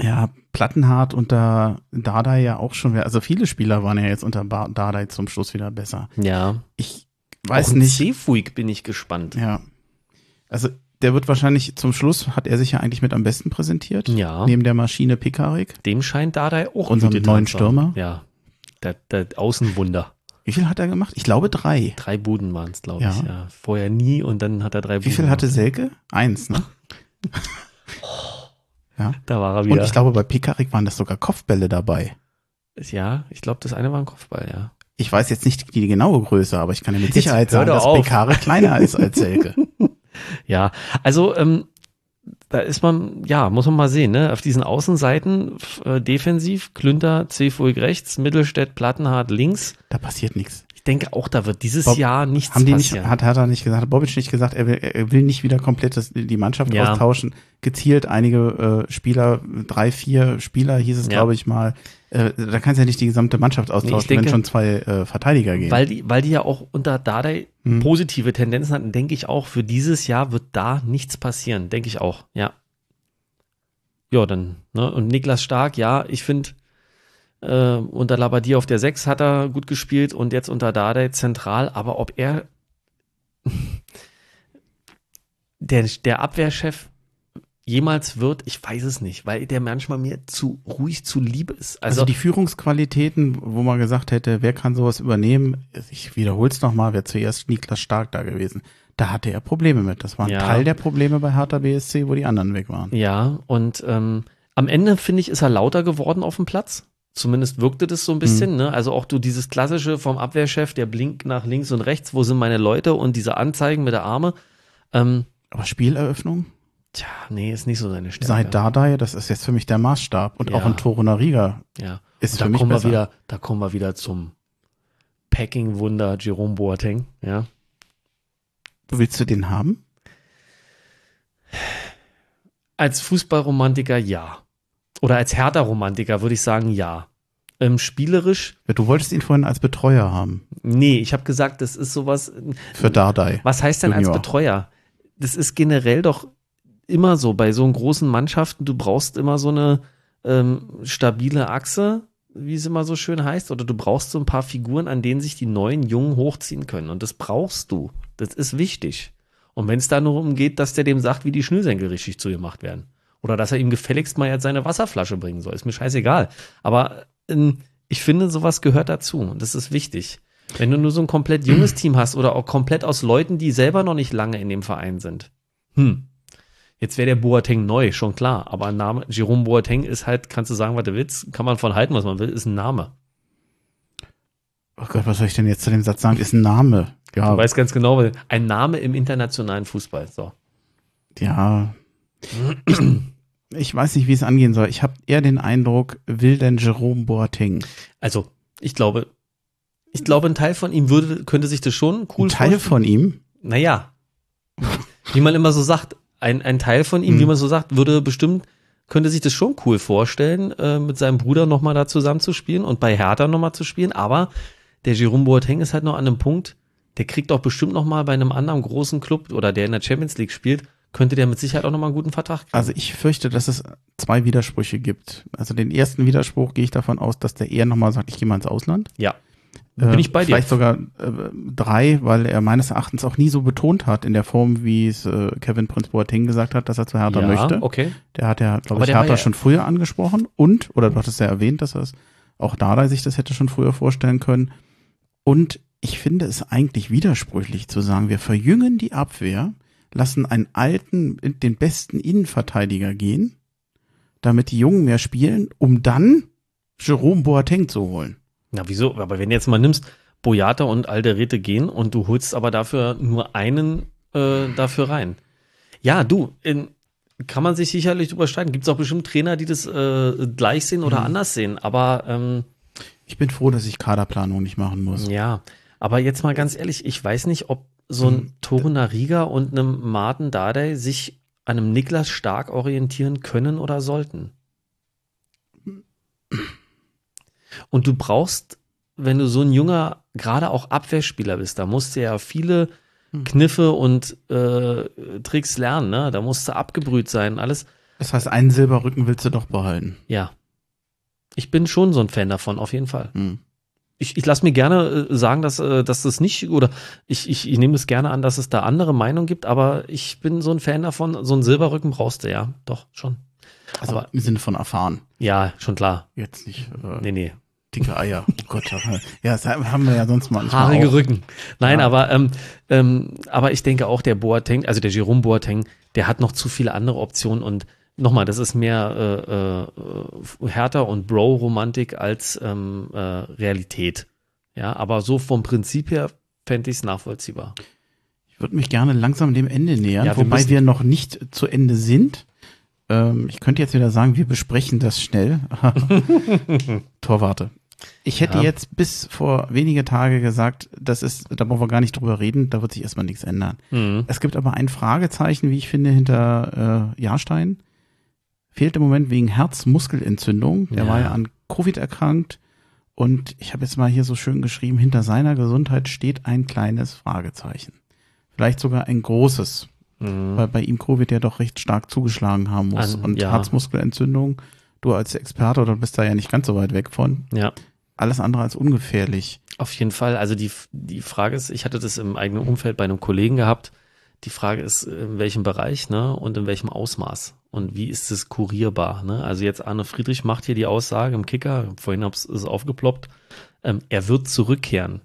ja, Plattenhardt unter Dardai ja auch schon. Also viele Spieler waren ja jetzt unter Dardai zum Schluss wieder besser. Ja. Ich weiß Auch nicht. Seefuig bin ich gespannt. Ja. Also der wird wahrscheinlich zum Schluss, hat er sich ja eigentlich mit am besten präsentiert. Ja. Neben der Maschine Pikarik. Dem scheint Dardai auch Unserem gute neuen. Stürmer. Ja. Der, der Außenwunder. Wie viel hat er gemacht? Ich glaube drei. Drei Buden waren es, glaube Ja. ich. Ja. Vorher nie und dann hat er drei Wie Buden. viel hatte gemacht. Selke? Eins, ne? ja. Da war er Und wieder. ich glaube, bei Pikarik waren das sogar Kopfbälle dabei. ja, ich glaube, das eine war ein Kopfball, ja. Ich weiß jetzt nicht die genaue Größe, aber ich kann dir mit Sicherheit sagen, dass. Pekarik kleiner ist als Selke. Ja, also ähm, da ist man, ja, muss man mal sehen, ne? Auf diesen Außenseiten äh, defensiv, Klünter, Cefuig rechts, Mittelstädt, Plattenhardt links. Da passiert nichts. Ich denke auch, da wird dieses Bob, Jahr nichts Haben die nicht, passieren. hat, hat er nicht gesagt, hat Bobic nicht gesagt, er will, er will nicht wieder komplett das, die Mannschaft Ja. austauschen. Gezielt einige äh, Spieler, drei, vier Spieler hieß es, Ja. glaube ich mal. Äh, da kannst du ja nicht die gesamte Mannschaft austauschen, denke- wenn schon zwei äh, Verteidiger gehen. weil, die, weil die ja auch unter Dardai Hm. positive Tendenzen hatten, denke ich auch, für dieses Jahr wird da nichts passieren, denke ich auch, ja. Ja, dann, ne? Und Niklas Stark, ja, ich finde, Äh, unter Labadier auf der 6 hat er gut gespielt und jetzt unter Dardai zentral. Aber ob er der, der Abwehrchef jemals wird, ich weiß es nicht, weil der manchmal mir zu ruhig zu lieb ist. Also, also die Führungsqualitäten, wo man gesagt hätte, wer kann sowas übernehmen, ich wiederhole es nochmal, wäre zuerst Niklas Stark da gewesen. Da hatte er Probleme mit. Das war ein ja. Teil der Probleme bei Hertha BSC, wo die anderen weg waren. Ja, und ähm, am Ende, finde ich, ist er lauter geworden auf dem Platz. Zumindest wirkte das so ein bisschen, mhm. ne? Also auch du dieses klassische vom Abwehrchef, der blinkt nach links und rechts, wo sind meine Leute und diese Anzeigen mit der Arme. Ähm, Aber Spieleröffnung? Tja, nee, ist nicht so seine Stärke. Seit Dardai, das ist jetzt für mich der Maßstab. Und ja. auch ein Toruna Riga ja. ist da für mich kommen besser. Wir wieder, da kommen wir wieder zum Packing-Wunder Jerome Boateng, ja. Willst du den haben? Als Fußballromantiker ja. Oder als Hertha-Romantiker würde ich sagen ja. Ähm, spielerisch. Du wolltest ihn vorhin als Betreuer haben. Nee, ich habe gesagt, das ist sowas. Für Dardai. Was heißt denn Junior. als Betreuer? Das ist generell doch immer so bei so großen Mannschaften, du brauchst immer so eine ähm, stabile Achse, wie es immer so schön heißt, oder du brauchst so ein paar Figuren, an denen sich die neuen Jungen hochziehen können. Und das brauchst du. Das ist wichtig. Und wenn es da nur umgeht, dass der dem sagt, wie die Schnürsenkel richtig zugemacht werden. Oder dass er ihm gefälligst mal jetzt seine Wasserflasche bringen soll. Ist mir scheißegal. Aber ähm, ich finde, sowas gehört dazu. Und das ist wichtig. Wenn du nur so ein komplett junges Team hast oder auch komplett aus Leuten, die selber noch nicht lange in dem Verein sind. Hm, Jetzt wäre der Boateng neu, schon klar. Aber ein Name, Jerome Boateng ist halt, kannst du sagen, was du willst, kann man von halten, was man will, ist ein Name. Oh Gott, was soll ich denn jetzt zu dem Satz sagen? Ist ein Name. Ja. Du weißt ganz genau, ein Name im internationalen Fußball. So. Ja. Ich, weiß nicht, wie es angehen soll. Ich habe eher den Eindruck, will denn Jerome Boateng? Also, ich glaube, ich glaube, ein Teil von ihm würde, könnte sich das schon cool Ein Teil vorstellen. von ihm? Naja. Wie man immer so sagt, ein, ein Teil von ihm, mhm. wie man so sagt, würde bestimmt, könnte sich das schon cool vorstellen, äh, mit seinem Bruder nochmal da zusammen zu spielen und bei Hertha nochmal zu spielen. Aber der Jerome Boateng ist halt noch an einem Punkt, der kriegt auch bestimmt nochmal bei einem anderen großen Club oder der in der Champions League spielt, könnte der mit Sicherheit auch nochmal einen guten Vertrag kriegen. Also ich fürchte, dass es zwei Widersprüche gibt. Also den ersten Widerspruch gehe ich davon aus, dass der eher nochmal sagt, ich gehe mal ins Ausland. Ja. Bin ich bei dir. Vielleicht sogar äh, drei, weil er meines Erachtens auch nie so betont hat in der Form, wie es äh, Kevin Prince Boateng gesagt hat, dass er zu Hertha ja, möchte. okay. Der hat ja, glaube ich, Hertha ja schon früher angesprochen und, oder du hattest ja erwähnt, dass er es auch Dada sich das hätte schon früher vorstellen können. Und ich finde es eigentlich widersprüchlich zu sagen, wir verjüngen die Abwehr, lassen einen alten, den besten Innenverteidiger gehen, damit die Jungen mehr spielen, um dann Jerome Boateng zu holen. Na, wieso? Aber wenn du jetzt mal nimmst, Boyata und Alderete gehen und du holst aber dafür nur einen äh, dafür rein. Ja, du, in, kann man sich sicherlich drüber streiten. Gibt es auch bestimmt Trainer, die das äh, gleich sehen oder mhm. anders sehen. Aber ähm, ich bin froh, dass ich Kaderplanung nicht machen muss. Ja, aber jetzt mal ganz ehrlich, ich weiß nicht, ob so ein mhm. Toruna Riga und einem Martin Dardai sich an einem Niklas Stark orientieren können oder sollten. Und du brauchst, wenn du so ein junger, gerade auch Abwehrspieler bist, da musst du ja viele hm. Kniffe und äh, Tricks lernen, ne? Da musst du abgebrüht sein, alles. Das heißt, einen Silberrücken willst du doch behalten. Ja. Ich bin schon so ein Fan davon, auf jeden Fall. Hm. Ich, ich lasse mir gerne äh, sagen, dass, äh, dass das nicht, oder ich, ich, ich nehme es gerne an, dass es da andere Meinungen gibt, aber ich bin so ein Fan davon, so einen Silberrücken brauchst du ja, doch, schon. Also aber, im Sinne von erfahren. Ja, schon klar. Jetzt nicht. Äh, nee, nee dicke Eier. Oh Gott, ja, das haben wir ja sonst mal. Haarige Rücken. Nein, ja. aber ähm, ähm, aber ich denke auch der Boateng, also der Jerome Boateng, der hat noch zu viele andere Optionen und nochmal, das ist mehr äh, äh, härter und Bro-Romantik als ähm, äh, Realität. Ja, aber so vom Prinzip her fände ich es nachvollziehbar. Ich würde mich gerne langsam dem Ende nähern, ja, wir wobei wir noch nicht zu Ende sind. Ähm, ich könnte jetzt wieder sagen, wir besprechen das schnell. Torwarte. Ich hätte ja. jetzt bis vor wenige Tage gesagt, das ist, da brauchen wir gar nicht drüber reden, da wird sich erstmal nichts ändern. Mhm. Es gibt aber ein Fragezeichen, wie ich finde, hinter äh, Jahrstein. Fehlt im Moment wegen Herzmuskelentzündung. Der ja. war ja an Covid erkrankt. Und ich habe jetzt mal hier so schön geschrieben, hinter seiner Gesundheit steht ein kleines Fragezeichen. Vielleicht sogar ein großes, mhm. weil bei ihm Covid ja doch recht stark zugeschlagen haben muss. An, und ja. Herzmuskelentzündung du als Experte oder bist da ja nicht ganz so weit weg von. Ja. Alles andere als ungefährlich. Auf jeden Fall. Also die, die Frage ist, ich hatte das im eigenen Umfeld bei einem Kollegen gehabt. Die Frage ist, in welchem Bereich, ne, und in welchem Ausmaß. Und wie ist es kurierbar, ne? Also jetzt Arne Friedrich macht hier die Aussage im Kicker, vorhin ist es aufgeploppt, ähm, er wird zurückkehren.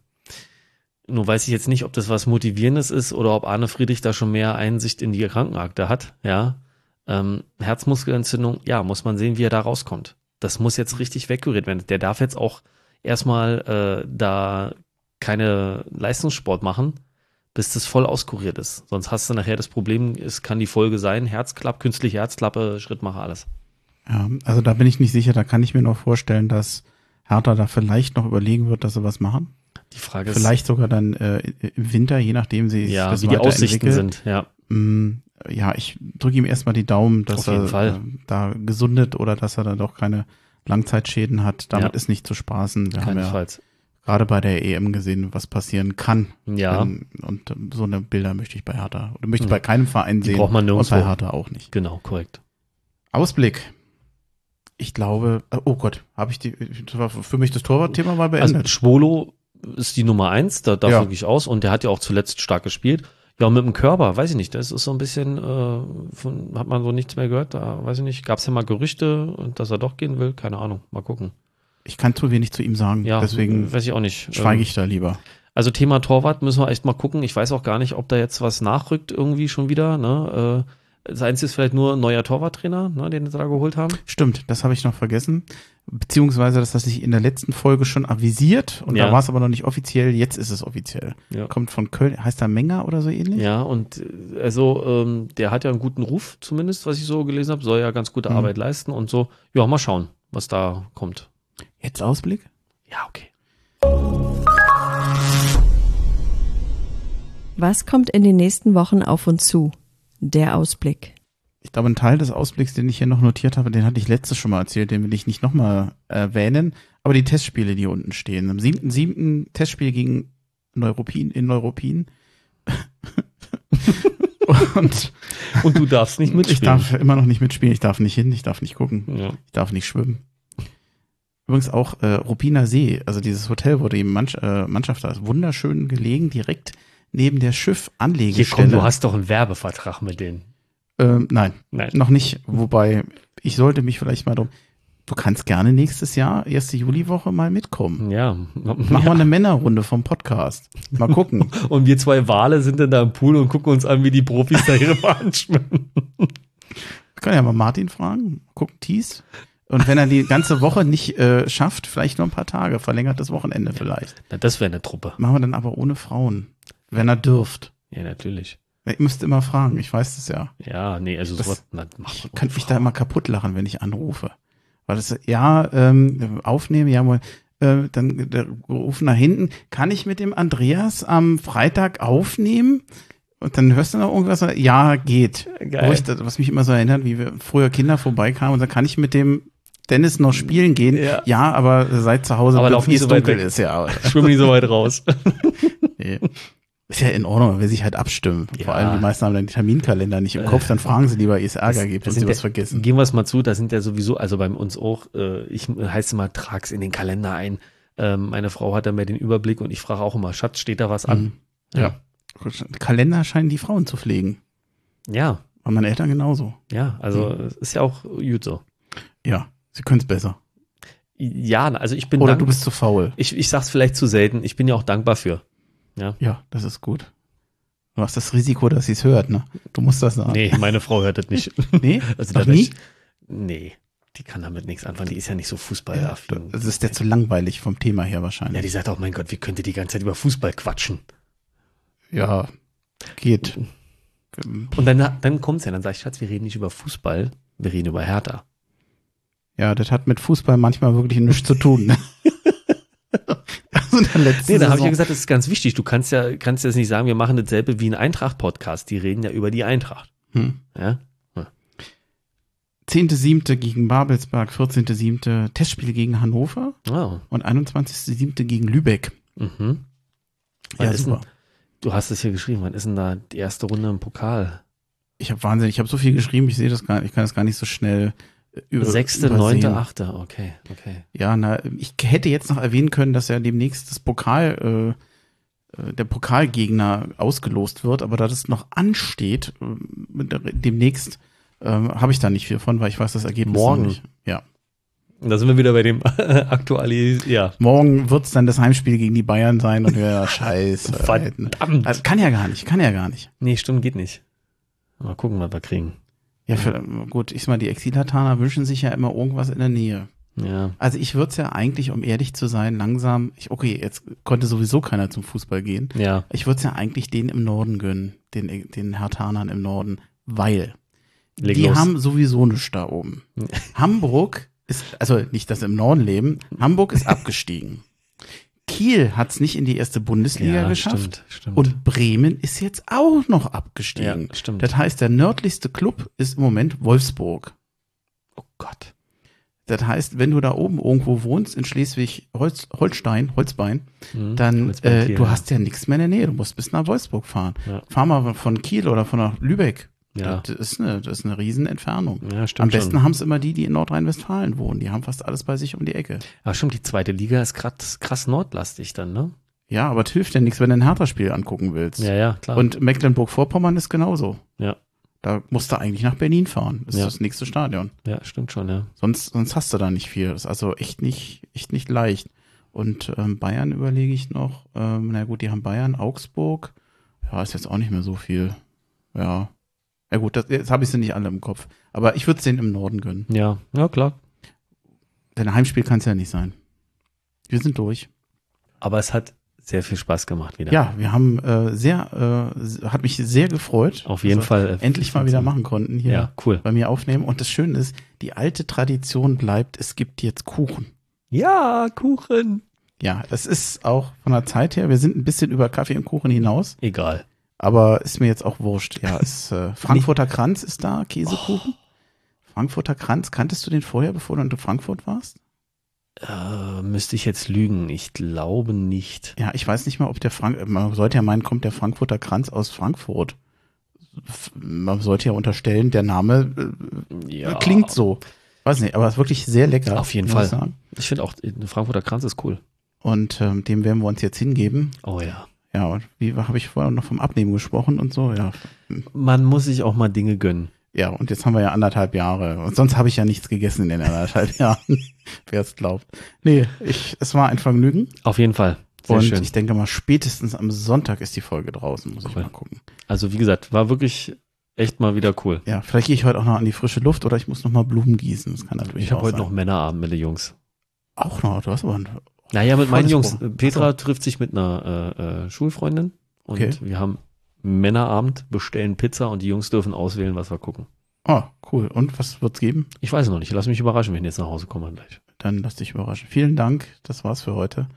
Nur weiß ich jetzt nicht, ob das was Motivierendes ist oder ob Arne Friedrich da schon mehr Einsicht in die Krankenakte hat, ja. Ähm, Herzmuskelentzündung, ja, muss man sehen, wie er da rauskommt. Das muss jetzt richtig wegkuriert werden. Der darf jetzt auch erstmal äh, da keine Leistungssport machen, bis das voll auskuriert ist. Sonst hast du nachher das Problem, es kann die Folge sein, Herzklapp, künstliche Herzklappe, Schrittmacher, alles. Ja, also da bin ich nicht sicher. Da kann ich mir noch vorstellen, dass Hertha da vielleicht noch überlegen wird, dass sie was machen. Die Frage ist. Vielleicht sogar dann äh, im Winter, je nachdem sie ja, das wie die Aussichten sind, ja. Mm, ja, ich drücke ihm erstmal die Daumen, dass er äh, da gesundet oder dass er da doch keine Langzeitschäden hat. Damit ja. ist nicht zu spaßen. Wir haben ja gerade bei der EM gesehen, was passieren kann. Ja. Ähm, und so eine Bilder möchte ich bei Hertha oder möchte ich bei keinem Verein die sehen. Braucht man nirgendwo. Und bei Hertha auch nicht. Genau, korrekt. Ausblick. Ich glaube, äh, oh Gott, habe ich die, für mich das Torwartthema mal beendet. Also Schwolo ist die Nummer eins, da darf ja. wirklich aus und der hat ja auch zuletzt stark gespielt. Ja, mit dem Körper, weiß ich nicht, das ist so ein bisschen, äh, von, hat man so nichts mehr gehört, da weiß ich nicht, gab es ja mal Gerüchte, dass er doch gehen will, keine Ahnung, mal gucken. Ich kann zu wenig zu ihm sagen, ja, deswegen weiß ich auch nicht. schweige ähm, ich da lieber. Also Thema Torwart müssen wir echt mal gucken. Ich weiß auch gar nicht, ob da jetzt was nachrückt irgendwie schon wieder. Ne? Äh, das Einzige ist vielleicht nur ein neuer Torwarttrainer, ne, den sie da geholt haben. Stimmt, das habe ich noch vergessen. Beziehungsweise, das hat sich in der letzten Folge schon avisiert und ja. da war es aber noch nicht offiziell. Jetzt ist es offiziell. Ja. Kommt von Köln, heißt er Menger oder so ähnlich? Ja, und äh, also ähm, der hat ja einen guten Ruf, zumindest, was ich so gelesen habe, soll ja ganz gute mhm. Arbeit leisten und so. Ja, mal schauen, was da kommt. Jetzt Ausblick? Ja, okay. Was kommt in den nächsten Wochen auf uns zu? Der Ausblick. Ich glaube, ein Teil des Ausblicks, den ich hier noch notiert habe, den hatte ich letztes schon mal erzählt, den will ich nicht nochmal erwähnen. Aber die Testspiele, die unten stehen. Am 7.7. Testspiel gegen Neuropin in Neuropin. und, und du darfst nicht mitspielen. Ich darf immer noch nicht mitspielen, ich darf nicht hin, ich darf nicht gucken, ja. ich darf nicht schwimmen. Übrigens auch äh, Rupiner See, also dieses Hotel, wo die Mannschaft, äh, Mannschaft da ist, wunderschön gelegen, direkt neben der Schiff-Anlegestelle. Hier komm, du hast doch einen Werbevertrag mit denen. Ähm, nein, nein, noch nicht. Wobei, ich sollte mich vielleicht mal drum. Du kannst gerne nächstes Jahr, erste Juliwoche, mal mitkommen. Ja. Machen wir ja. eine Männerrunde vom Podcast. Mal gucken. und wir zwei Wale sind dann da im Pool und gucken uns an, wie die Profis da ihre Bahn schwimmen. Wir können ja mal Martin fragen. Gucken, Thies. Und wenn er die ganze Woche nicht äh, schafft, vielleicht nur ein paar Tage, verlängertes Wochenende vielleicht. Na, das wäre eine Truppe. Machen wir dann aber ohne Frauen. Wenn er dürft. Ja, natürlich. Ich müsste immer fragen, ich weiß das ja. Ja, nee, also das, sowas macht Ich könnte mich da immer kaputt lachen, wenn ich anrufe. Weil das, ja, ähm, aufnehmen, ja, mal, äh, dann der rufen nach hinten, kann ich mit dem Andreas am Freitag aufnehmen? Und dann hörst du noch irgendwas, ja, geht. Geil. Ich, was mich immer so erinnert, wie wir früher Kinder vorbeikamen und dann kann ich mit dem Dennis noch spielen gehen. Ja, ja aber seit zu Hause, aber wie es so dunkel ist, ja. Schwimm nicht so weit raus. nee. Ist ja in Ordnung, wenn sich halt abstimmen. Ja. Vor allem die meisten haben dann die Terminkalender nicht im Kopf, dann fragen sie lieber, es Ärger gibt und sie was vergessen. Gehen wir es mal zu, da sind ja sowieso, also bei uns auch, äh, ich heiße immer, trag's in den Kalender ein. Ähm, meine Frau hat dann mehr den Überblick und ich frage auch immer, Schatz, steht da was an? Mhm. Ja. ja. Kalender scheinen die Frauen zu pflegen. Ja. Und meine Eltern genauso. Ja, also mhm. ist ja auch gut so. Ja, sie können es besser. Ja, also ich bin Oder du bist zu faul. Ich, ich sag's vielleicht zu selten, ich bin ja auch dankbar für. Ja. Ja, das ist gut. Du hast das Risiko, dass sie es hört, ne? Du musst das sagen. Nee, meine Frau hört das nicht. nee? Also Noch nie? Ich, nee, die kann damit nichts anfangen. Die ist ja nicht so fußballaffin. Ja, das ist ja zu langweilig vom Thema her wahrscheinlich. Ja, die sagt auch, mein Gott, wie könnt ihr die ganze Zeit über Fußball quatschen? Ja, geht. Und dann, dann kommt's ja, dann sag ich, Schatz, wir reden nicht über Fußball, wir reden über Hertha. Ja, das hat mit Fußball manchmal wirklich nichts zu tun. Ne? also nee, da habe ich ja gesagt, das ist ganz wichtig. Du kannst ja, kannst jetzt nicht sagen, wir machen dasselbe wie ein Eintracht-Podcast. Die reden ja über die Eintracht. Hm. Ja? ja. 10.7. gegen Babelsberg, 14.7. Testspiel gegen Hannover oh. und 21.7. gegen Lübeck. Mhm. Ja, super. Denn, du hast es hier geschrieben, wann ist denn da die erste Runde im Pokal? Ich habe Wahnsinn, ich habe so viel geschrieben, ich sehe das gar nicht, ich kann das gar nicht so schnell über, Sechste, neunte, achte, okay, okay. Ja, na, ich hätte jetzt noch erwähnen können, dass ja demnächst das Pokal, äh, äh, der Pokalgegner ausgelost wird, aber da das noch ansteht, äh, demnächst äh, habe ich da nicht viel von, weil ich weiß das Ergebnis Morgen. nicht. Ja. Da sind wir wieder bei dem aktualis, ja. Morgen wird es dann das Heimspiel gegen die Bayern sein und ja, scheiße. Verdammt. Also, kann ja gar nicht, kann ja gar nicht. Nee, stimmt, geht nicht. Mal gucken, was wir kriegen. Ja, für, gut, ich sag mal, die Exilataner wünschen sich ja immer irgendwas in der Nähe. Ja, Also ich würde es ja eigentlich, um ehrlich zu sein, langsam, ich, okay, jetzt konnte sowieso keiner zum Fußball gehen. ja, Ich würde es ja eigentlich denen im Norden gönnen, den, den Hertanern im Norden, weil leg die los. haben sowieso nichts da oben. Hamburg ist, also nicht, dass sie im Norden leben, Hamburg ist abgestiegen. Kiel hat es nicht in die erste Bundesliga ja, geschafft. Stimmt, stimmt. Und Bremen ist jetzt auch noch abgestiegen. Ja, stimmt. Das heißt, der nördlichste Club ist im Moment Wolfsburg. oh Gott. Das heißt, wenn du da oben irgendwo wohnst, in Schleswig-Holstein, Holzbein, Mhm. dann Holzbein, äh, du hast ja nichts mehr in der Nähe. Du musst bis nach Wolfsburg fahren. Ja. Fahr mal von Kiel oder von nach Lübeck. Ja. Das ist eine, das ist eine Riesenentfernung. Ja, stimmt Am besten haben es immer die, die in Nordrhein-Westfalen wohnen. Die haben fast alles bei sich um die Ecke. Aber stimmt, die zweite Liga ist krass, krass nordlastig dann, ne? Ja, aber es hilft ja nichts, wenn du ein Hertha-Spiel angucken willst. Ja, ja, klar. Und Mecklenburg-Vorpommern ist genauso. ja, Da musst du eigentlich nach Berlin fahren. Das ist Ja. das nächste Stadion. ja, stimmt schon, ja. Sonst, sonst hast du da nicht viel. Das ist also echt nicht, echt nicht leicht. Und ähm, Bayern überlege ich noch. Ähm, na gut, die haben Bayern, Augsburg. Ja, ist jetzt auch nicht mehr so viel. Ja. Ja gut, das, jetzt habe ich sie nicht alle im Kopf. Aber ich würde es denen im Norden gönnen. Ja, ja, klar. Denn Heimspiel kann es ja nicht sein. Wir sind durch. Aber es hat sehr viel Spaß gemacht wieder. Ja, wir haben äh, sehr, äh, hat mich sehr gefreut. Auf jeden Fall. wir Endlich mal wieder machen konnten hier Ja, cool. bei mir aufnehmen. Und das Schöne ist, die alte Tradition bleibt, es gibt jetzt Kuchen. Ja, Kuchen. Ja, es ist auch von der Zeit her, wir sind ein bisschen über Kaffee und Kuchen hinaus, Egal. Aber ist mir jetzt auch wurscht. Ja, ist, äh, Frankfurter Kranz ist da, Käsekuchen. Frankfurter Kranz, kanntest du den vorher, bevor du in Frankfurt warst? Äh, müsste ich jetzt lügen? Ich glaube nicht. Ja, ich weiß nicht mal, ob der Frank, man sollte ja meinen, kommt der Frankfurter Kranz aus Frankfurt. Man sollte ja unterstellen, der Name äh, Ja. klingt so. Weiß nicht, aber es ist wirklich sehr lecker. Auf jeden Fall. ich. Ich finde auch, der Frankfurter Kranz ist cool. Und ähm, dem werden wir uns jetzt hingeben. Oh ja. Ja, und wie habe ich vorher noch vom Abnehmen gesprochen und so? Ja, Man muss sich auch mal Dinge gönnen. Ja, und jetzt haben wir ja anderthalb Jahre. Und sonst habe ich ja nichts gegessen in den anderthalb Jahren. Wer es glaubt. Nee, ich, es war ein Vergnügen. Auf jeden Fall. Sehr und schön. ich denke mal, spätestens am Sonntag ist die Folge draußen, muss ich Cool. mal gucken. Also wie gesagt, war wirklich echt mal wieder cool. Ja, vielleicht gehe ich heute auch noch an die frische Luft oder ich muss noch mal Blumen gießen. Das kann natürlich Ich habe heute sein. noch Männerabend mit den Jungs. Auch noch, du hast aber ein, Naja, mit meinen Jungs. Petra trifft sich mit einer äh, äh, Schulfreundin und Okay. wir haben Männerabend, bestellen Pizza und die Jungs dürfen auswählen, was wir gucken. oh, cool. Und was wird's geben? Ich weiß es noch nicht. Lass mich überraschen, wenn ich jetzt nach Hause komme gleich. Dann lass dich überraschen. Vielen Dank, das war's für heute.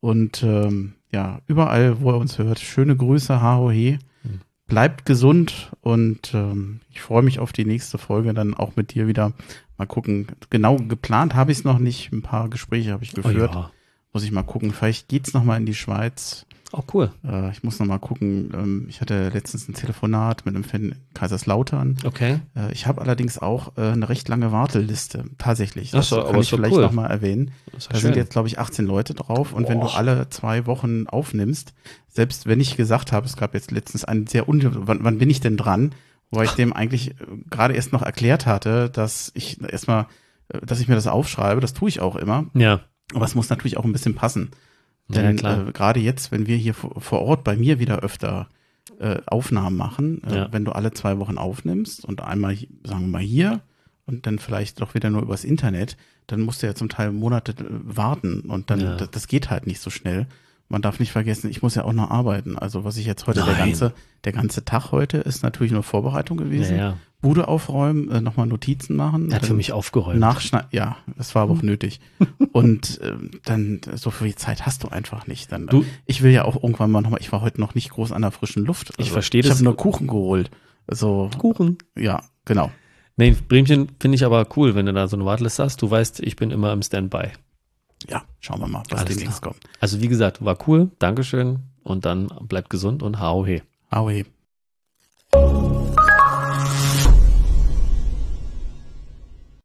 Und ähm, ja, überall, wo ihr uns hört, schöne Grüße, Harohe. Mhm. Bleibt gesund und ähm, ich freue mich auf die nächste Folge, dann auch mit dir wieder. Mal gucken. Genau geplant habe ich es noch nicht. Ein paar Gespräche habe ich geführt. Oh, ja. Muss ich mal gucken. Vielleicht geht's noch mal in die Schweiz. Auch cool. Äh, ich muss noch mal gucken. Ähm, ich hatte letztens ein Telefonat mit einem Fan in Kaiserslautern. Okay. Äh, ich habe allerdings auch äh, eine recht lange Warteliste. Tatsächlich. Ach so, kann ich vielleicht cool. noch mal erwähnen. Das Da sind jetzt, glaube ich, 18 Leute drauf. Und wenn du Boah. alle zwei Wochen aufnimmst, selbst wenn ich gesagt habe, es gab jetzt letztens einen sehr un wann, wann bin ich denn dran? Weil ich dem eigentlich äh, gerade erst noch erklärt hatte, dass ich erstmal, dass ich mir das aufschreibe. Das tue ich auch immer. Ja. Aber es muss natürlich auch ein bisschen passen. Ja, Denn klar. äh, gerade jetzt, wenn wir hier vor, Ort bei mir wieder öfter äh, Aufnahmen machen, äh, Ja. wenn du alle zwei Wochen aufnimmst und einmal, sagen wir mal hier und dann vielleicht doch wieder nur übers Internet, dann musst du ja zum Teil Monate äh, warten und dann, Ja. das, das geht halt nicht so schnell. Man darf nicht vergessen, ich muss ja auch noch arbeiten. Also was ich jetzt heute, der Nein. ganze, der ganze Tag heute ist natürlich nur Vorbereitung gewesen. ja. Bude aufräumen, äh, nochmal Notizen machen. Er hat für mich aufgeräumt. Nachschneiden, ja, das war aber auch nötig. Und ähm, dann, so viel Zeit hast du einfach nicht. Dann, Du- ich will ja auch irgendwann mal nochmal, ich war heute noch nicht groß an der frischen Luft. Ich verstehe Ich das. habe nur Kuchen geholt. Also, Kuchen. ja, genau. Nee, Bremchen finde ich aber cool, wenn du da so eine Warteliste hast. Du weißt, ich bin immer im Standby. Ja, schauen wir mal, was Alles demnächst kommt. Also wie gesagt, war cool. Dankeschön. Und dann bleibt gesund und hau he. Aue.